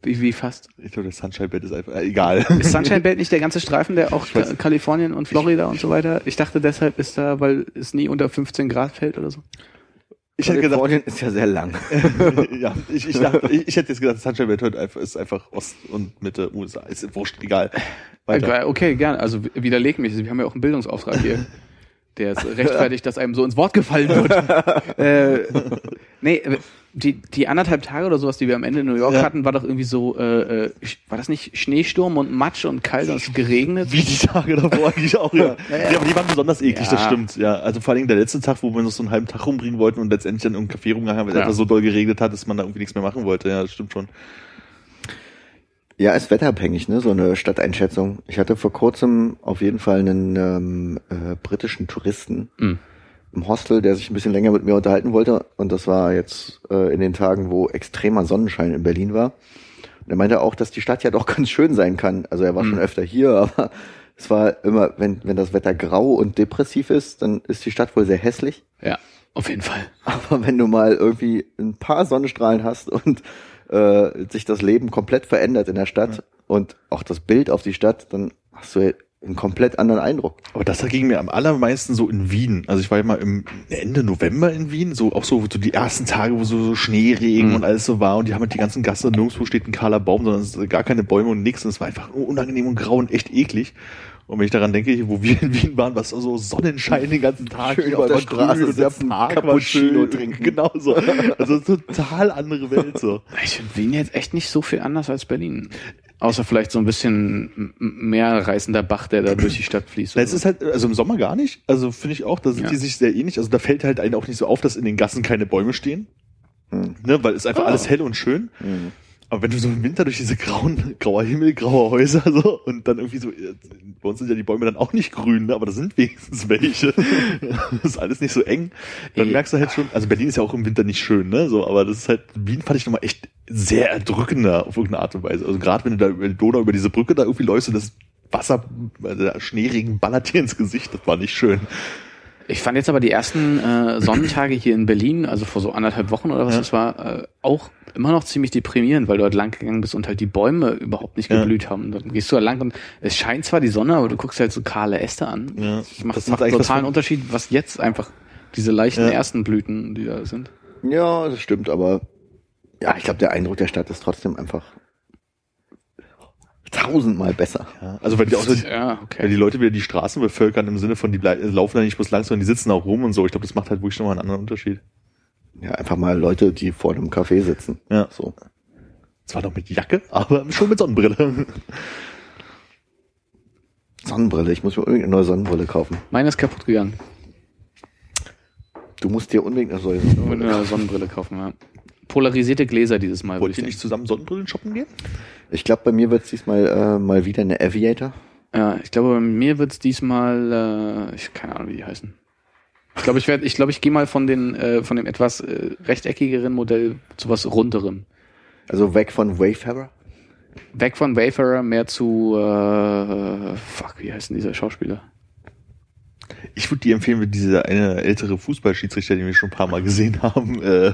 Wie, wie fast? Ich glaube, das Sunshine Bed ist einfach, äh, egal. Ist Sunshine Belt nicht der ganze Streifen, der auch Ka Kalifornien und Florida und so weiter? Ich dachte deshalb ist da, weil es nie unter 15 Grad fällt oder so. Ich hätte gedacht, ist ja sehr lang. ja, ich, ich, dachte, ich, ich hätte jetzt gedacht, Sunshine heute einfach, ist einfach Ost und Mitte USA. Ist wurscht, egal. Weiter. Äh, Okay, gerne. Also w- widerlegen mich. Wir haben ja auch einen Bildungsauftrag hier. Der ist rechtfertigt, dass einem so ins Wort gefallen wird. äh, nee, äh, die, die anderthalb Tage oder sowas, die wir am Ende in New York Ja. hatten, war doch irgendwie so, äh, äh, war das nicht Schneesturm und Matsch und kalt und es geregnet? Wie die Tage davor eigentlich auch, ja. ja. aber die waren besonders eklig, Ja. das stimmt. Ja, also vor allen Dingen der letzte Tag, wo wir noch so einen halben Tag rumbringen wollten und letztendlich dann irgendein Café rumgegangen haben, weil es Ja. einfach so doll geregnet hat, dass man da irgendwie nichts mehr machen wollte. Ja, das stimmt schon. Ja, ist wetterabhängig, ne? So eine Stadteinschätzung. Ich hatte vor kurzem auf jeden Fall einen ähm, äh, britischen Touristen Mhm. im Hostel, der sich ein bisschen länger mit mir unterhalten wollte. Und das war jetzt äh, in den Tagen, wo extremer Sonnenschein in Berlin war. Und er meinte auch, dass die Stadt ja doch ganz schön sein kann. Also er war schon öfter hier, aber es war immer, wenn, wenn das Wetter grau und depressiv ist, dann ist die Stadt wohl sehr hässlich. Ja, auf jeden Fall. Aber wenn du mal irgendwie ein paar Sonnenstrahlen hast und äh, sich das Leben komplett verändert in der Stadt und auch das Bild auf die Stadt, dann hast du einen komplett anderen Eindruck. Aber das ging mir am allermeisten so in Wien. Also ich war ja mal im Ende November in Wien, so auch so, so die ersten Tage, wo so, so Schneeregen Mhm. und alles so war und die haben halt die ganzen Gasse, nirgendwo steht ein kahler Baum, sondern es ist gar keine Bäume und nichts und es war einfach unangenehm und grau und echt eklig. Und wenn ich daran denke, wo wir in Wien waren, was so Sonnenschein den ganzen Tag, Schön überall auf der Straße und der Park war Cappuccino schön. trinken. Genau so. Also total andere Welt so. Ich finde Wien jetzt echt nicht so viel anders als Berlin. Außer vielleicht so ein bisschen mehr reißender Bach, der da durch die Stadt fließt. Es ist halt, also im Sommer gar nicht. Also finde ich auch, da sind Ja. die sich sehr ähnlich. Also da fällt halt einen auch nicht so auf, dass in den Gassen keine Bäume stehen. Hm. Ne, weil es einfach Ah. alles hell und schön. Mhm. Aber wenn du so im Winter durch diese grauen, grauer Himmel, graue Häuser so und dann irgendwie so, bei uns sind ja die Bäume dann auch nicht grün, ne, aber da sind wenigstens welche. das ist alles nicht so eng. Dann Ey. merkst du halt schon, also Berlin ist ja auch im Winter nicht schön, ne, so, aber das ist halt, Wien fand ich nochmal echt sehr erdrückender auf irgendeine Art und Weise. Also gerade wenn du da über die Donau, über diese Brücke da irgendwie läufst und das Wasser, äh, der Schneeregen ballert dir ins Gesicht, das war nicht schön. Ich fand jetzt aber die ersten äh, Sonnentage hier in Berlin, also vor so anderthalb Wochen oder was Ja. das war, äh, auch immer noch ziemlich deprimierend, weil du halt lang gegangen bist und halt die Bäume überhaupt nicht Ja. geblüht haben. Dann gehst du da lang und es scheint zwar die Sonne, aber du guckst halt so kahle Äste an. Ja. Das macht, Das macht was totalen Unterschied, was jetzt einfach diese leichten Ja. ersten Blüten, die da sind. Ja, das stimmt, aber ja, ich glaube, der Eindruck der Stadt ist trotzdem einfach tausendmal besser. Ja, also wenn die, auch Ja, wenn die okay. Leute wieder die Straßen bevölkern, im Sinne von, die blei- laufen da nicht bloß lang, sondern die sitzen auch rum und so. Ich glaube, das macht halt wirklich nochmal einen anderen Unterschied. Ja, einfach mal Leute, die vor einem Café sitzen. Ja. So. Zwar noch mit Jacke, aber schon mit Sonnenbrille. Sonnenbrille, ich muss mir unbedingt eine neue Sonnenbrille kaufen. Meine ist kaputt gegangen. Du musst dir unbedingt eine Sonnenbrille eine Sonnenbrille kaufen, ja. Polarisierte Gläser dieses Mal. Wollt ihr ich nicht zusammen Sonnenbrillen shoppen gehen? Ich glaube, bei mir wird es diesmal äh, mal wieder eine Aviator. Ja, ich glaube, bei mir wird's diesmal, äh, ich keine Ahnung, wie die heißen. Ich glaube, ich werde, ich glaube, ich gehe mal von den, äh, von dem etwas äh, rechteckigeren Modell zu was runderem. Also weg von Wayfarer. Weg von Wayfarer, mehr zu, äh, fuck, wie heißt denn dieser Schauspieler? Ich würde dir empfehlen, mit dieser eine ältere Fußballschiedsrichter, den wir schon ein paar Mal gesehen haben, äh,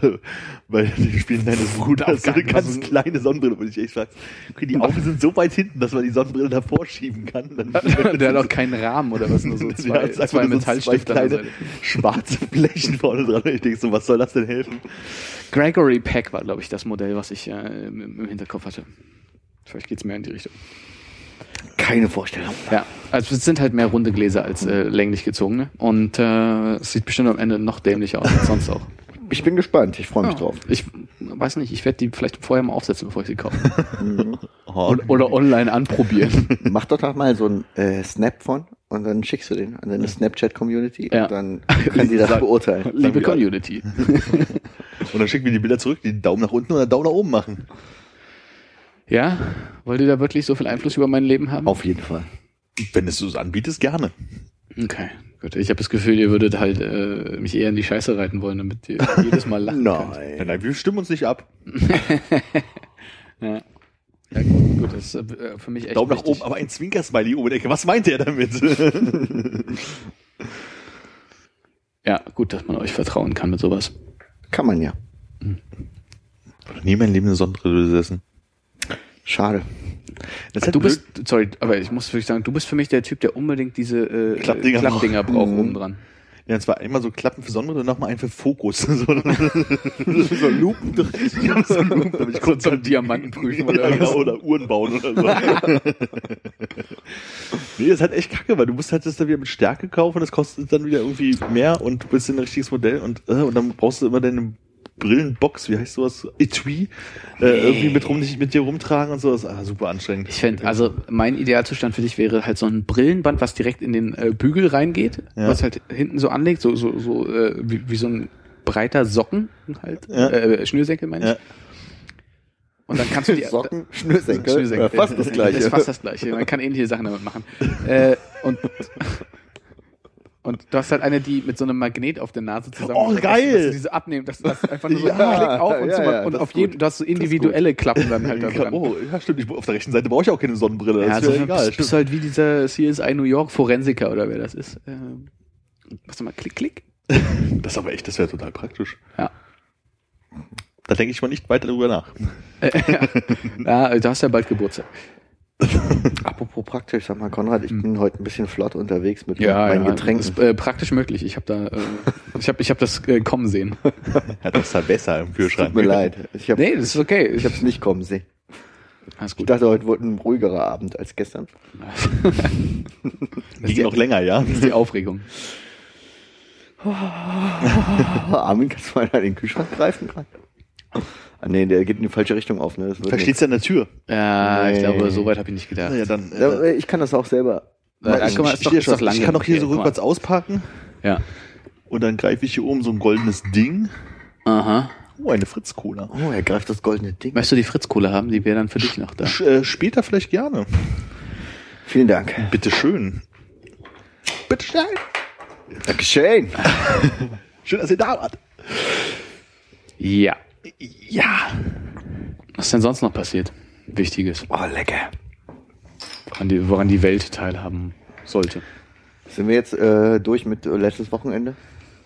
weil die spielen deines Bruders so eine ganz kleine Sonnenbrille, wo ich echt frage, okay, die Augen sind so weit hinten, dass man die Sonnenbrille davor schieben kann. Der hat auch keinen Rahmen oder was, nur so Ja, zwei, es einfach zwei so Metallstifte. kleine Seite. schwarze Flächen vorne dran. Ich denke so, was soll das denn helfen? Gregory Peck war, glaube ich, das Modell, was ich äh, im, Hinterkopf hatte. Vielleicht geht's mehr in die Richtung. Keine Vorstellung. Ja, also es sind halt mehr runde Gläser als äh, länglich gezogene. Und äh, es sieht bestimmt am Ende noch dämlicher aus als sonst auch. Ich bin gespannt, ich freue mich Ja. drauf. Ich weiß nicht, ich werde die vielleicht vorher mal aufsetzen, bevor ich sie kaufe. Oh, Oder, online anprobieren. Mach doch doch mal so einen äh, Snap von und dann schickst du den an deine Snapchat-Community Ja. und dann kann die das beurteilen. Liebe Community. Und dann schicken wir die Bilder zurück, die einen Daumen nach unten oder einen Daumen nach oben machen. Ja? Wollt ihr da wirklich so viel Einfluss über mein Leben haben? Auf jeden Fall. Wenn es so anbietest, gerne. Okay, gut. Ich habe das Gefühl, ihr würdet halt äh, mich eher in die Scheiße reiten wollen, damit ihr jedes Mal lachen könnt. Nein, Nein. nein, wir stimmen uns nicht ab. Ja. Ja, gut, gut, das ist äh, für mich echt Daumen nach oben, aber ein Zwinker-Smiley oben der Ecke. Was meint er damit? Ja, gut, dass man euch vertrauen kann mit sowas. Kann man ja. Ich habe nie in meinem Leben eine Sonnenbrille besessen. Schade. Das ist halt Du blöd. bist, sorry, aber ich muss wirklich sagen, du bist für mich der Typ, der unbedingt diese äh, Klappdinger Klappdinger, braucht. Mhm. oben dran. Ja, und zwar einmal so Klappen für Sonnenbrille und nochmal einen für Fokus. so, so Lupen drin. Ja, so Lupen, damit ich Kurz zum Diamanten prüfen oder ja, genau, oder Uhren bauen oder so. nee, das ist halt echt kacke, weil du musst halt das dann wieder mit Stärke kaufen, das kostet dann wieder irgendwie mehr und du bist ein richtiges Modell und, äh, und dann brauchst du immer deine Brillenbox, wie heißt sowas? Etui, äh, irgendwie mit rum, nicht mit dir rumtragen und sowas. Ah, super anstrengend. Ich fände, also mein Idealzustand für dich wäre halt so ein Brillenband, was direkt in den äh, Bügel reingeht, Ja. was halt hinten so anlegt, so, so, so äh, wie, wie so ein breiter Socken halt, Ja. äh, Schnürsenkel meine ich. Ja. Und dann kannst du die Socken, Schnürsenkel, Schnürsenkel. Ja, fast das gleiche. Das ist fast das gleiche. Man kann ähnliche Sachen damit machen. Äh, und, und du hast halt eine, die mit so einem Magnet auf der Nase zusammen. Oh, geil! Dass du diese abnehmen, dass du das einfach nur so Ja, klick auf und, ja, ja, und das auf ist jeden, du hast so individuelle Klappen dann halt da dran. Oh, ja, stimmt. Ich, auf der rechten Seite brauche ich auch keine Sonnenbrille. Ja, Das also ist ja bist, egal. bist du halt wie dieser CSI New York Forensiker oder wer das ist. Ähm, machst du mal klick, klick. Das ist aber echt, das wäre total praktisch. Ja. Da denke ich mal nicht weiter drüber nach. ja, du hast ja bald Geburtstag. Apropos praktisch, sag mal, Konrad, ich bin heute ein bisschen flott unterwegs mit Hm. Ja, meinen ja Getränken. Ist, äh, praktisch möglich. Ich habe da, äh, ich habe, ich habe das äh, kommen sehen. Ja, das ist halt besser im Kühlschrank. Tut mir leid. Ich habe Nee, das ist okay. ich hab's nicht kommen sehen. Alles Ich gut. dachte, heute wurde ein ruhigerer Abend als gestern. Ging noch länger, ja. Das ist die Aufregung. Armin, kannst du mal in den Kühlschrank greifen gerade? Ah, nee, der geht in die falsche Richtung auf. Ne? Da steht's ja an der Tür. Ja, ich Nee. glaube, so weit habe ich nicht gedacht. Ja, dann. Ja, ich kann das auch selber. Ich, guck mal, ich, ist doch- ich, ist doch lang ich kann auch hier so rückwärts ausparken Ja. und dann greife ich hier oben so ein goldenes Ding. Aha. Oh, eine Fritz-Cola. Oh, er greift das goldene Ding. Möchtest du die Fritz-Kohle haben? Die wäre dann für dich noch da. Sch- äh, später vielleicht gerne. Vielen Dank. Bitte schön. Bitte schön. Dankeschön. Schön, dass ihr da wart. Ja. Ja. Was ist denn sonst noch passiert? Wichtiges, Oh, lecker. woran die, woran die Welt teilhaben sollte. Sind wir jetzt äh, durch mit äh, letztes Wochenende?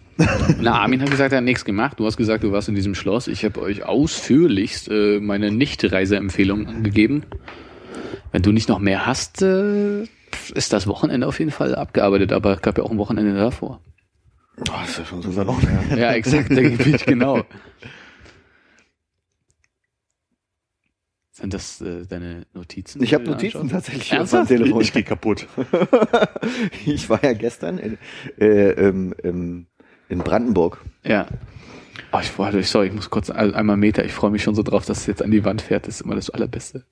Na, Armin hat gesagt, er hat nichts gemacht. Du hast gesagt, du warst in diesem Schloss. Ich habe euch ausführlichst äh, meine Nicht-Reiseempfehlung gegeben. Wenn du nicht noch mehr hast, äh, ist das Wochenende auf jeden Fall abgearbeitet. Aber es gab ja auch ein Wochenende davor. Oh, das ist ja schon so ist ja noch lange. Ja, exakt, da bin ich genau. Sind das äh, deine Notizen? Ich habe Notizen anschaust? tatsächlich auf Ernsthaft? meinem Telefon. Ich gehe kaputt. Ich war ja gestern in, äh, ähm, ähm, in Brandenburg. Ja. Oh, ich, boah, sorry, ich muss kurz ein- einmal Meter. Ich freue mich schon so drauf, dass es jetzt an die Wand fährt. Das ist immer das Allerbeste.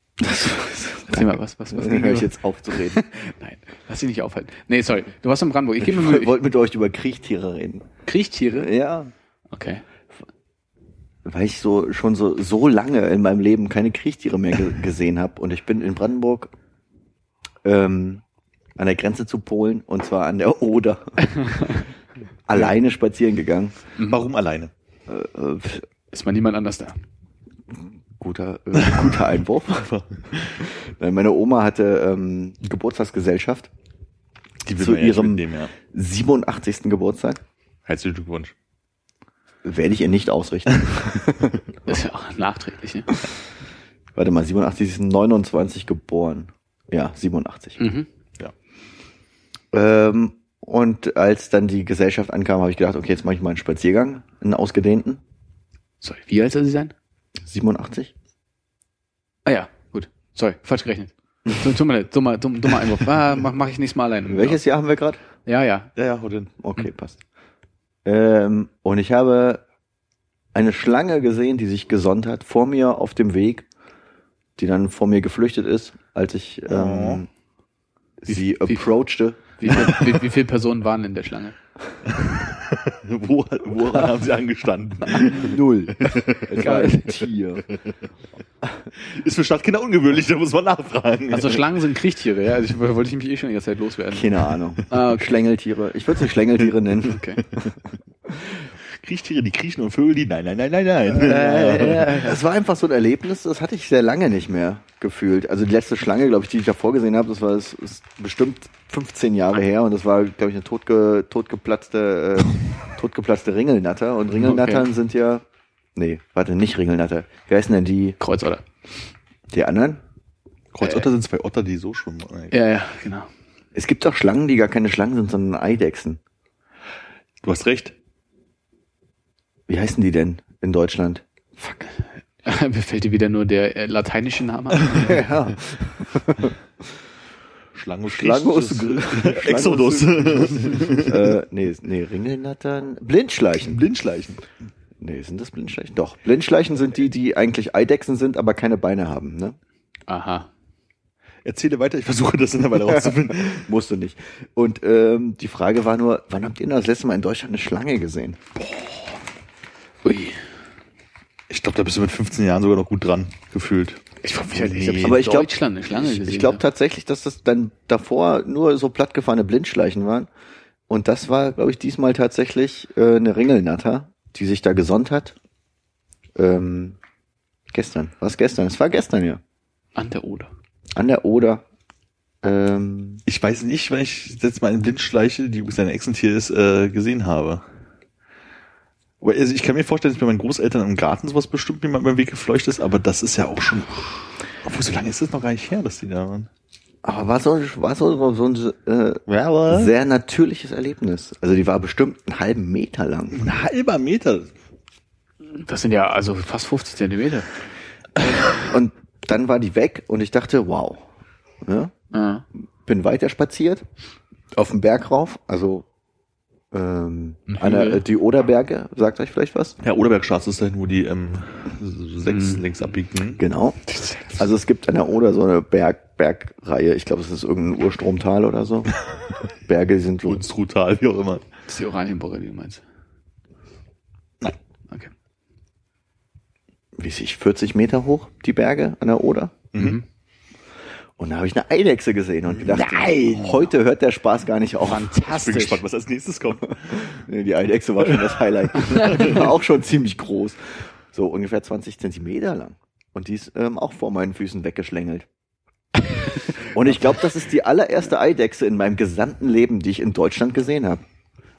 Erzähl mal, was, was, was höre ich jetzt auf zu reden. Nein, lass dich nicht aufhalten. Nee, sorry. Du warst in Brandenburg. Ich Ich wollte mit euch über Kriechtiere reden. Kriechtiere? Ja. Okay. Weil ich so schon so, so lange in meinem Leben keine Kriechtiere mehr ge gesehen habe. Und ich bin in Brandenburg ähm, an der Grenze zu Polen und zwar an der Oder. Alleine spazieren gegangen. Warum alleine? Äh, äh, Ist mal niemand anders da. guter, äh, guter Einwurf. Nein, Meine Oma hatte ähm, Geburtstagsgesellschaft Die Zu ja ihrem- ja. 87. Geburtstag. Herzlichen Glückwunsch. Werde ich ihr nicht ausrichten. Das ist ja auch nachträglich, ne? Warte mal, 87 ist 29 geboren. Ja, 87. Mhm. Ähm, und als dann die Gesellschaft ankam, habe ich gedacht, okay, jetzt mache ich mal einen Spaziergang, einen ausgedehnten. Sorry, wie alt soll sie sein? 87. Ah ja, gut. Sorry, falsch gerechnet. Dummer, dumm, dummer Einwurf. Ah, mach, mach ich nächstes Mal alleine. Welches Jahr haben wir gerade? Ja, ja. Ja, ja, hol den. Okay, passt. Ähm, und ich habe eine Schlange gesehen, die sich gesonnt hat vor mir auf dem Weg, die dann vor mir geflüchtet ist, als ich ähm, sie wie- approachte. Wie, wie, wie viele Personen waren in der Schlange? Wo, woran haben sie angestanden? Null. Es war ein Tier. Ist für Stadtkinder ungewöhnlich, da muss man nachfragen. Also Schlangen sind Kriechtiere, ja. Also ich wollte ich mich eh schon die ganze Zeit loswerden. Keine Ahnung. Ah, okay. Schlängeltiere. Ich würde sie Schlängeltiere nennen. Okay. Kriechtiere, die kriechen und Vögel, die nein, nein, nein, nein, nein. Es war einfach so ein Erlebnis, das hatte ich sehr lange nicht mehr gefühlt. Also die letzte Schlange, glaube ich, die ich davor gesehen habe, das war das ist bestimmt 15 Jahre her und das war, glaube ich, eine totge, totgeplatzte, äh, totgeplatzte Ringelnatter. Und Ringelnattern Okay. sind ja, nee, warte, nicht Ringelnatter. Wie heißen denn die, Kreuzotter. die anderen? Kreuzotter sind zwei Otter, die so schwimmen. Ja, ja, genau. Es gibt auch Schlangen, die gar keine Schlangen sind, sondern Eidechsen. Du hast recht. Wie heißen die denn in Deutschland? Fuck. Mir fällt dir wieder nur der äh, lateinische Name ein. Ja, Schlangus. Schlangus, Exodus. äh, nee, nee, Ringelnattern, Blindschleichen. Blindschleichen. Nee, sind das Blindschleichen? Doch. Blindschleichen sind die, die eigentlich Eidechsen sind, aber keine Beine haben, ne? Aha. Erzähle weiter, ich versuche das in der Weile rauszufinden. Musst du nicht. Und ähm, die Frage war nur, wann habt ihr denn das letzte Mal in Deutschland eine Schlange gesehen? Ui. Ich glaube, da bist du mit 15 Jahren sogar noch gut dran, gefühlt. Ich mich halt nicht, Aber in ich glaub- Deutschland eine Schlange Ich, gesehen ich glaube habe. tatsächlich, dass das dann davor nur so plattgefahrene Blindschleichen waren. Und das war, glaube ich, diesmal tatsächlich äh, eine Ringelnatter, die sich da gesonnt hat. Ähm, gestern. Was gestern? Es war gestern, ja. An der Oder. An der Oder. Ähm, Ich weiß nicht, weil ich jetzt mal eine Blindschleiche, die übrigens ein Echsentier ist, äh, gesehen habe. Also ich kann mir vorstellen, dass bei meinen Großeltern im Garten sowas bestimmt mir mal über den Weg gefleucht ist, aber das ist ja auch schon. Obwohl, so lange ist es noch gar nicht her, dass die da waren. aber war so, war so, so ein äh, Ja, sehr natürliches Erlebnis. Also die war bestimmt einen halben Meter lang. Ein halber Meter. Das sind ja also fast 50 Zentimeter. Und dann war die weg und ich dachte, wow. Ja, Ja. bin weiter spaziert, auf den Berg rauf, also ähm, Ein an der, Hügel. die Oderberge, sagt euch vielleicht was? Ja, Oderbergstraße ist dahin, wo die ähm, sechs Mhm. links abbiegen. Genau. Also es gibt an der Oder so eine Berg, Bergreihe, ich glaube, es ist irgendein Urstromtal oder so. Berge sind so Unstrutal, wie auch immer. Das ist die Oranienburger, die du meinst. Nein. Okay. wie weiß ich, 40 Meter hoch, die Berge an der Oder. Mhm. Und da habe ich eine Eidechse gesehen und gedacht, heute hört der Spaß gar nicht auf. Ich bin Fantastisch. gespannt, was als nächstes kommt. Die Eidechse war schon das Highlight. die war auch schon ziemlich groß. So ungefähr 20 Zentimeter lang. Und die ist ähm, auch vor meinen Füßen weggeschlängelt. Und ich glaube, das ist die allererste Eidechse in meinem gesamten Leben, die ich in Deutschland gesehen habe.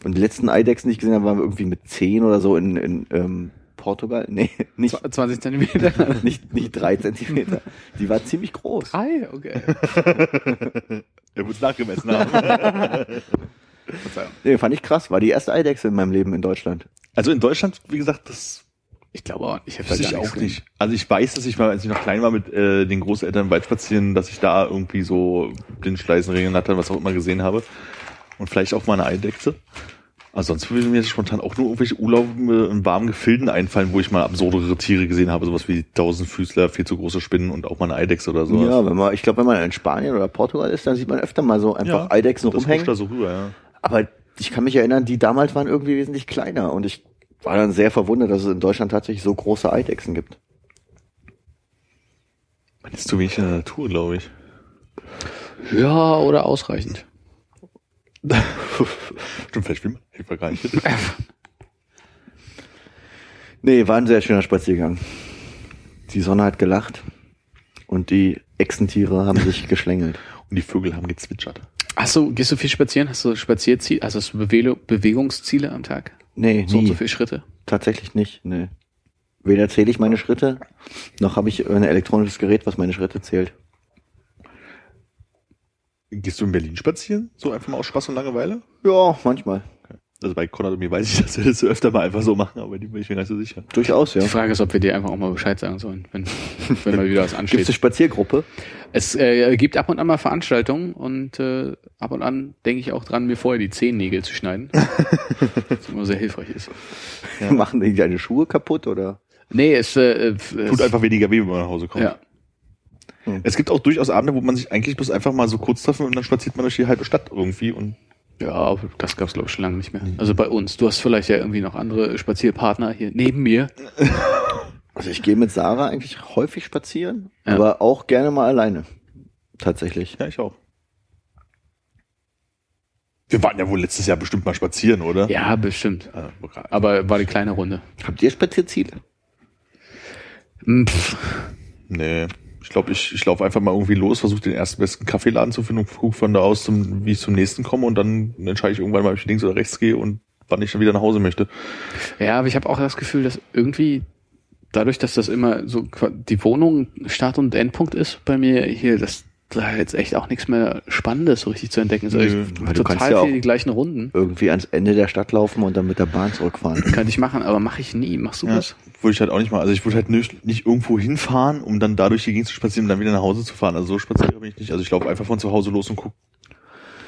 Und die letzten Eidechsen, die ich gesehen habe, waren irgendwie mit 10 oder so in, in ähm, Portugal. Nee, nicht, 20 Zentimeter. nicht, nicht drei Zentimeter. Die war ziemlich groß. Drei? Okay. Er muss nachgemessen haben. Verzeihung. Nee, fand ich krass. War die erste Eidechse in meinem Leben in Deutschland. Also in Deutschland, wie gesagt, das Ich glaube auch, ich da ich gar auch nicht. Also ich weiß, dass ich mal, als ich noch klein war, mit äh, den Großeltern im Wald spazieren, dass ich da irgendwie so Blindschleißen, Regennattern, was auch immer gesehen habe. Und vielleicht auch mal eine Eidechse. Also sonst würde mir spontan auch nur irgendwelche Urlaube in warmen Gefilden einfallen, wo ich mal absurdere Tiere gesehen habe, sowas wie Tausendfüßler, viel zu große Spinnen und auch mal eine Eidechse oder sowas. Ja, wenn man, ich glaube, wenn man in Spanien oder Portugal ist, dann sieht man öfter mal so einfach Eidechsen das rumhängen. da so rüber, ja. Aber ich kann mich erinnern, die damals waren irgendwie wesentlich kleiner und ich war dann sehr verwundert, dass es in Deutschland tatsächlich so große Eidechsen gibt. Man ist zu wenig in der Natur, glaube ich. Ja, oder ausreichend. Stimmt, vielleicht will man man gar nicht. Nee, war ein sehr schöner Spaziergang. Die Sonne hat gelacht und die Echsentiere haben sich geschlängelt. Und die Vögel haben gezwitschert. Hast du, gehst du viel spazieren? Hast du Spazierziele, also hast du Bewe Bewegungsziele am Tag? Nee, So und nie. so viele Schritte? Tatsächlich nicht, nee. Weder zähle ich meine Schritte, noch habe ich ein elektronisches Gerät, was meine Schritte zählt. Gehst du in Berlin spazieren? So einfach mal aus Spaß und Langeweile? Ja, manchmal. Also bei Konrad und mir weiß ich, dass wir das öfter mal einfach so machen, aber die bin ich mir gar nicht so sicher. Durchaus, ja. Die Frage ist, ob wir dir einfach auch mal Bescheid sagen sollen, wenn, wenn mal wieder was Gibt es ansteht. eine Spaziergruppe? Es äh, gibt ab und an mal Veranstaltungen und äh, ab und an denke ich auch dran, mir vorher die Zehennägel zu schneiden. was immer sehr hilfreich ist. Machen die deine Schuhe kaputt oder? Nee, es, äh, es Tut einfach weniger weh, wenn man nach Hause kommt. ja. Es gibt auch durchaus Abende, wo man sich eigentlich bloß einfach mal so kurz treffen und dann spaziert man durch die halbe Stadt irgendwie und Ja, das gab's glaube ich schon lange nicht mehr. Also bei uns. Du hast vielleicht ja irgendwie noch andere Spazierpartner hier neben mir. Also ich gehe mit Sarah eigentlich häufig spazieren, Ja. aber auch gerne mal alleine. Tatsächlich. ja, ich auch. Wir waren ja wohl letztes Jahr bestimmt mal spazieren, oder? Ja, bestimmt. Äh, Aber war die kleine Runde. Habt ihr Spazierziele? Hm, Pff, Nee. Ich glaube, ich, ich laufe einfach mal irgendwie los, versuche den ersten besten Kaffeeladen zu finden und gucke von da aus, zum, wie ich zum nächsten komme und dann entscheide ich irgendwann mal, ob ich links oder rechts gehe und wann ich dann wieder nach Hause möchte. Ja, aber ich habe auch das Gefühl, dass irgendwie dadurch, dass das immer so die Wohnung Start- und Endpunkt ist bei mir hier, dass da jetzt echt auch nichts mehr Spannendes so richtig zu entdecken ist. Also Nö, ich du kannst total ja viel auch- die gleichen Runden. Irgendwie ans Ende der Stadt laufen und dann mit der Bahn zurückfahren. Könnte ich machen, aber mache ich nie. Machst du Ja, das? würde ich halt auch nicht mal. Also ich würde halt nicht, nicht irgendwo hinfahren, um dann dadurch die Gegend zu spazieren und dann wieder nach Hause zu fahren. Also so spazieren bin ich nicht. Also ich laufe einfach von zu Hause los und gucke,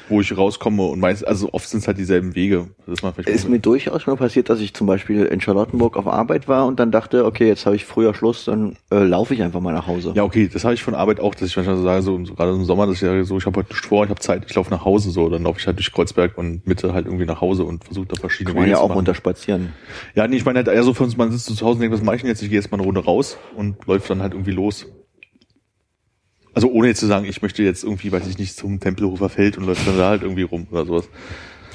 wo ich rauskomme und meist, also oft sind es halt dieselben Wege. Das ist, Ist mir durchaus schon mal passiert, dass ich zum Beispiel in Charlottenburg auf Arbeit war und dann dachte, okay, jetzt habe ich früher Schluss, dann äh, laufe ich einfach mal nach Hause. ja, okay, das habe ich von Arbeit auch, dass ich manchmal so sage, so, so gerade im Sommer, dass ich sage, so, ich habe heute nichts vor, ich habe Zeit, ich laufe nach Hause, so, dann laufe ich halt durch Kreuzberg und Mitte halt irgendwie nach Hause und versuche da verschiedene Kann man ja auch runter spazieren. Ja, nee, ich meine halt eher so für uns, man sitzt so zu Hause und denkt, was mache ich denn jetzt? Ich gehe jetzt mal eine Runde raus und läuft dann halt irgendwie los. Also ohne jetzt zu sagen, ich möchte jetzt irgendwie, weiß ich nicht, zum Tempelhofer Feld und läuft dann da halt irgendwie rum oder sowas.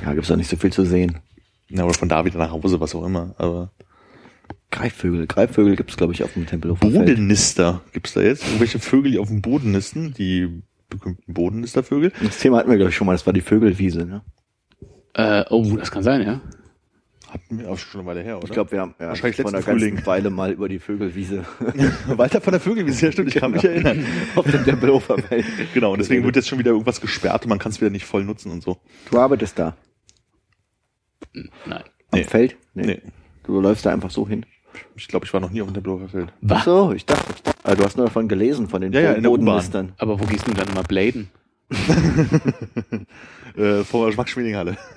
Ja, gibt's doch nicht so viel zu sehen. Ja, oder von da wieder nach Hause, was auch immer. Aber Greifvögel. Greifvögel gibt's glaube ich, auf dem Tempelhofer Feld. Bodennister gibt's da jetzt? Irgendwelche Vögel, die auf dem Boden nisten? Die berühmten Bodennistervögel? Das Thema hatten wir, glaube ich, schon mal. Das war die Vögelwiese. Ne? Äh, oh, das kann sein, ja. Hatten wir auch schon eine Weile her, oder? Ich glaube, wir haben ja, Wahrscheinlich vor einer Frühling. ganzen Weile mal über die Vögelwiese Walter von der Vögelwiese, ja stimmt, ich kann mich erinnern. auf dem Tempelhofer. Genau, und deswegen wird jetzt schon wieder irgendwas gesperrt und man kann es wieder nicht voll nutzen und so. Du arbeitest da. Nein. Am Nee. Feld? Nee. Du läufst da einfach so hin. Ich glaube, ich war noch nie auf dem Tempelhofer Feld. Was? Ach so, ich dachte. Ah, du hast nur davon gelesen, von den Ja, ja, Bodennistern. Aber wo gehst du dann mal bladen? Äh, vor der Max-Schmeling-Halle.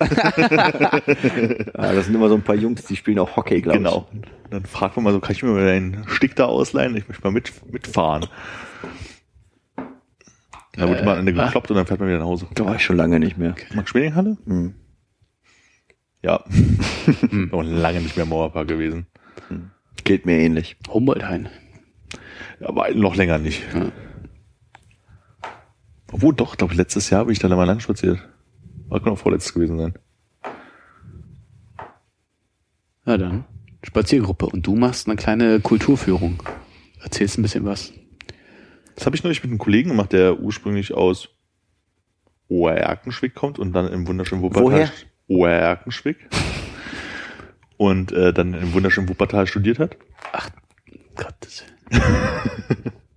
Ah, das sind immer so ein paar Jungs, die spielen auch Hockey, glaube Genau. Dann fragt man mal so, kann ich mir mal einen Stick da ausleihen? Ich möchte mal mit, mitfahren. Da wird Äh, mal an der ah. gekloppt und dann fährt man wieder nach Hause. ich. Da war ich schon lange nicht mehr. Max-Schmeling-Halle? Hm. Ja. Noch lange nicht mehr im Mauerpark gewesen. Geht mir ähnlich. Humboldt-Hain. Aber noch länger nicht. Ja. Obwohl doch, glaube ich, letztes Jahr bin ich da mal lang spaziert. War kann auch vorletztes gewesen sein. Ja, dann. Spaziergruppe. Und du machst eine kleine Kulturführung. Erzählst ein bisschen was. Das habe ich neulich mit einem Kollegen gemacht, der ursprünglich aus Oerkenschwick kommt und dann im wunderschönen Wuppertal. Woher? Oerkenschwick. Und äh, dann im wunderschönen Wuppertal studiert hat. Gottes.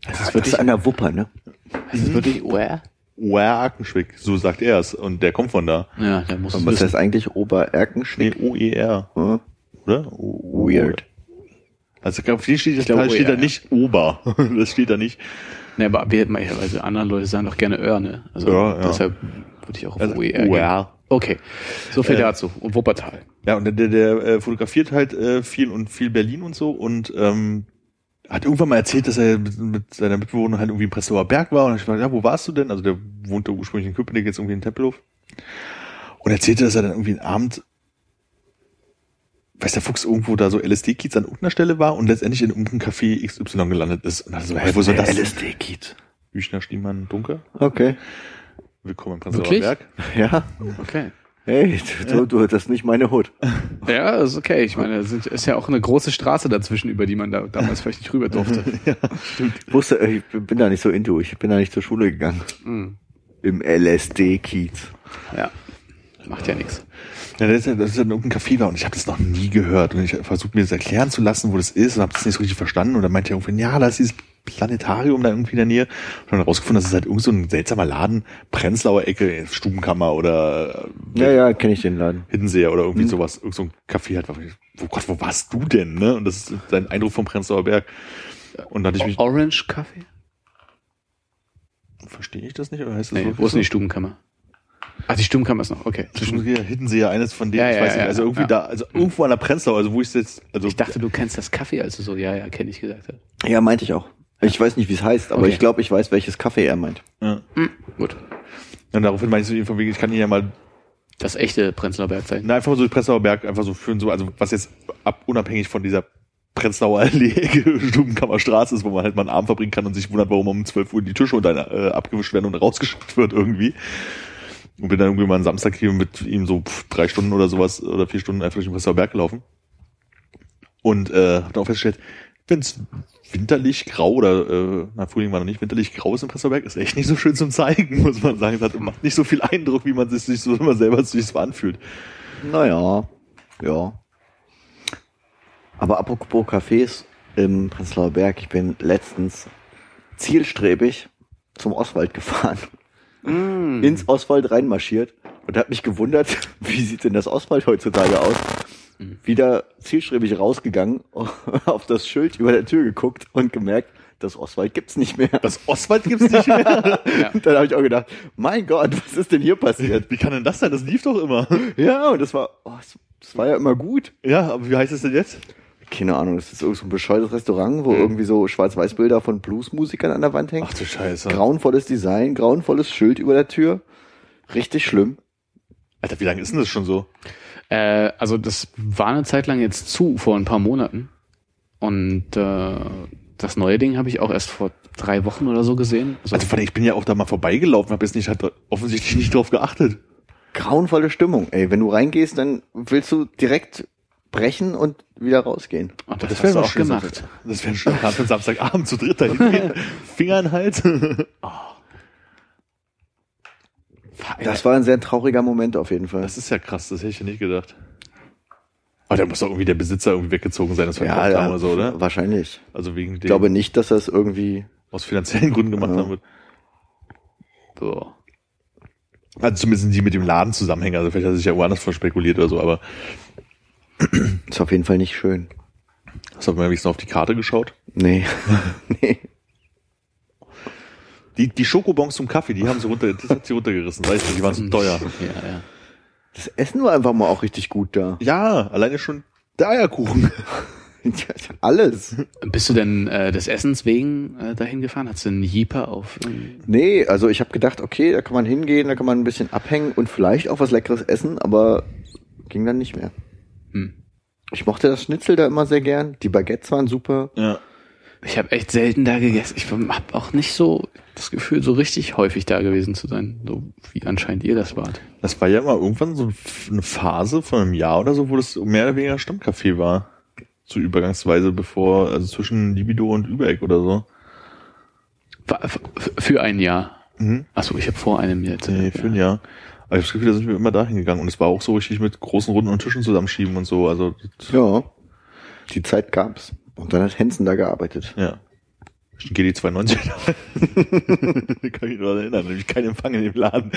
Das ist ist wirklich- an der Wupper, ne? Ist das wirklich where? Oerkenschwick, so sagt er es. Und der kommt von da. Ja, da muss Und es was wissen. heißt eigentlich Nee, Obererkenschwick? O-E-R, Hm? oder? O- Weird. Also auf jeden steht, Ich glaube, steht da OER, nicht Ober. Das steht da nicht. Ne, aber wir, also andere Leute sagen doch gerne Ör, ne? Also Ja, ja. deshalb würde ich auch auf Also OER gehen. OER. Okay, so viel Äh, dazu. Und Wuppertal. Ja, und der, der, der äh, fotografiert halt äh, viel und viel Berlin und so und ähm, hat irgendwann mal erzählt, dass er mit, seiner Mitbewohnerin halt irgendwie im Prenzlauer Berg war und ich war, ja, wo warst du denn? Also der wohnte ursprünglich in Köpenick, jetzt irgendwie in Tempelhof. Und erzählte, dass er dann irgendwie einen Abend, weiß der Fuchs, irgendwo da so LSD-Kiez an irgendeiner Stelle war und letztendlich in irgendeinem Café XY gelandet ist. Und dann so, hey, wo soll das? LSD-Kiez. Büchner, Stiemann, Dunker. Okay. Willkommen im Prenzlauer Wirklich? Berg. Ja. Okay. Hey, du, du, das ist nicht meine Hut. Ja, ist okay. Ich meine, es ist ja auch eine große Straße dazwischen, über die man da damals vielleicht nicht rüber durfte. Ich wusste, äh, ich bin da nicht so into. Ich bin da nicht zur Schule gegangen. Mhm. Im LSD-Kiez. Ja. Macht ja nichts. Ja, das ist ja, das ist ja in irgendeinem Café war und ich habe das noch nie gehört und ich versucht mir das erklären zu lassen, wo das ist und habe das nicht so richtig verstanden und dann meinte er irgendwann, ja, das ist Planetarium da irgendwie in der Nähe und dann rausgefunden, dass es halt irgend so ein seltsamer Laden, Prenzlauer Ecke, Stubenkammer oder äh, Ja, ja, kenne ich den Laden. Hiddenseer oder irgendwie Mhm. sowas, irgend so ein Café halt. Wo Gott, wo warst du denn, ne? Und das ist dein Eindruck vom Prenzlauer Berg. Und da hatte ich mich, Orange Kaffee? verstehe ich das nicht oder heißt das Nee, wo ist so? denn die Stubenkammer? Ach, die Stubenkammer ist noch, okay. Hiddenseer, Hiddenseer, eines von denen, Ja, ich ja, weiß nicht, ja, also irgendwie ja. da, also irgendwo an der Prenzlau, also wo ich jetzt, also Ich dachte, du kennst das Kaffee, als du so, ja, ja, kenne ich gesagt hast. Ja, meinte ich auch. Ich weiß nicht, wie es heißt, aber Okay. ich glaube, ich weiß, welches Kaffee er meint. ja. Gut. Und daraufhin meinte ich so, von wegen, ich kann ihn ja mal Das echte Prenzlauer Bergzeichen. Na, einfach so Prenzlauer Berg einfach so führen, so, also was jetzt ab, unabhängig von dieser Prenzlauer Allee, Stubenkammerstraße ist, wo man halt mal einen Abend verbringen kann und sich wundert, warum um 12 Uhr die Tische unter äh, abgewischt werden und rausgeschickt wird irgendwie. Und bin dann irgendwie mal am Samstag hier mit ihm so pff, drei Stunden oder sowas oder vier Stunden einfach durch den Prenzlauer Berg gelaufen. Und äh, hab dann auch festgestellt, wenn's winterlich grau oder äh, na Frühling war noch nicht winterlich grau ist im Prenzlauer Berg, ist echt nicht so schön zum zeigen, muss man sagen. Es hat, macht nicht so viel Eindruck, wie man sich sich so immer selber sich so anfühlt. Naja, ja. Aber apropos Cafés im Prenzlauer Berg, ich bin letztens zielstrebig zum Oswald gefahren, Mm. ins Oswald reinmarschiert und habe mich gewundert, wie sieht denn das Oswald heutzutage aus? Wieder zielstrebig rausgegangen, auf das Schild über der Tür geguckt und gemerkt, das Oswald gibt's nicht mehr. Das Oswald gibt's nicht mehr. Und dann habe ich auch gedacht, mein Gott, was ist denn hier passiert? Wie kann denn das sein? Das lief doch immer. Ja, und das war, oh, das, das war ja immer gut. Ja, aber wie heißt es denn jetzt? Keine Ahnung, das ist irgend so ein bescheuertes Restaurant, wo irgendwie so Schwarz-Weiß-Bilder von Bluesmusikern an der Wand hängen. Ach du Scheiße. Grauenvolles Design, grauenvolles Schild über der Tür. Richtig schlimm. Alter, wie lange ist denn das schon so? Äh, also das war eine Zeit lang jetzt zu, vor ein paar Monaten. Und äh, das neue Ding habe ich auch erst vor drei Wochen oder so gesehen. Also, Also ich bin ja auch da mal vorbeigelaufen, habe jetzt nicht halt offensichtlich nicht drauf geachtet. Grauenvolle Stimmung. Ey, wenn du reingehst, dann willst du direkt brechen und wieder rausgehen. und das, Das wäre auch gemacht. Das wäre schon Samstagabend zu dritt da hingehen. Finger in den Hals. Das war ein sehr trauriger Moment auf jeden Fall. Das ist ja krass, das hätte ich ja nicht gedacht. Aber da muss doch irgendwie der Besitzer irgendwie weggezogen sein, das ja, verkauft haben ja, oder so, oder? wahrscheinlich. Also wegen dem, Ich glaube nicht, dass das irgendwie aus finanziellen Gründen gemacht Ja. haben wird. So. Also zumindest die mit dem Laden zusammenhängen. Also vielleicht hat er sich ja woanders verspekuliert oder so, aber ist auf jeden Fall nicht schön. hast du mal wenigstens auf die Karte geschaut? Nee. nee. Die, die Schokobons zum Kaffee, die haben sie runter, das hat sie runtergerissen, weißt du, die waren so teuer. Ja, ja. Das Essen war einfach mal auch richtig gut da. Ja, alleine schon der Eierkuchen. Alles. Bist du denn äh, des Essens wegen äh, dahin gefahren? Hast du einen Jeeper auf? ähm, Nee, also ich habe gedacht, okay, da kann man hingehen, da kann man ein bisschen abhängen und vielleicht auch was Leckeres essen, aber ging dann nicht mehr. Hm. Ich mochte das Schnitzel da immer sehr gern. Die Baguettes waren super. Ja. Ich habe echt selten da gegessen. Ich habe auch nicht so das Gefühl, so richtig häufig da gewesen zu sein, so wie anscheinend ihr das wart. Das war ja immer irgendwann so eine Phase von einem Jahr oder so, wo das mehr oder weniger Stammcafé war. So übergangsweise bevor, also zwischen Libido und Übereck oder so. Für ein Jahr. Mhm. Achso, ich habe vor einem Jahr. Nee, für ein Jahr. Aber ich habe das Gefühl, da sind wir immer dahin gegangen. Und es war auch so richtig mit großen Runden und Tischen zusammenschieben und so. Also, Ja. Die Zeit gab's. Und dann hat Hensen da gearbeitet. ja. GD 92. Kann ich nur erinnern, nämlich kein Empfang in dem Laden.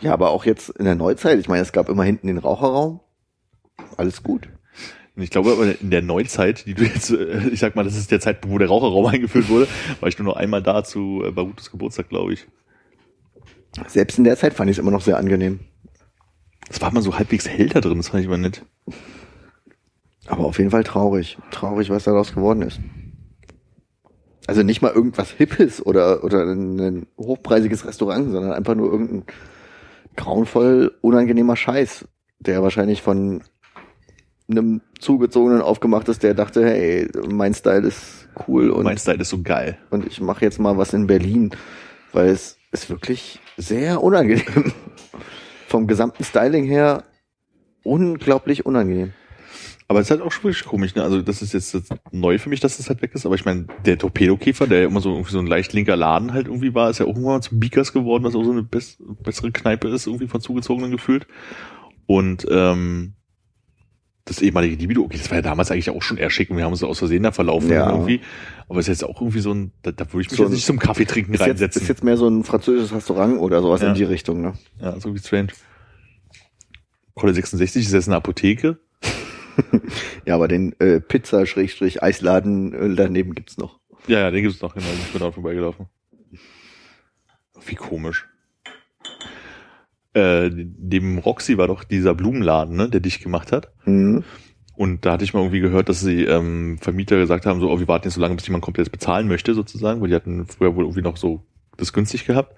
Ja, aber auch jetzt in der Neuzeit, ich meine, es gab immer hinten den Raucherraum. Alles gut. Und ich glaube aber in der Neuzeit, die du jetzt, äh, ich sag mal, das ist der Zeitpunkt, wo der Raucherraum eingeführt wurde, war ich nur noch einmal da zu äh, Barutos Geburtstag, glaube ich. Selbst in der Zeit fand ich es immer noch sehr angenehm. Es war mal so halbwegs hell da drin, das fand ich immer nett. Aber auf jeden Fall traurig. Traurig, was daraus geworden ist. Also nicht mal irgendwas Hippes oder, oder ein, ein hochpreisiges Restaurant, sondern einfach nur irgendein grauenvoll unangenehmer Scheiß, der wahrscheinlich von einem Zugezogenen aufgemacht ist, der dachte, hey, mein Style ist cool und, mein Style ist so geil. und ich mache jetzt mal was in Berlin, weil es ist wirklich sehr unangenehm. Vom gesamten Styling her unglaublich unangenehm. Aber es ist halt auch schon wirklich komisch, ne? Also das ist jetzt neu für mich, dass das halt weg ist. Aber ich meine, der Torpedokäfer, der ja immer so irgendwie so ein leicht linker Laden halt irgendwie war, ist ja auch irgendwann zum Beakers geworden, was auch so eine bess bessere Kneipe ist, irgendwie von Zugezogenen gefühlt. Und ähm, das ehemalige Libido, okay, das war ja damals eigentlich auch schon eher schick und wir haben uns aus Versehen da verlaufen Ja. irgendwie. Aber es ist jetzt auch irgendwie so ein, da, da würde ich mich So jetzt nicht zum Kaffee trinken Ist jetzt, reinsetzen. ist jetzt mehr so ein französisches Restaurant oder sowas Ja. in die Richtung, ne? ja, so wie strange. Kolle 66 ist jetzt eine Apotheke. Ja, aber den äh, Pizza-Eisladen äh, daneben gibt's noch. Ja, ja, den gibt's noch, genau, ich bin dort vorbeigelaufen. Wie komisch. Äh, neben Roxy war doch dieser Blumenladen, ne, der dich gemacht hat. Mhm. Und da hatte ich mal irgendwie gehört, dass die ähm, Vermieter gesagt haben, so, oh, wir warten jetzt so lange, bis jemand komplett bezahlen möchte, sozusagen, weil die hatten früher wohl irgendwie noch so das günstig gehabt.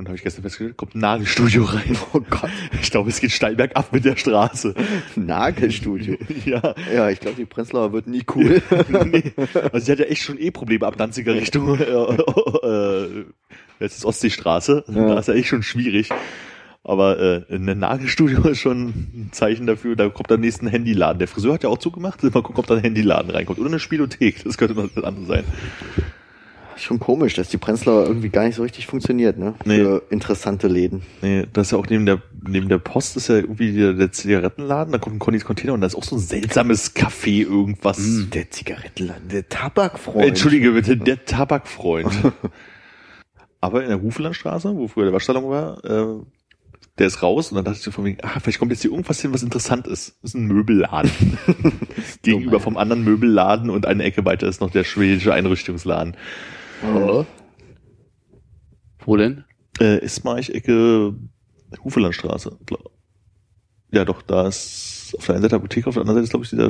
Und habe ich gestern festgestellt, kommt ein Nagelstudio rein. Oh Gott, Ich glaube, es geht steil bergab mit der Straße. Nagelstudio. ja. Ja, ich glaube, die Prenzlauer wird nie cool. nee. Also sie hat ja echt schon eh Probleme ab Danziger Richtung äh, äh, jetzt ist Ostseestraße. Ja. Da ist ja echt schon schwierig. Aber äh, ein Nagelstudio ist schon ein Zeichen dafür, da kommt am nächsten Handyladen. Der Friseur hat ja auch zugemacht, mal gucken, ob da ein Handyladen reinkommt. Oder eine Spielothek, das könnte noch das andere sein. Schon komisch, dass die Prenzlauer irgendwie gar nicht so richtig funktioniert, ne? Nee. Für interessante Läden. Nee, das ist ja auch neben der, neben der Post ist ja irgendwie der, der Zigarettenladen, da kommt ein Connys Container und da ist auch so ein seltsames Café, irgendwas. Der Zigarettenladen, der Tabakfreund. Entschuldige bitte, der Tabakfreund. Aber in der Hufelandstraße, wo früher der Waschsalon war, äh, der ist raus und dann dachte ich so von wegen, ah, vielleicht kommt jetzt hier irgendwas hin, was interessant ist. Das ist ein Möbelladen. Gegenüber vom anderen Möbelladen und eine Ecke weiter ist noch der schwedische Einrichtungsladen. Oh. Wo denn? Äh, Ismarch-Ecke Hufelandstraße. glaub- Ja, doch, da ist auf der einen Seite Apotheke, auf der anderen Seite ist, glaube ich, dieser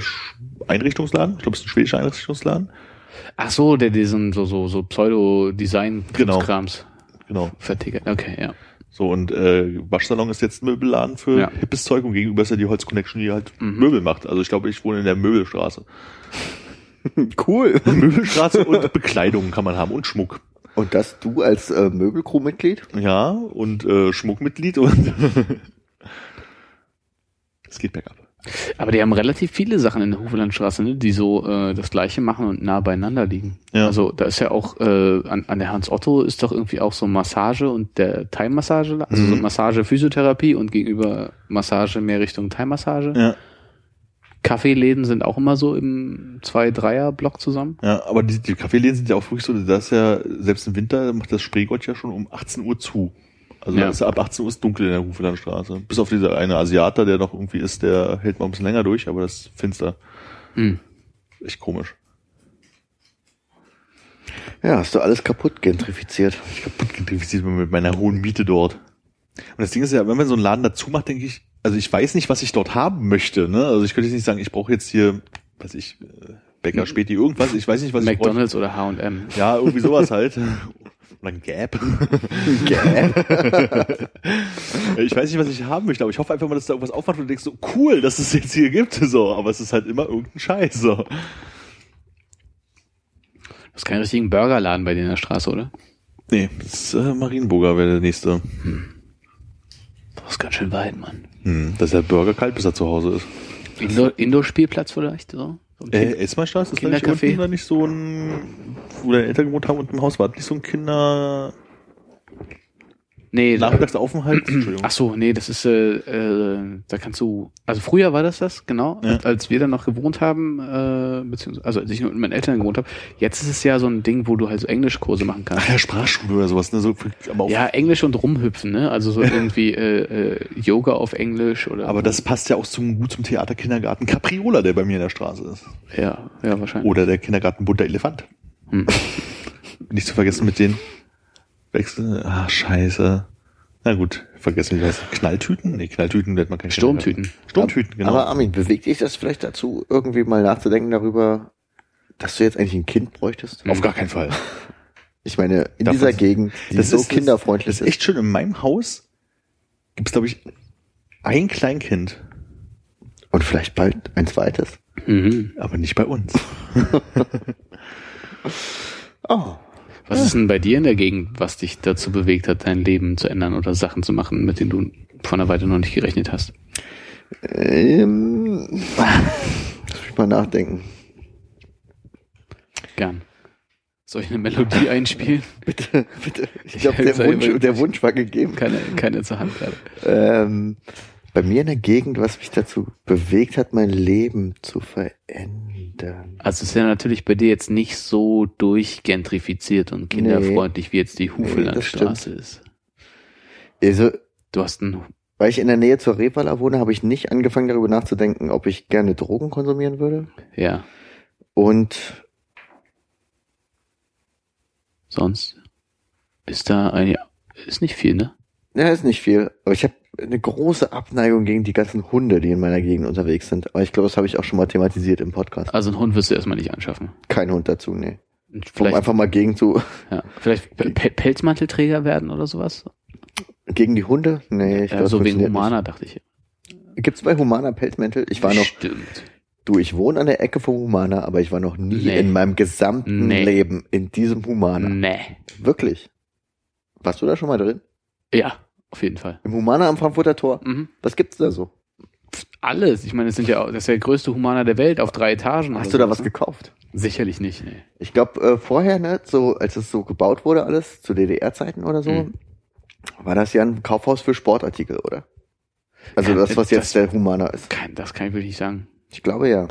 Einrichtungsladen. Ich glaube, es ist ein schwedischer Einrichtungsladen. Ach so, der diesen so so so Pseudo-Design Genau. Genau. vertickert. Okay, ja. So, und äh, Waschsalon ist jetzt ein Möbelladen für Ja. hippes Zeug und gegenüber ist ja die Holz Connection, die halt Mhm. Möbel macht. Also ich glaube, ich wohne in der Möbelstraße. Cool. Möbelstraße und Bekleidung kann man haben und Schmuck. Und das du als äh, Möbelcrew-Mitglied? Ja, und äh, Schmuckmitglied und es geht bergab. Aber die haben relativ viele Sachen in der Hufelandstraße, ne, die so äh, das gleiche machen und nah beieinander liegen. Ja. Also da ist ja auch äh, an, an der Hans Otto ist doch irgendwie auch so Massage und der Thai-Massage, also so Mhm. Massage, Physiotherapie und gegenüber Massage mehr Richtung Thai-Massage. Ja, Kaffeeläden sind auch immer so im zwei dreier block zusammen. ja aber die, die Kaffeeläden sind ja auch wirklich so, das ist ja, selbst im Winter macht das Spreegott ja schon um 18 Uhr zu. Also Ja. ist ab 18 Uhr ist dunkel in der Hufelandstraße. Bis auf dieser eine Asiater, der noch irgendwie ist, der hält mal ein bisschen länger durch, aber das ist finster. Hm. Echt komisch. Ja, hast du alles kaputt gentrifiziert. kaputt gentrifiziert mit meiner hohen Miete dort. Und das Ding ist ja, wenn man so einen Laden dazu macht, denke ich, also ich weiß nicht, was ich dort haben möchte. Ne? Also ich könnte jetzt nicht sagen, ich brauche jetzt hier, weiß ich, äh, Bäcker, Späti, irgendwas. Ich weiß nicht, was McDonalds oder H&M. ich Ja, irgendwie sowas halt. Oder ein Gap. ich weiß nicht, was ich haben möchte, aber ich hoffe einfach mal, dass da irgendwas aufmacht und du denkst so, cool, dass es jetzt hier gibt. So, aber es ist halt immer irgendein Scheiß. So. Du hast keinen richtigen Burgerladen bei dir in der Straße, oder? Nee, das ist, äh, Marienburger wäre der nächste. Das ist ganz schön weit, Mann. Hm, dass der Burger kalt, bis er zu Hause ist. Indoor- Indoor-Spielplatz vielleicht? So? So Äh, Esmerstraße ist da nicht unten da nicht so ein, wo deine Eltern gewohnt haben und im Haus war, nicht so ein Kinder, nee, Nachmittagsaufenthalt, Entschuldigung. ach so, nee, das ist, äh, äh, da kannst du, also früher war das das, genau, Ja. als, wir dann noch gewohnt haben, äh, beziehungsweise, also als ich mit meinen Eltern gewohnt habe. Jetzt ist es ja so ein Ding, wo du halt so Englischkurse machen kannst. Ach ja, Sprachschule oder sowas, ne, so, aber, auch, Ja, Englisch und rumhüpfen, ne? Also so irgendwie äh, äh, Yoga auf Englisch oder. aber das passt ja auch zum, gut zum Theaterkindergarten Capriola, der bei mir in der Straße ist. ja, ja wahrscheinlich. Oder der Kindergarten Bunter Elefant. Hm. Nicht zu vergessen mit den Wechsel, ah, scheiße. Na gut, vergessen wie das. Knalltüten? Nee, Knalltüten nennt man kein Sturmtüten. Sturmtüten, genau. Aber Armin, bewegt dich das vielleicht dazu, irgendwie mal nachzudenken darüber, dass du jetzt eigentlich ein Kind bräuchtest? Auf gar keinen Fall. Ich meine, in Davon- dieser Gegend, die Das so ist- kinderfreundlich Das ist echt schön. In meinem Haus gibt es, glaube ich, ein Kleinkind, Und vielleicht bald ein zweites. Mhm. aber nicht bei uns. Oh. Was ist denn bei dir in der Gegend, was dich dazu bewegt hat, dein Leben zu ändern oder Sachen zu machen, mit denen du vor einer Weile noch nicht gerechnet hast? Ähm, lass mich mal nachdenken. Gern. Soll ich eine Melodie einspielen? Bitte, bitte. Ich Ich glaube, der Wunsch, der Wunsch war gegeben. Keine, keine zur Hand gerade. Ähm, bei mir in der Gegend, was mich dazu bewegt hat, mein Leben zu verändern. Also es ist ja natürlich bei dir jetzt nicht so durchgentrifiziert und kinderfreundlich, wie jetzt die Hufelandstraße ist. Also, Du hast ein, weil ich in der Nähe zur Revaler wohne, habe ich nicht angefangen darüber nachzudenken, ob ich gerne Drogen konsumieren würde. ja, Und sonst ist da ein, ist nicht viel, ne? Ja, ist nicht viel. Aber ich habe eine große Abneigung gegen die ganzen Hunde, die in meiner Gegend unterwegs sind. Aber ich glaube, das habe ich auch schon mal thematisiert im Podcast. Also einen Hund wirst du erstmal nicht anschaffen. Kein Hund dazu, nee. Um Vielleicht, einfach mal gegen zu, ja, vielleicht Pe- Pe- Pelzmantelträger werden oder sowas? gegen die Hunde? Nee, ich Ja, glaube, so wegen Humana, dachte ich. nicht. Gibt's bei Humana Pelzmäntel? Ich war noch, Stimmt. du, ich wohne an der Ecke von Humana, aber ich war noch nie Nee. in meinem gesamten Nee. Leben in diesem Humana. Nee. Wirklich? Warst du da schon mal drin? Ja, auf jeden Fall. Im Humana am Frankfurter Tor? Mhm. Was gibt's da so? Alles. Ich meine, es sind ja, das ist ja der größte Humana der Welt auf drei Etagen. Hast du da was ne? gekauft? Sicherlich nicht, nee. Ich glaube, äh, vorher, ne, so, als es so gebaut wurde alles, zu DDR-Zeiten oder so, Mhm. war das ja ein Kaufhaus für Sportartikel, oder? Also Ja, das, was jetzt das- der Humana ist. Kein, das kann ich wirklich nicht sagen. Ich glaube ja.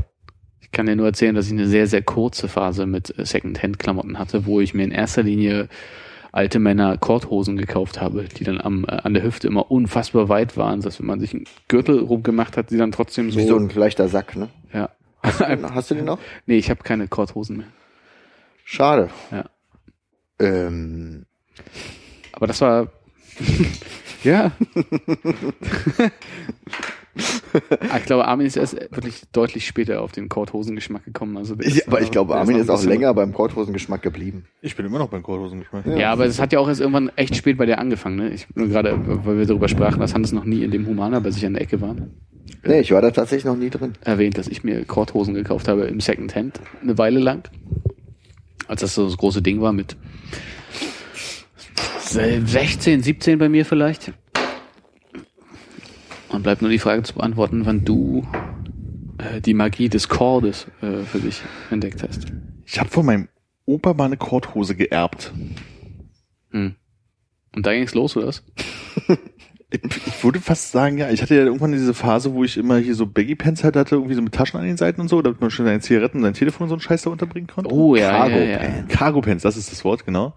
Ich kann dir nur erzählen, dass ich eine sehr, sehr kurze Phase mit äh, Second-Hand-Klamotten hatte, wo ich mir in erster Linie alte Männer Korthosen gekauft habe, die dann am, äh, an der Hüfte immer unfassbar weit waren, dass wenn man sich einen Gürtel rumgemacht hat, die dann trotzdem so... Wie so ein leichter Sack, ne? ja. Hast du den noch? nee, ich habe keine Korthosen mehr. Schade. Ja. Ähm, Aber das war... ja. Ich glaube, Armin ist erst wirklich deutlich später auf den Korthosen-Geschmack gekommen. Also ist, aber ich glaube, Armin ist auch länger beim Korthosengeschmack geblieben. Ich bin immer noch beim Korthosengeschmack. Ja, aber es hat ja auch erst irgendwann echt spät bei dir angefangen. Ne? Ich nur gerade, weil wir darüber sprachen, dass Hannes noch nie in dem Humana bei sich an der Ecke war, Nee, ich war da tatsächlich noch nie drin. erwähnt, dass ich mir Korthosen gekauft habe im Secondhand eine Weile lang. Als das so das große Ding war mit 16, 17 bei mir vielleicht. Und bleibt nur die Frage zu beantworten, wann du äh, die Magie des Kordes äh, für dich entdeckt hast. Ich habe von meinem Opa mal eine Korthose geerbt. Hm. Und da ging's los, oder was? Ich, würde fast sagen, ja, ich hatte ja irgendwann diese Phase, wo ich immer hier so Baggy Pants halt hatte, irgendwie so mit Taschen an den Seiten und so, damit man schon seine Zigaretten, sein Telefon und so einen Scheiß da unterbringen konnte. Oh ja, Cargo ja, ja. Pants. Cargo Pants, das ist das Wort, genau.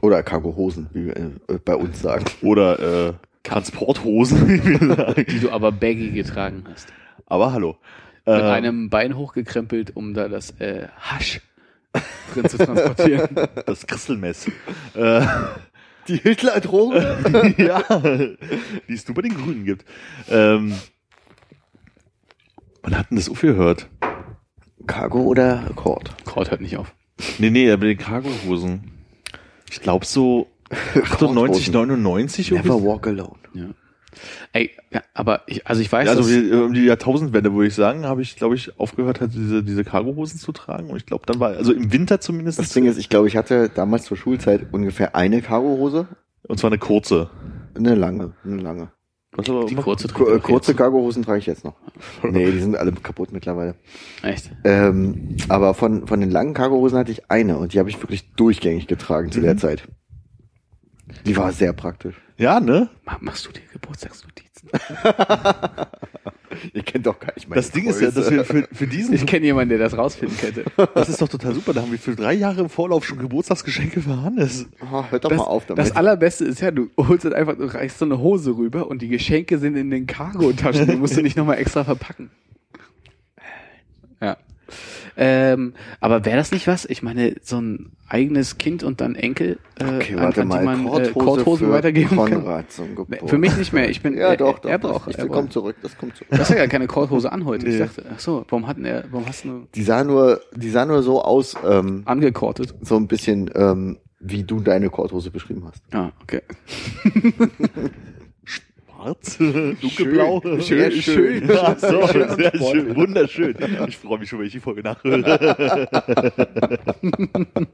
Oder Cargohosen, wie wir äh, bei uns sagen. Oder äh, Transporthosen. Die du aber baggy getragen hast. Aber hallo. Mit Ähm, einem Bein hochgekrempelt, um da das äh, Hasch drin zu transportieren. das Kristelmess. äh, Die Hitler-Drogen? ja, die es nur bei den Grünen gibt. Ähm, wann hat denn das aufgehört? Cargo oder Kord? Kord hört nicht auf. Nee, nee, bei den Cargohosen. Ich glaube so 98, 99 Never irgendwie. walk alone. Ja. Ey, ja, aber ich, also ich weiß, Ja, also die, um die Jahrtausendwende, würde ich sagen, habe ich, glaube ich, aufgehört, halt diese, diese Cargohosen zu tragen. Und ich glaube, dann war, also im Winter zumindest. Das Ding ist, ich glaube, ich hatte damals zur Schulzeit ungefähr eine Cargohose. und zwar eine kurze. Eine lange, eine lange. Was aber die kurze äh, auch kurze. Cargohosen trage ich jetzt noch. Nee, die sind alle kaputt mittlerweile. Echt? Ähm, aber von, von den langen Cargohosen hatte ich eine und die habe ich wirklich durchgängig getragen zu der Zeit. Die war sehr praktisch. Ja, ne? Mach, machst du dir Geburtstagsnotizen? Ihr kennt doch gar nicht meine Das Ding ist ja, dass wir für, für diesen, Ich kenne jemanden, der das rausfinden könnte. das ist doch total super. Da haben wir für drei Jahre im Vorlauf schon Geburtstagsgeschenke für Hannes. Oh, hört doch Das, mal auf damit. das allerbeste ist ja, du holst halt einfach, du reichst so eine Hose rüber und die Geschenke sind in den Cargo-Taschen. Die musst du nicht nochmal extra verpacken. Ähm, aber wäre das nicht was? Ich meine, so ein eigenes Kind und dann Enkel, äh, okay, warte an die mal. man äh, Korthose Korthosen für weitergeben kann? Konrad zum Geburtstag. Für mich nicht mehr. Ich bin, Ja, er, doch, doch. er das, braucht, ich, er das kommt braucht. zurück, das kommt zurück. Du hast ja gar keine Korthose an heute. Ich Nee. dachte, ach so, warum hatten er, warum hast du Die sah nur, die sah nur so aus, ähm, angekortet? so ein bisschen, ähm, wie du deine Korthose beschrieben hast. Ah, okay. Schwarz, dunkelblau. Schön, sehr schön. Ja, so, Schön sehr schön, wunderschön. Ich freue mich schon, wenn ich die Folge nachhöre.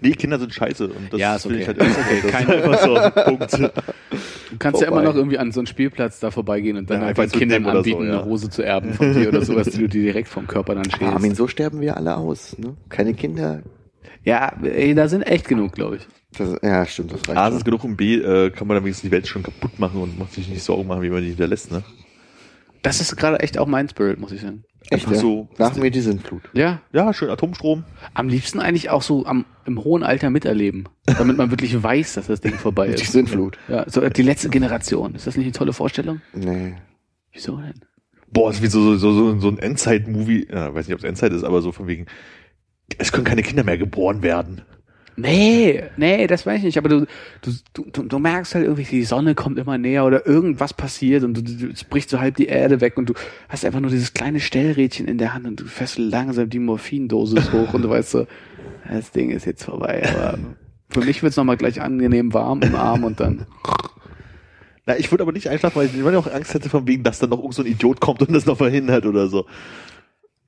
Nee, Kinder sind scheiße. Und das Ja, ist finde ich okay. halt immer Okay, kein- so. Punkt. Du kannst ja Vorbei. immer noch irgendwie an so einen Spielplatz da vorbeigehen und dann Ja, einfach einfach Kindern anbieten, so, ja. eine Hose zu erben von dir oder sowas, die du dir direkt vom Körper dann schälst. Armin, so sterben wir alle aus. Ne? Keine Kinder, Ja, ey, da sind echt genug, glaube ich. Das, ja, stimmt, das reicht. A, es ist genug und B, äh, kann man dann wenigstens die Welt schon kaputt machen und muss sich nicht Sorgen machen, wie man die hinterlässt, ne? Das ist gerade echt auch mein Spirit, muss ich sagen. Echt, ja? so- Nach mir die Sintflut. Ja, Ja, schön Atomstrom. am liebsten eigentlich auch so am, im hohen Alter miterleben, damit man wirklich weiß, dass das Ding vorbei Die ist. Sintflut. Ja, so die letzte Generation. Ist das nicht eine tolle Vorstellung? Nee. Wieso denn? Boah, ist wie so, so, so, so ein Endzeit-Movie. Ja, weiß nicht, ob es Endzeit ist, aber so von wegen, es können keine Kinder mehr geboren werden. Nee, nee, das weiß ich nicht. Aber du, du, du, du, merkst halt irgendwie, die Sonne kommt immer näher oder irgendwas passiert und du, du, es bricht so halb die Erde weg und du hast einfach nur dieses kleine Stellrädchen in der Hand und du fährst langsam die Morphindosis hoch und du weißt so, das Ding ist jetzt vorbei. Aber für mich wird's noch nochmal gleich angenehm warm im Arm und dann. Na, ich würde aber nicht einschlafen, weil ich immer noch Angst hätte von wegen, dass dann noch irgend so ein Idiot kommt und das noch verhindert oder so.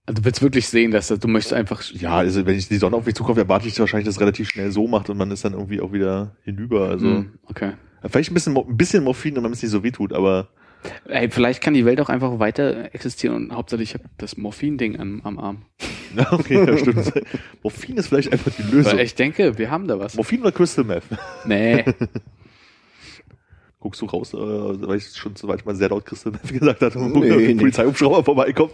Also du willst wirklich sehen, dass das, du möchtest einfach. Ja, also wenn ich die Sonne auf mich zukommt, erwarte ich wahrscheinlich, dass es relativ schnell so macht und man ist dann irgendwie auch wieder hinüber. Also Hm, okay. vielleicht ein bisschen, ein bisschen Morphin, damit es nicht so weh tut, aber Ey, vielleicht kann die Welt auch einfach weiter existieren und hauptsächlich ich habe das Morphin-Ding am, am Arm. okay, ja, stimmt. Morphin ist vielleicht einfach die Lösung. Weil ich denke, wir haben da was. Morphin oder Crystal Meth? Nee. Guckst du raus, äh, weil ich schon zu weit mal sehr laut Crystal Meth gesagt hatte, wo Nee, der nee. Polizeihubschrauber vorbeikommt.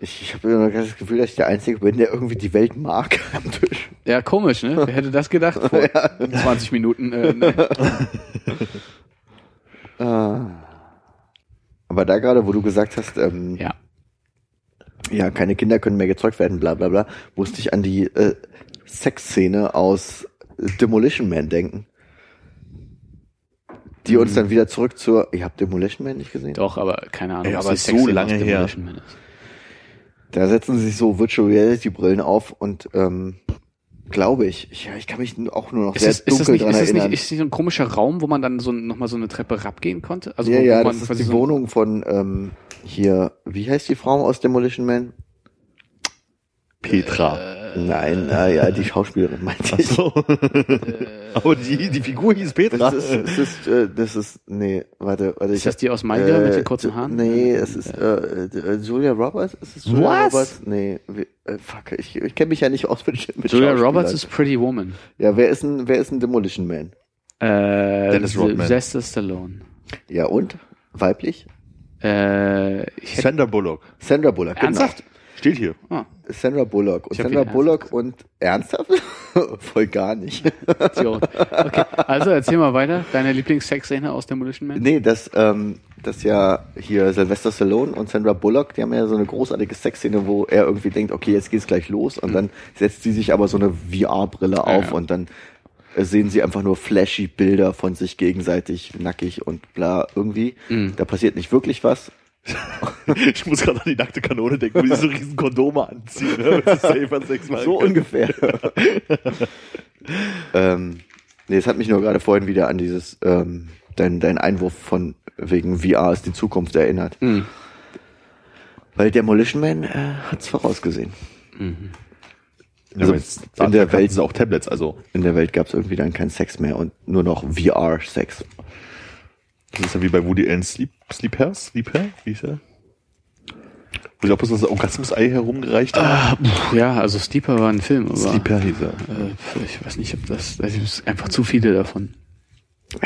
Ich, ich habe immer das Gefühl, dass ich der Einzige bin, der irgendwie die Welt mag am Tisch. Ja, komisch, ne? Wer hätte das gedacht vor 20 Minuten? Äh, ne. Ah. Aber da gerade, wo du gesagt hast, ähm, Ja. ja, keine Kinder können mehr gezeugt werden, bla bla bla, musste ich an die äh, Sexszene aus Demolition Man denken. Die uns dann wieder zurück zur. Ihr habt Demolition Man nicht gesehen? Doch, aber keine Ahnung. Ey, aber die so Sexszene lange her. Demolition Man ist. Da setzen sie sich so Virtual Reality Brillen auf und ähm, glaube ich, ich, ja, ich kann mich auch nur noch Ist sehr das, ist, das dunkel nicht, dran ist, das erinnern. nicht, ist das nicht so ein komischer Raum, wo man dann so nochmal so eine Treppe rabgehen konnte? Also ja, wo, ja, wo man das ist die so Wohnung von ähm, hier. Wie heißt die Frau aus Demolition Man? Petra. Nein, ah, ja, die Schauspielerin meinte ich. so. aber die, die Figur hieß Petra. Das ist, das ist, äh, das ist, nee, warte, warte. Ist das die aus My Girl mit den kurzen Haaren? Nee, es ist äh, äh, Julia Roberts. Ist es Julia Was? Roberts? Nee, wie, äh, fuck, ich, ich kenne mich ja nicht aus mit, mit Julia. Roberts ist Pretty Woman. Ja, wer ist ein, wer ist ein Demolition Man? Äh, Dennis Rodman. Sylvester Stallone. Ja und weiblich? Äh, Sandra Bullock. Sandra Bullock. genau. ernsthaft? Steht hier. Ah, Sandra Bullock. Und Sandra Bullock und ernsthaft? Voll gar nicht. Okay, also erzähl mal weiter. Deine Lieblings-Sex-Szene aus Demolition Man? Nee, das, ähm, das ja hier Sylvester Stallone und Sandra Bullock, die haben ja so eine großartige Sexszene, wo er irgendwie denkt, okay, jetzt geht's gleich los und dann setzt sie sich aber so eine VR-Brille Ja, auf ja. und dann äh, sehen sie einfach nur flashy Bilder von sich gegenseitig nackig und bla irgendwie. Mhm. Da passiert nicht wirklich was. Ich muss gerade an die nackte Kanone denken, wo die so riesen Kondome anziehen. Ne? So ungefähr. ähm, nee, es hat mich nur gerade vorhin wieder an dieses, ähm, dein, dein Einwurf von wegen VR ist die Zukunft erinnert. Mhm. Weil Demolition Man äh, hat's vorausgesehen. Ja, Also aber jetzt, in der Welt- sie auch Tablets, also In der Welt gab's irgendwie dann keinen Sex mehr und nur noch VR-Sex. Das ist ja wie bei Woody Allen Sleep, Sleeper, Sleeper, wie hieß er? Wo ich auch bloß das Orgasmus-Ei herumgereicht hat. Ah, ja, also Sleeper war ein Film, aber Sleeper hieß er. äh, ich weiß nicht, ob das, das ist einfach zu viele davon.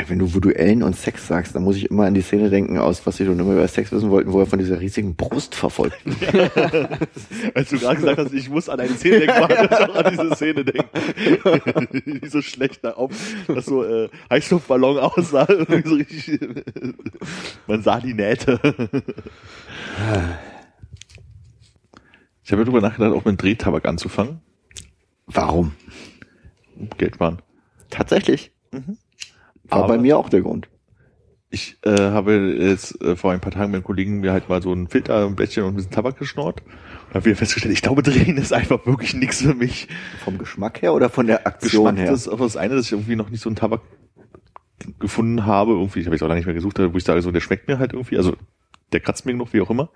Wenn du Voodoo-Ellen und Sex sagst, dann muss ich immer an die Szene denken, aus was sie schon immer über Sex wissen wollten, wo er von dieser riesigen Brust verfolgt. Als du gerade gesagt hast, ich muss an eine Szene denken, war ich auch an diese Szene denken. Die so schlecht da auf, dass so äh, Heißluftballon aussah. So richtig, man sah die Nähte. Ich habe ja drüber nachgedacht, auch mit Drehtabak anzufangen. Warum? Geld sparen. Tatsächlich. War Aber- bei mir auch der Grund. Ich äh, habe jetzt äh, vor ein paar Tagen mit einem Kollegen mir halt mal so ein Filter, ein Blättchen und ein bisschen Tabak geschnort. Und habe wieder festgestellt, ich glaube, drehen ist einfach wirklich nichts für mich. Vom Geschmack her oder von der Aktion Geschmack, her? das ist auch das eine, dass ich irgendwie noch nicht so einen Tabak gefunden habe. Irgendwie, ich habe jetzt auch lange nicht mehr gesucht, wo ich sage, so, der schmeckt mir halt irgendwie. Also der kratzt mir noch, wie auch immer.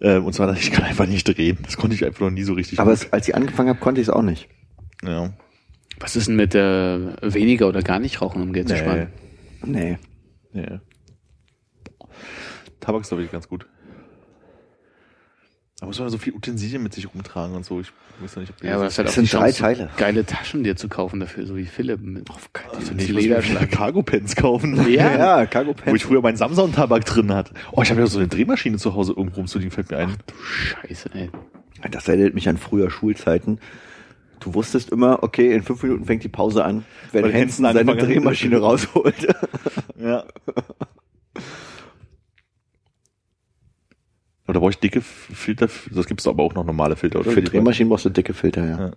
Ähm, und zwar, ich kann einfach nicht drehen. Das konnte ich einfach noch nie so richtig. Aber es, als ich angefangen habe, konnte ich es auch nicht. ja. Was ist denn mit äh, weniger oder gar nicht rauchen, um Geld zu sparen? Nee. Nee. Tabak ist, glaube ich, ganz gut. Da muss man so viel Utensilien mit sich rumtragen und so. Ich weiß noch nicht, ob Ja, aber das ist halt Das sind die drei Chance, Teile. geile Taschen dir zu kaufen dafür, so wie Philipp mit also diesem nicht, muss ich Lederschlag. Cargo-Pants kaufen. Ja. Ja, Cargo Wo ich früher meinen Samsung-Tabak drin hatte. Oh, ich habe ja so eine Drehmaschine zu Hause irgendwo rumzuliegen, fällt mir ein. Scheiße, ey. Das erinnert mich an früher Schulzeiten. Du wusstest immer, okay, in fünf Minuten fängt die Pause an, wenn Weil Hansen seine. Drehmaschine rausholt. Ja. Oder brauche ich dicke Filter? Das gibt's aber auch noch normale Filter, oder? Für Drehmaschinen brauchst du dicke Filter, ja. Ja.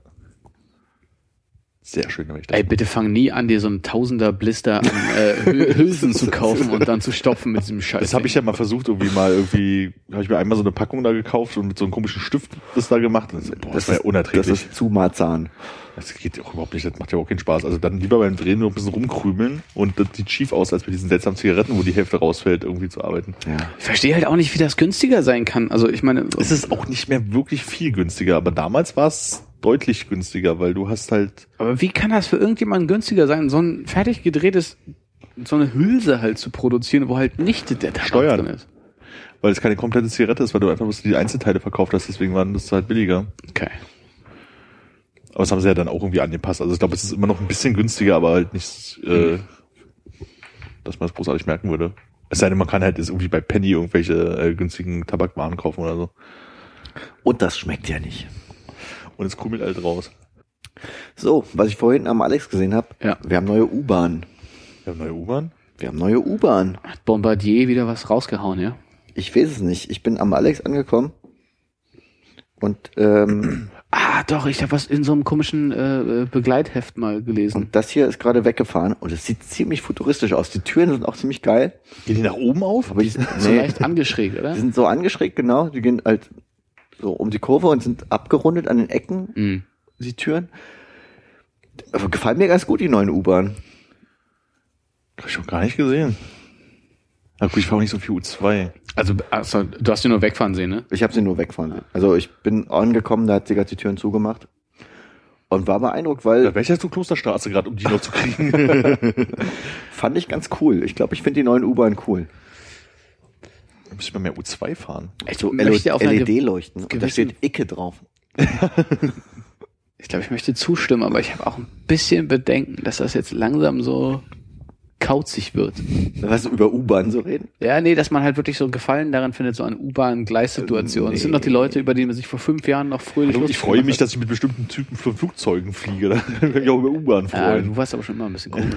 Sehr schön, wenn ich das Ey, bitte fang nie an, dir so ein Tausender Blister an äh, Hü- Hülsen zu kaufen und dann zu stopfen mit diesem Scheiß. Das habe ich ja mal versucht, irgendwie mal irgendwie, habe ich mir einmal so eine Packung da gekauft und mit so einem komischen Stift das da gemacht. Und das, boah, das, war ja Das unerträglich. ist zu Marzahn. Das geht auch überhaupt nicht, das macht ja auch keinen Spaß. Also dann lieber beim Drehen nur ein bisschen rumkrümeln und das sieht schief aus, als bei diesen seltsamen Zigaretten, wo die Hälfte rausfällt, irgendwie zu arbeiten. Ja. Ich verstehe halt auch nicht, wie das günstiger sein kann. Also ich meine, Es ist auch nicht mehr wirklich viel günstiger, aber damals war es deutlich günstiger, weil du hast halt, aber wie kann das für irgendjemanden günstiger sein, so ein fertig gedrehtes, so eine Hülse halt zu produzieren, wo halt nicht der Tabak Steuern. drin ist? weil es keine komplette Zigarette ist, weil du einfach bloß die Einzelteile verkauft hast, deswegen waren das halt billiger. Okay. Aber das haben sie ja dann auch irgendwie angepasst. Also ich glaube, es ist immer noch ein bisschen günstiger, aber halt nicht, äh, dass man es großartig merken würde. Es sei denn, man kann halt jetzt irgendwie bei Penny irgendwelche äh, günstigen Tabakwaren kaufen oder so. Und das schmeckt ja nicht. Und es krümelt halt raus. So, was ich vorhin am Alex gesehen habe, Ja. wir haben neue U-Bahn. Wir haben neue U-Bahn. Wir haben neue U-Bahn. Hat Bombardier wieder was rausgehauen, ja? Ich weiß es nicht. Ich bin am Alex angekommen und ähm, Ah, doch, ich habe was in so einem komischen äh, äh, Begleitheft mal gelesen. und das hier ist gerade weggefahren und es sieht ziemlich futuristisch aus. Die Türen sind auch ziemlich geil, Gehen die nach oben auf? aber die sind, So nee, leicht angeschrägt, oder? die sind so angeschrägt genau. Die gehen halt so um die Kurve und sind abgerundet an den Ecken Mhm. die Türen. Aber gefallen mir ganz gut die neuen U-Bahn. Hab ich schon gar nicht gesehen. Na gut, ich fahre auch nicht so viel U2. Also, also, du hast ihn nur wegfahren sehen, ne? Ich habe sie nur wegfahren. sehen. Also ich bin angekommen, da hat sie gerade die Türen zugemacht und war beeindruckt, weil Da wäre ich ja zur Klosterstraße gerade, um die noch zu kriegen. fand ich ganz cool. Ich glaube, ich finde die neuen U-Bahn cool. Da müsste ich mal mehr U2 fahren. Ich So möchte auf einer ge- LED-Leuchten. Und da steht Icke drauf. Ich glaube, ich möchte zustimmen, aber ich habe auch ein bisschen Bedenken, dass das jetzt langsam so kauzig wird. Was über U-Bahn so reden? Ja, nee, dass man halt wirklich so Gefallen daran findet, so an U-Bahn-Gleissituationen. Das sind doch die Leute, über die man sich vor fünf Jahren noch fröhlich Hallo, lustig ich freue mich, gemacht dass ich mit bestimmten Typen von Flugzeugen fliege. Da kann ich auch über U-Bahn hat. Ja, freuen. du warst aber schon immer ein bisschen komisch.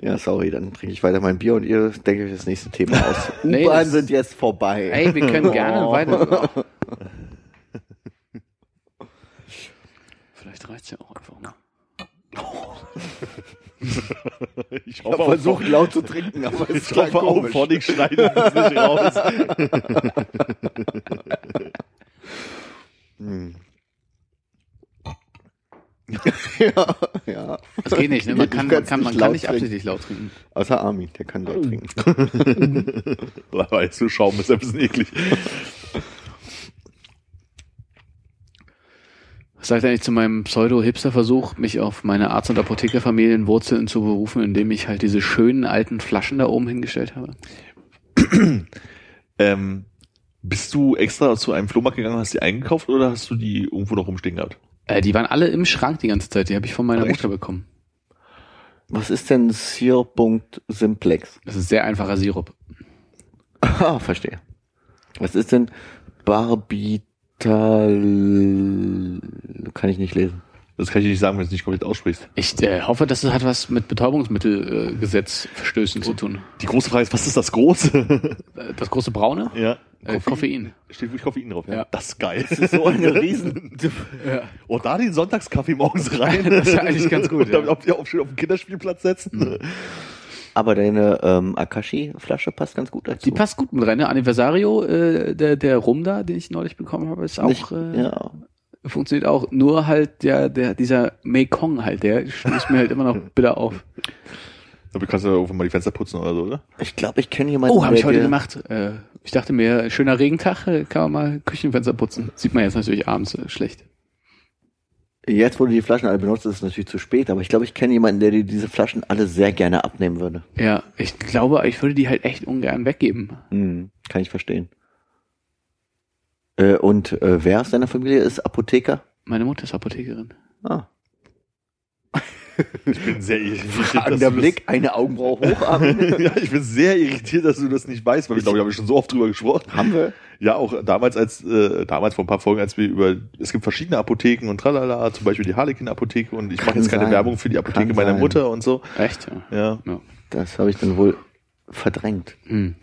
Ja, sorry, dann trinke ich weiter mein Bier und ihr denkt euch das nächste Thema aus. Nee, U-Bahn sind jetzt vorbei. Ey, wir können gerne Oh. weiter. Vielleicht reicht's ja auch einfach mal. ich Ich hoffe, habe versucht laut zu trinken, aber es ich hoffe auch, komisch. vor dich schneiden es nicht raus. ja, ja. Das geht nicht, ne? Man kann, man kann, man nicht kann laut nicht trinken. absichtlich laut trinken. Außer Armin, der kann laut trinken. Weißt du, Schaum ist ein bisschen eklig. Was sagt eigentlich zu meinem Pseudo-Hipster-Versuch, mich auf meine Arzt- und Apothekerfamilienwurzeln zu berufen, indem ich halt diese schönen alten Flaschen da oben hingestellt habe? Ähm, bist du extra zu einem Flohmarkt gegangen hast die eingekauft oder hast du die irgendwo noch rumstehen gehabt? Äh, die waren alle im Schrank die ganze Zeit. Die habe ich von meiner echt? Mutter bekommen. Was ist denn Sierpunkt Simplex? Das ist sehr einfacher Sirup. Ah, verstehe. Was ist denn Barbital? Kann ich nicht lesen. Das kann ich dir nicht sagen, wenn du es nicht komplett aussprichst. Ich äh, hoffe, dass es hat was mit Betäubungsmittelgesetzverstößen zu tun. Die große Frage ist, was ist das Große? Äh, Das große Braune? ja. Äh, Koffein. Steht wirklich Koffein drauf. Ja. Das ist geil. So eine riesen. Ja. Oh, da den Sonntagskaffee morgens rein. Das ist ja eigentlich ganz gut, Und damit ja. auf, ja, auf, schön auf den Kinderspielplatz setzen. Aber deine ähm, Akashi-Flasche passt ganz gut dazu. Die passt gut mit rein. Ne? Anniversario, äh, der, der Rum da, den ich neulich bekommen habe, ist auch, Nicht, äh, ja. Funktioniert auch. Nur halt der, der, dieser Mekong halt, der stößt mir halt immer noch bitter auf. Aber kannst du ja irgendwann mal die Fenster putzen oder so, oder? Ich glaube, ich kenne jemanden. Oh, habe ich heute gemacht. Äh, ich dachte mir, schöner Regentag, äh, kann man mal Küchenfenster putzen. Sieht man jetzt natürlich abends äh, schlecht. Jetzt, wo du die Flaschen alle benutzt, ist es natürlich zu spät. Aber ich glaube, ich kenne jemanden, der dir diese Flaschen alle sehr gerne abnehmen würde. Ja, ich glaube, ich würde die halt echt ungern weggeben. Hm, kann ich verstehen. Äh, und äh, wer aus deiner Familie ist Apotheker? Meine Mutter ist Apothekerin. Ah. Ich bin sehr irritiert. dass Fragender du das- Blick, eine Augenbraue hochatmen. ja, ich bin sehr irritiert, dass du das nicht weißt, weil ich glaube, ich habe schon so oft drüber gesprochen. Haben wir? Ja, auch damals als äh, damals vor ein paar Folgen, als wir über es gibt verschiedene Apotheken und tralala, zum Beispiel die Harlequin Apotheke und ich mache jetzt keine sein. Werbung für die Apotheke Kann meiner sein. Mutter und so. Echt? Ja. Ja. ja. Das habe ich dann wohl verdrängt. Hm.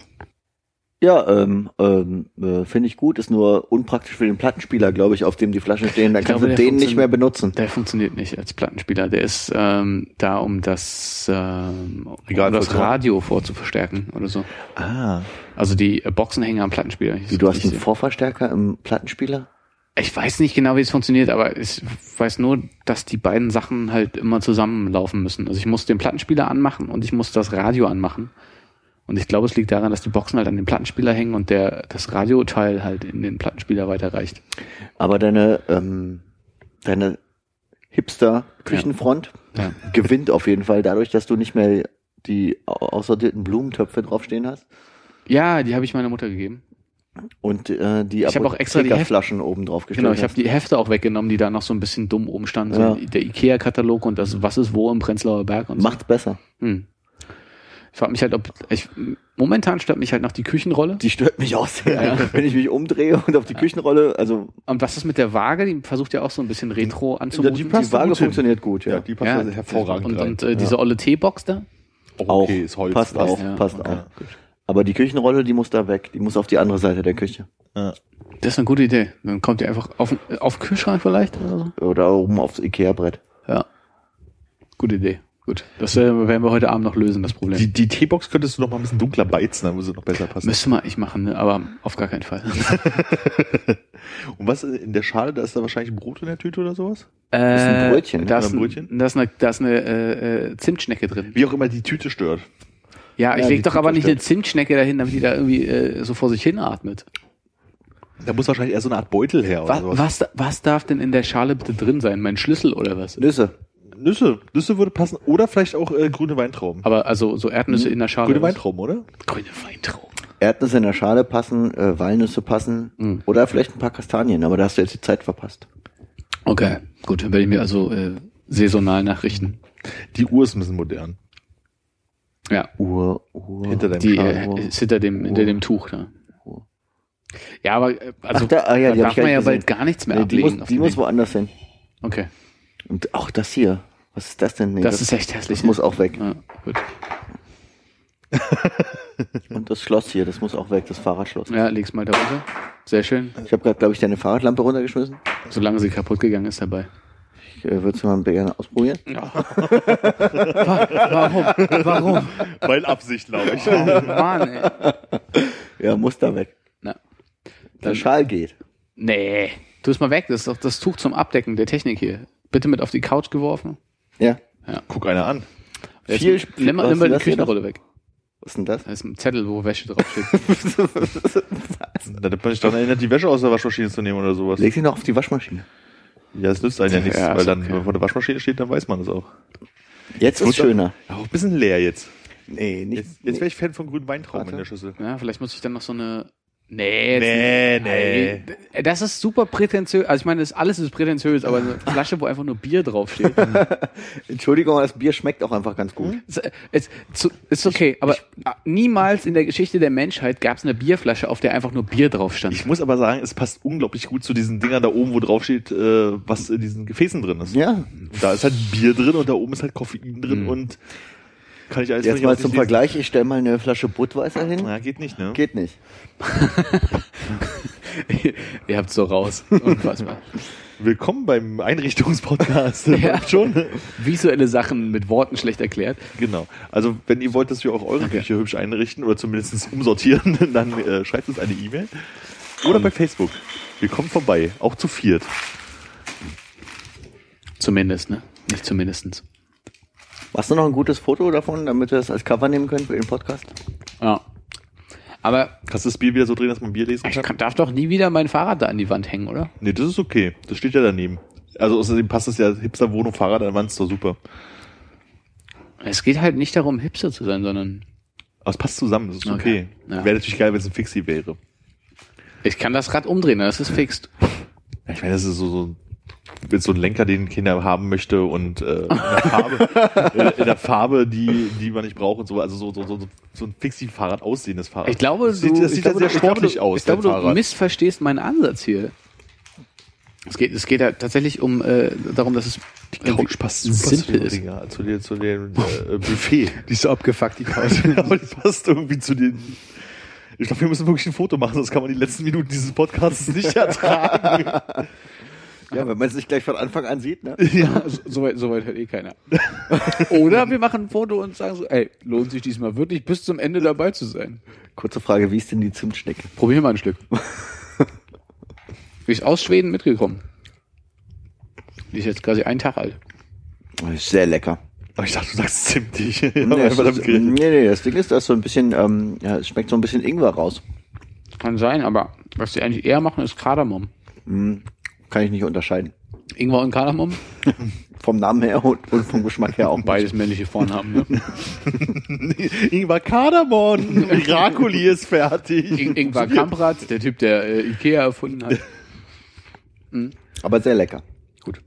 Ja, ähm, ähm, äh, finde ich gut, ist nur unpraktisch für den Plattenspieler, glaube ich, auf dem die Flaschen stehen. Dann Ich kannst glaube, du den nicht mehr benutzen. Der funktioniert nicht als Plattenspieler. Der ist ähm, da, um das, ähm, Regal um das. Radio vorzuverstärken oder so. Ah. Also die äh, Boxen hängen am Plattenspieler. Wie, du hast einen Vorverstärker im Plattenspieler? ich weiß nicht genau, wie es funktioniert, aber ich weiß nur, dass die beiden Sachen halt immer zusammenlaufen müssen. Also ich muss den Plattenspieler anmachen und ich muss das Radio anmachen. Und ich glaube, es liegt daran, dass die Boxen halt an den Plattenspieler hängen und der das Radioteil halt in den Plattenspieler weiterreicht. Aber deine, ähm, deine Hipster-Küchenfront Ja. gewinnt auf jeden Fall dadurch, dass du nicht mehr die au- aussortierten Blumentöpfe draufstehen hast Ja, die habe ich meiner Mutter gegeben. und äh, die Ich hab auch extra die Flaschen oben drauf gestellt Genau, ich habe die Hefte auch weggenommen, die da noch so ein bisschen dumm oben standen. Ja. So der Ikea-Katalog und das Was ist wo im Prenzlauer Berg und so. Macht's besser. Hm. Ich frage mich halt, ob ich momentan stört mich halt noch die Küchenrolle. Die stört mich auch sehr, Ja. wenn ich mich umdrehe und auf die Küchenrolle, also Und was ist mit der Waage? Die versucht ja auch so ein bisschen retro anzumuten. die die passt Waage gut hin. funktioniert gut, ja. Ja, die passt ja, also hervorragend Und, und äh, diese olle Teebox da? Auch auch, okay, ist Holz. passt auch, Ja, passt okay. auch. Aber die Küchenrolle, die muss da weg, die muss auf die andere Seite der Küche. Ja. Das ist eine gute Idee. Dann kommt ihr einfach auf, auf den Kühlschrank vielleicht oder so. Oder oben aufs Ikea-Brett. Ja. Gute Idee. Gut. Das werden wir heute Abend noch lösen, das Problem. Die, die Teebox könntest du noch mal ein bisschen dunkler beizen, dann würde sie noch besser passen. Müsste mal ich machen, ne? aber auf gar keinen Fall. Und was in der Schale, da ist da wahrscheinlich ein Brot in der Tüte oder sowas? Äh, ist ein Brötchen, ne? Da ist, ein Brötchen? Da ist eine, da ist eine äh, Zimtschnecke drin. Wie auch immer die Tüte stört. Ja, ich Ja, leg doch aber nicht Tüte eine Zimtschnecke dahin, damit die da irgendwie äh, so vor sich hin atmet. Da muss wahrscheinlich eher so eine Art Beutel her oder Was, sowas. was, was darf denn in der Schale bitte drin sein? Mein Schlüssel oder was? Nüsse. Nüsse. Nüsse würde passen. Oder vielleicht auch äh, grüne Weintrauben. Aber also so Erdnüsse in der Schale. grüne? Weintrauben, oder? Grüne Weintrauben. Erdnüsse in der Schale passen, äh, Walnüsse passen Mhm. oder vielleicht ein paar Kastanien, aber da hast du jetzt die Zeit verpasst. Okay, gut, dann werde ich mir also äh, saisonal nachrichten. Die Uhr ist ein bisschen modern. Ja, Uhr, Uhr. Hinter deinem die Schal. äh, ist hinter dem, hinter dem Tuch da. Ja, aber äh, also Ach, da, ah, ja, da die hab darf ich gar man nicht ja gesehen. bald gar nichts mehr Nee, die ablegen. muss, auf die dem muss Ding. woanders hin. okay, Und auch das hier. Was ist das denn? Nee, das, ist echt hässlich. das muss auch weg. Ja, gut. Und das Schloss hier, das muss auch weg, das Fahrradschloss. ja, leg's mal da runter. Sehr schön. Ich habe gerade, glaube ich, deine Fahrradlampe runtergeschmissen. Solange sie kaputt gegangen ist dabei. Ich äh, würde es mal gerne ausprobieren. Warum? Warum? Weil Absicht, glaube ich. Oh Mann, ey. Ja, muss da weg. Na, Der Schal geht. nee. Tu es mal weg. Das ist doch das Tuch zum Abdecken der Technik hier. Bitte mit auf die Couch geworfen. Ja. Guck einer an. Jetzt, Viel nimm mal, was nimm mal ist die Küchenrolle weg. Was ist denn das? Da ist ein Zettel, wo Wäsche draufsteht. Da hat man sich daran erinnert, die Wäsche aus der Waschmaschine zu nehmen oder sowas. Leg sie noch auf die Waschmaschine. Ja, das nützt einen ja nichts, Ja, weil ist dann, okay. wenn man vor der Waschmaschine steht, dann weiß man das auch. Jetzt ist Gut, schöner. Ja, auch ein bisschen leer jetzt. Nee, nicht. Jetzt, jetzt wäre ich Fan von grünen Weintrauben Warte. in der Schüssel. Ja, vielleicht muss ich dann noch so eine. Nee, Nee, nee. Das ist super prätentiös. Also ich meine, das alles ist prätentiös, aber eine Flasche, wo einfach nur Bier draufsteht. Entschuldigung, aber das Bier schmeckt auch einfach ganz gut. ist, ist, zu- ist okay, aber niemals in der Geschichte der Menschheit gab es eine Bierflasche, auf der einfach nur Bier drauf stand. Ich muss aber sagen, es passt unglaublich gut zu diesen Dingern da oben, wo drauf steht, äh, was in diesen Gefäßen drin ist. Ja. Da ist halt Bier drin und da oben ist halt Koffein drin Mhm. und kann ich alles Jetzt mal zum. Vergleich, ich stelle mal eine Flasche Budweiser hin. Na, geht nicht, ne? Geht nicht. Ihr habt so raus. Unfassbar. Willkommen beim Einrichtungspodcast. Ja. Schon. Visuelle Sachen mit Worten schlecht erklärt. Genau. Also, wenn ihr wollt, dass wir auch eure Okay. Küche hübsch einrichten oder zumindest umsortieren, dann äh, schreibt uns eine E-Mail. Oder bei Facebook. Wir kommen vorbei. Auch zu viert. Zumindest, ne? Nicht zumindestens. Hast du noch ein gutes Foto davon, damit wir das als Cover nehmen können für den Podcast? Ja. Aber Kannst du das Bier wieder so drehen, dass man Bier lesen ich kann? kann, darf doch nie wieder mein Fahrrad da an die Wand hängen, oder? Nee, das ist okay. Das steht ja daneben. Also außerdem passt es ja Hipster-Wohnung, Fahrrad an der Wand ist doch super. Es geht halt nicht darum, hipster zu sein, sondern Aber es passt zusammen, das ist okay. Okay. Ja. Wäre natürlich geil, wenn es ein Fixie wäre. Ich kann das Rad umdrehen, das ist fixt. Ich meine, das ist so, so, so ein Lenker, den Kinder haben möchte und äh, in der Farbe, in, in der Farbe, die, die man nicht braucht und so. Also so, so, so, so ein Fixie-Fahrrad aussehendes Fahrrad. Ich glaube, das sieht, du, das ich sieht glaube, ja sehr ich glaube, sportlich du- aus. Ich glaube, dein du Fahrrad. missverstehst meinen Ansatz hier. Es geht, es geht ja tatsächlich um äh, darum, dass es Die Couch passt super zu simpel dem, ist. Zu, dem, zu dem äh, Buffet. Die ist so abgefuckt, die Couch. Aber die passt irgendwie zu den. Ich glaube, wir müssen wirklich ein Foto machen, sonst kann man die letzten Minuten dieses Podcasts nicht ertragen. Ja, wenn man es nicht gleich von Anfang an sieht, ne? ja, so, so weit, hört eh keiner. Oder wir machen ein Foto und sagen so, ey, lohnt sich diesmal wirklich bis zum Ende dabei zu sein. Kurze Frage, wie ist denn die Zimtschnecke? Probier mal ein Stück. Die ist aus Schweden mitgekommen. Die ist jetzt quasi einen Tag alt. Ist sehr lecker. Aber ich dachte, du sagst zimtig. Nee, ist, nee, nee, das Ding ist, da ist so ein bisschen, ähm, ja, es schmeckt so ein bisschen Ingwer raus. Kann sein, aber was die eigentlich eher machen, ist Kardamom. Kann ich nicht unterscheiden. Ingwer und Kardamom, Vom Namen her und, und vom Geschmack her auch. beides männliche Vornamen. Ne? Ingwer Kardamom. Miracoli ist fertig. In Ingwer Kamprad, der Typ, der äh, Ikea erfunden hat. Aber sehr lecker. Gut.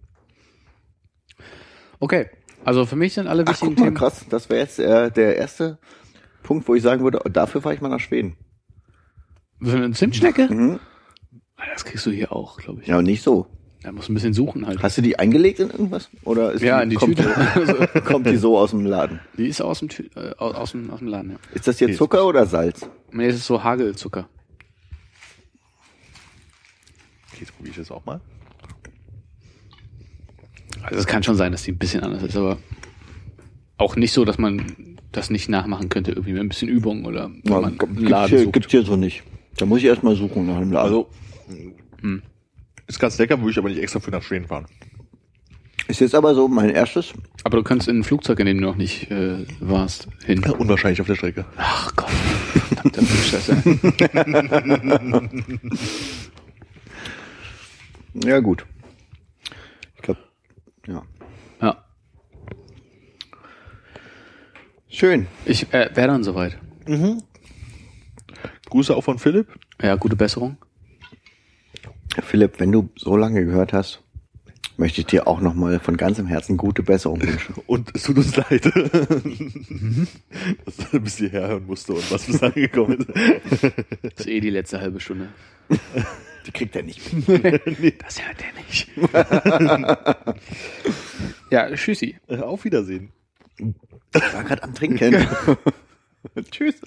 Okay, also für mich sind alle Ach, wichtigen guck mal, Themen. krass. Das wäre jetzt äh, der erste Punkt, wo ich sagen würde, oh, dafür fahre ich mal nach Schweden. Für eine Zimtschnecke? Mhm. Ah, Das kriegst du hier auch, glaube ich. Ja, und nicht so. Da musst du ein bisschen suchen halt. Hast du die eingelegt in irgendwas? Oder ist Ja, in die kommt, Tüte. Die, kommt die so aus dem Laden? Die ist aus dem, Tü äh, aus, aus dem, aus dem Laden, ja. Ist das jetzt Zucker oder Salz? Nee, es ist so Hagelzucker. Okay, jetzt probiere ich das auch mal. Also es kann schon sein, dass die ein bisschen anders ist, aber auch nicht so, dass man das nicht nachmachen könnte, irgendwie mit ein bisschen Übung oder wenn Ja, man einen gibt's, Laden hier, sucht. gibt's hier so nicht. Da muss ich erstmal suchen nach dem Laden. Also, ist ganz lecker, würde ich aber nicht extra für nach Schweden fahren. ist jetzt aber so mein erstes. Aber du kannst in ein Flugzeug, in dem du noch nicht äh, warst, hin. Unwahrscheinlich auf der Strecke. Ach Gott, verdammter Scheiße. Ja, gut. Ich glaube, ja. Ja, Schön. ich äh, wäre dann soweit. Grüße auch von Philipp. Ja, gute Besserung. Philipp, wenn du so lange gehört hast, möchte ich dir auch nochmal von ganzem Herzen gute Besserung wünschen. Und es tut uns leid, dass du bis hierher hören musste und was bis angekommen ist. Das ist eh die letzte halbe Stunde. Die kriegt er nicht. Das hört er nicht. ja, tschüssi. Auf Wiedersehen. Ich war gerade am Trinken. Tschüss.